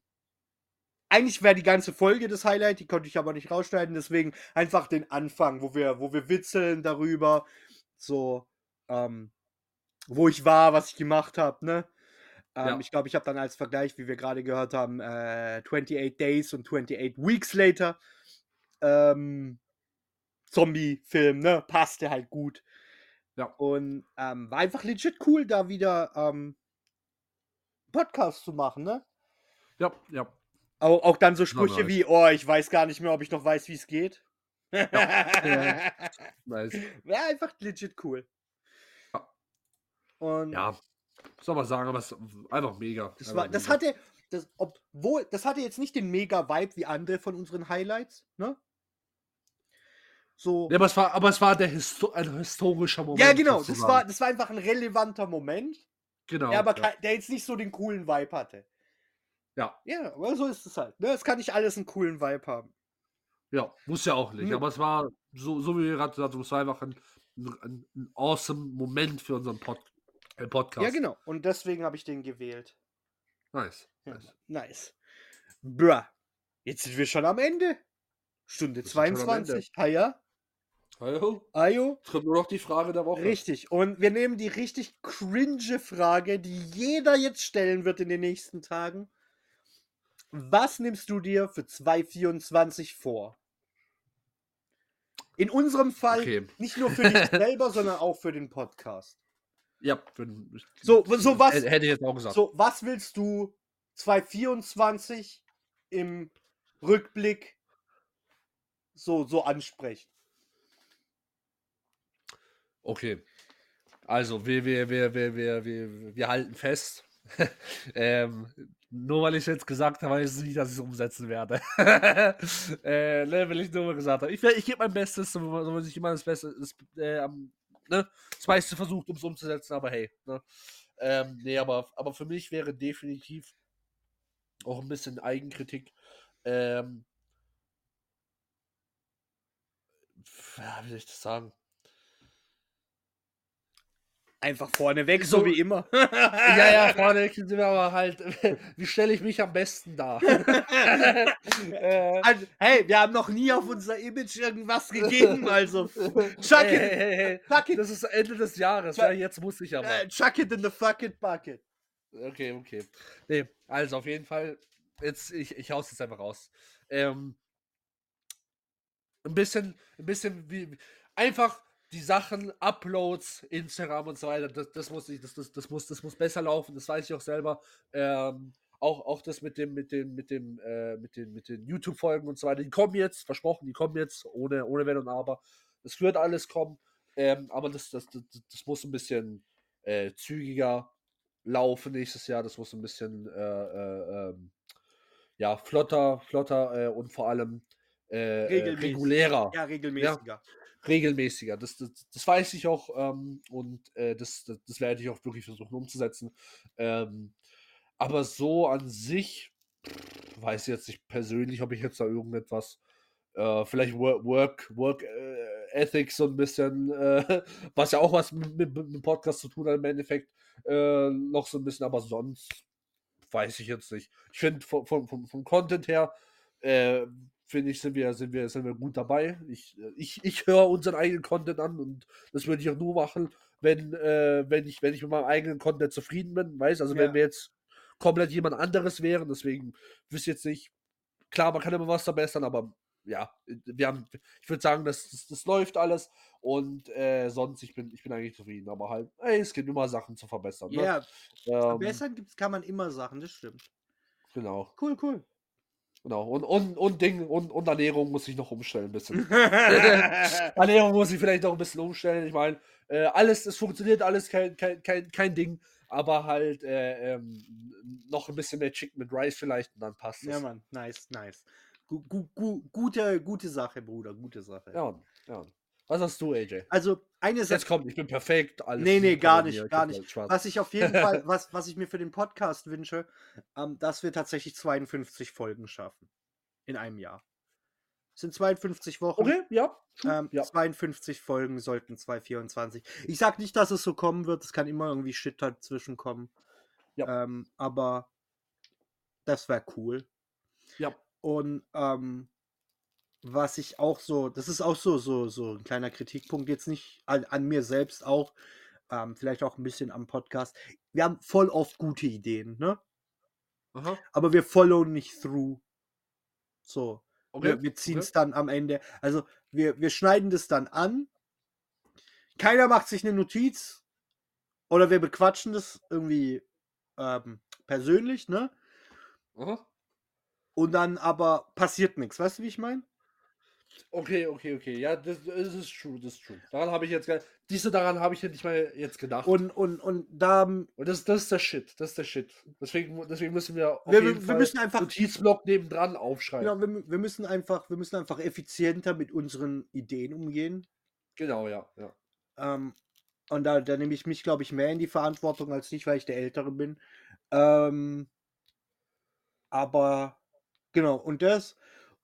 eigentlich wäre die ganze Folge das Highlight, die konnte ich aber nicht rausschneiden, deswegen einfach den Anfang, wo wir, wo wir witzeln darüber, so, ähm, wo ich war, was ich gemacht habe, ne? Ähm, Ja. Ich glaube, ich habe dann als Vergleich, wie wir gerade gehört haben, äh, 28 Days und 28 Weeks Later. Ähm, Zombie-Film, ne? Passte halt gut. Ja. Und ähm, war einfach legit cool, da wieder ähm, Podcast zu machen, ne? Ja, ja. Auch, auch dann so War Sprüche nice. wie, oh, ich weiß gar nicht mehr, ob ich noch weiß, wie es geht. Ja. Nice. Wäre einfach legit cool. Ja. Und Ja, soll man sagen, aber es ist einfach mega. das, einfach war, das mega. hatte, das, obwohl, das hatte jetzt nicht den Mega-Vibe wie andere von unseren Highlights, ne? So. Ja, aber es war, aber es war der Histo ein historischer Moment. Ja, genau. Das war, das war einfach ein relevanter Moment, genau. der aber ja. der jetzt nicht so den coolen Vibe hatte. Ja. Ja, aber so ist es halt. Ne? Es kann nicht alles einen coolen Vibe haben. Ja, muss ja auch nicht. Ja. Aber es war, so, so wie wir gerade gesagt haben, es war einfach ein, ein, ein awesome Moment für unseren Pod äh, Podcast. Ja, genau. Und deswegen habe ich den gewählt. Nice. Ja, nice. nice. Bruh. Jetzt sind wir schon am Ende. Stunde Wir sind schon am Ende. 22. Ah ja? Ayo? Es kommt nur noch die Frage der Woche. Richtig. Und wir nehmen die richtig cringe Frage, die jeder jetzt stellen wird in den nächsten Tagen. Was nimmst du dir für 2024 vor? In unserem Fall Okay. nicht nur für dich selber, sondern auch für den Podcast. Ja, wenn, So, so was, Hätte ich jetzt auch gesagt. so, was willst du 2024 im Rückblick so, so ansprechen? Okay. Also, wir, wir, wir, wir, wir, wir, wir halten fest. ähm, nur weil ich jetzt gesagt habe, heißt es nicht, dass ich es umsetzen werde. äh, ne, will ich nur mal gesagt haben. Ich, ich gebe mein Bestes, so so muss ich immer das Beste, das, äh, ne, das meiste versucht, um es umzusetzen, aber hey. Ne? Ähm, nee, aber, aber für mich wäre definitiv auch ein bisschen Eigenkritik. Ähm, wie soll ich das sagen? Einfach vorneweg, so, So- wie immer. Ja, ja, vorne sind wir aber halt, wie stelle ich mich am besten dar? äh, Also, hey, wir haben noch nie auf unser Image irgendwas gegeben, also chuck hey, it, hey, hey, hey. chuck it, Das ist Ende des Jahres, Ja. ja, jetzt muss ich aber. äh, chuck it in the fucking bucket. Okay, okay. Nee, also auf jeden Fall, jetzt, ich, ich hau's jetzt einfach raus. Ähm, ein bisschen, ein bisschen wie, einfach die Sachen, Uploads, Instagram und so weiter, das, das muss ich, das, das, das muss, das muss besser laufen, das weiß ich auch selber. Ähm, auch, auch das mit dem, mit dem, mit dem, äh, mit den, mit den YouTube-Folgen und so weiter, die kommen jetzt, versprochen, die kommen jetzt, ohne, ohne Wenn und Aber. Das wird alles kommen, ähm, aber das, das, das, das muss ein bisschen äh, zügiger laufen nächstes Jahr. Das muss ein bisschen äh, äh, ähm, ja, flotter, flotter äh, und vor allem äh, äh, regulärer, Ja, regelmäßiger. Regelmäßiger. Das, das, das weiß ich auch ähm, und äh, das, das, das werde ich auch wirklich versuchen umzusetzen. Ähm, aber so an sich pff, weiß ich jetzt nicht persönlich, ob ich jetzt da irgendetwas äh, vielleicht Work, Work, Work äh, Ethics so ein bisschen, äh, was ja auch was mit, dem Podcast zu tun hat im Endeffekt, äh, noch so ein bisschen, aber sonst weiß ich jetzt nicht. Ich finde vom, vom, vom, vom Content her, äh, finde ich, sind wir, sind, wir, sind wir gut dabei. Ich, äh, ich, ich höre unseren eigenen Content an und das würde ich auch nur machen, wenn, äh, wenn, ich, wenn ich mit meinem eigenen Content zufrieden bin, weiß. Also Ja. wenn wir jetzt komplett jemand anderes wären, deswegen wüsste ich jetzt nicht, klar, man kann immer was verbessern, aber ja, wir haben, ich würde sagen, das, das, das läuft alles und äh, sonst, ich bin, ich bin eigentlich zufrieden, aber halt, ey, es gibt immer Sachen zu verbessern. Ne? Ja, ähm, verbessern gibt's, kann man immer Sachen, das stimmt. genau, Cool, cool. Genau. Und, und, und Ding, und, und Ernährung muss ich noch umstellen ein bisschen. Ernährung muss ich vielleicht noch ein bisschen umstellen. Ich meine, äh, alles, es funktioniert alles, kein, kein, kein, kein Ding, aber halt äh, ähm, noch ein bisschen mehr Chicken mit Rice vielleicht und dann passt es. ja, Mann, nice, nice. Gu gu gu gute, gute Sache, Bruder, gute Sache. Ja, ja. Was hast du, AJ? Also, eine Sache. Jetzt kommt, ich bin perfekt. Alles Nee, nee, gar nicht, gar nicht. Was ich auf jeden Fall, was, was ich mir für den Podcast wünsche, ähm, dass wir tatsächlich 52 Folgen schaffen. In einem Jahr. Es sind 52 Wochen. Okay, ja. Ähm, ja. 52 Folgen sollten 224. Ich sag nicht, dass es so kommen wird. Es kann immer irgendwie Shit dazwischen kommen. Ja. Ähm, aber das wäre cool. Ja. Und ähm, was ich auch so, das ist auch so, so, so ein kleiner Kritikpunkt, jetzt nicht an, an mir selbst auch, ähm, vielleicht auch ein bisschen am Podcast. Wir haben voll oft gute Ideen, ne? Aha. Aber wir followen nicht through. So. Okay. Wir, wir ziehen es okay. dann am Ende. Also wir, wir schneiden das dann an. Keiner macht sich eine Notiz. Oder wir bequatschen das irgendwie ähm, persönlich, ne? Aha. Und dann aber passiert nichts. Weißt du, wie ich meine? Okay, okay, okay. Ja, das, das ist true, das ist true. Daran habe ich jetzt Diese daran habe ich nicht mal jetzt gedacht. Und, und, und da. Und das, das ist der Shit. Das ist der Shit. Deswegen, deswegen müssen wir auf Wir- jeden wir Fall müssen einfach- Notizblock nebendran aufschreiben. Genau, wir, wir müssen einfach, wir müssen einfach effizienter mit unseren Ideen umgehen. Genau, ja. ja. Ähm, und da, da nehme ich mich, glaube ich, mehr in die Verantwortung als nicht, weil ich der Ältere bin. Ähm, aber genau, und das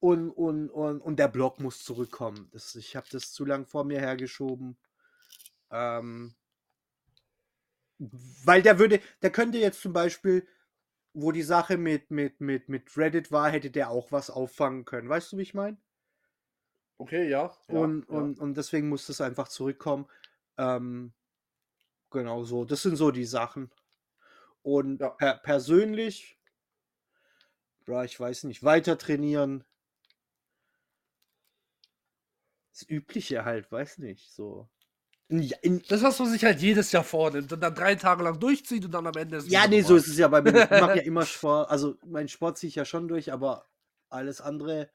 und, und, und, und der Blog muss zurückkommen. Das, ich habe das zu lang vor mir hergeschoben. Ähm, weil der würde, der könnte jetzt zum Beispiel, wo die Sache mit, mit, mit, mit Reddit war, hätte der auch was auffangen können. Weißt du, wie ich meine? Okay, ja. ja und, ja. und, und deswegen muss das einfach zurückkommen. Ähm, genau so. Das sind so die Sachen. Und Ja. per persönlich, bra, ich weiß nicht, weiter trainieren. Das Übliche halt, weiß nicht, so. In, in, Das, was man sich halt jedes Jahr vornimmt und dann drei Tage lang durchzieht und dann am Ende ist ja, nee, so ist es ja bei mir. Ich mache ja immer Sport. Also, mein Sport ziehe ich ja schon durch, aber alles andere.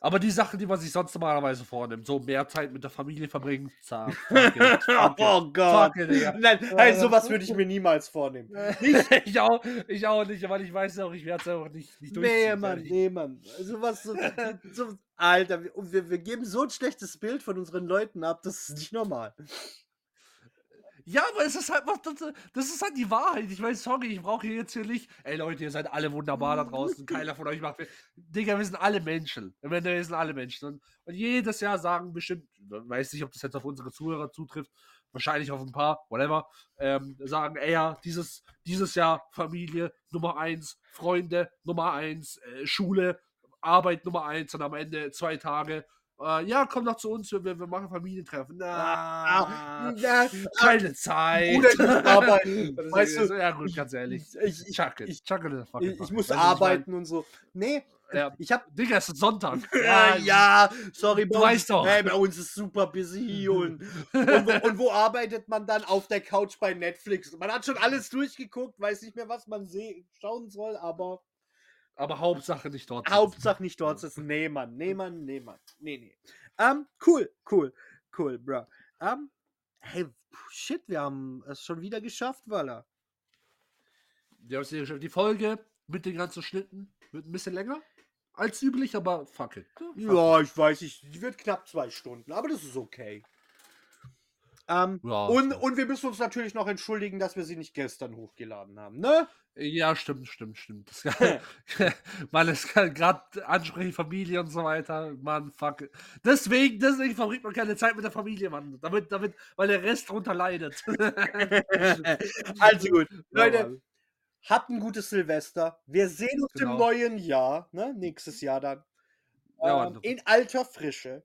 Aber die Sachen, die man sich sonst normalerweise vornimmt, so mehr Zeit mit der Familie verbringen, zack, oh Gott. it. Nein, nein, sowas würde ich mir niemals vornehmen. ich, auch, ich auch nicht, weil ich weiß auch, ich werde es auch nicht, nicht Nee, durchziehen. Mann, ehrlich. nee, Mann. Also was so, so Alter, wir, und wir, geben so ein schlechtes Bild von unseren Leuten ab, das ist nicht normal. Ja, aber es ist halt was, das, ist halt die Wahrheit. Ich weiß, sorry, ich brauche hier jetzt hier nicht. Ey Leute, ihr seid alle wunderbar da draußen. Keiner von euch macht. Digga, wir sind alle Menschen. Im Endeffekt, wir sind alle Menschen. Und, und jedes Jahr sagen bestimmt, ich weiß nicht, ob das jetzt auf unsere Zuhörer zutrifft, wahrscheinlich auf ein paar, whatever, ähm, sagen, ey ja, dieses, dieses Jahr Familie Nummer eins, Freunde Nummer eins, äh, Schule, Arbeit Nummer eins und am Ende zwei Tage. Äh, ja, komm doch zu uns, wir, wir machen Familientreffen. Na, Ja, keine Zeit. Bruder, ich muss arbeiten. Weißt du, ja, gut, ganz ehrlich. ich, ich, Chuck it. ich, Chuck it, ich, ich muss Weißt arbeiten und so. Nee? Ja. ich hab. Digga, es ist Sonntag. Ja, ja, sorry, Du bei uns- weißt doch. Hey, bei uns ist super busy und, und, wo, und wo arbeitet man dann? Auf der Couch bei Netflix. Man hat schon alles durchgeguckt, weiß nicht mehr, was man seh schauen soll, aber Aber Hauptsache nicht dort. sitzen. Hauptsache nicht dort sitzen. Nee, Mann, nee, Mann, nee, Mann. Nee, nee. Ähm, cool, cool, cool, bro. Ähm, hey, shit, wir haben es schon wieder geschafft, Walla. Geschafft. die Folge mit den ganzen Schnitten wird ein bisschen länger als üblich, aber fuck it. fuck it. Ja, ich weiß nicht, die wird knapp zwei Stunden, aber das ist okay. Ähm, Ja, und, stimmt. und wir müssen uns natürlich noch entschuldigen, dass wir sie nicht gestern hochgeladen haben, ne? Ja, stimmt, stimmt, stimmt. Das kann, man ist gerade ansprechen, Familie und so weiter. Mann, fuck. Deswegen, deswegen verbringt man keine Zeit mit der Familie, Mann. Damit, damit, weil der Rest drunter leidet. Also gut, Leute, habt ein gutes Silvester. Wir sehen uns Genau. im neuen Jahr, ne? Nächstes Jahr dann. Ja, ähm, in alter Frische.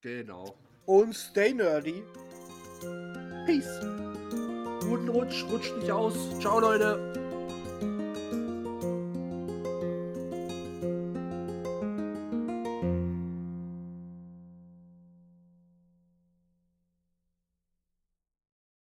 Genau. Und stay nerdy. Peace. Guten Rutsch, rutscht nicht aus. Ciao, Leute.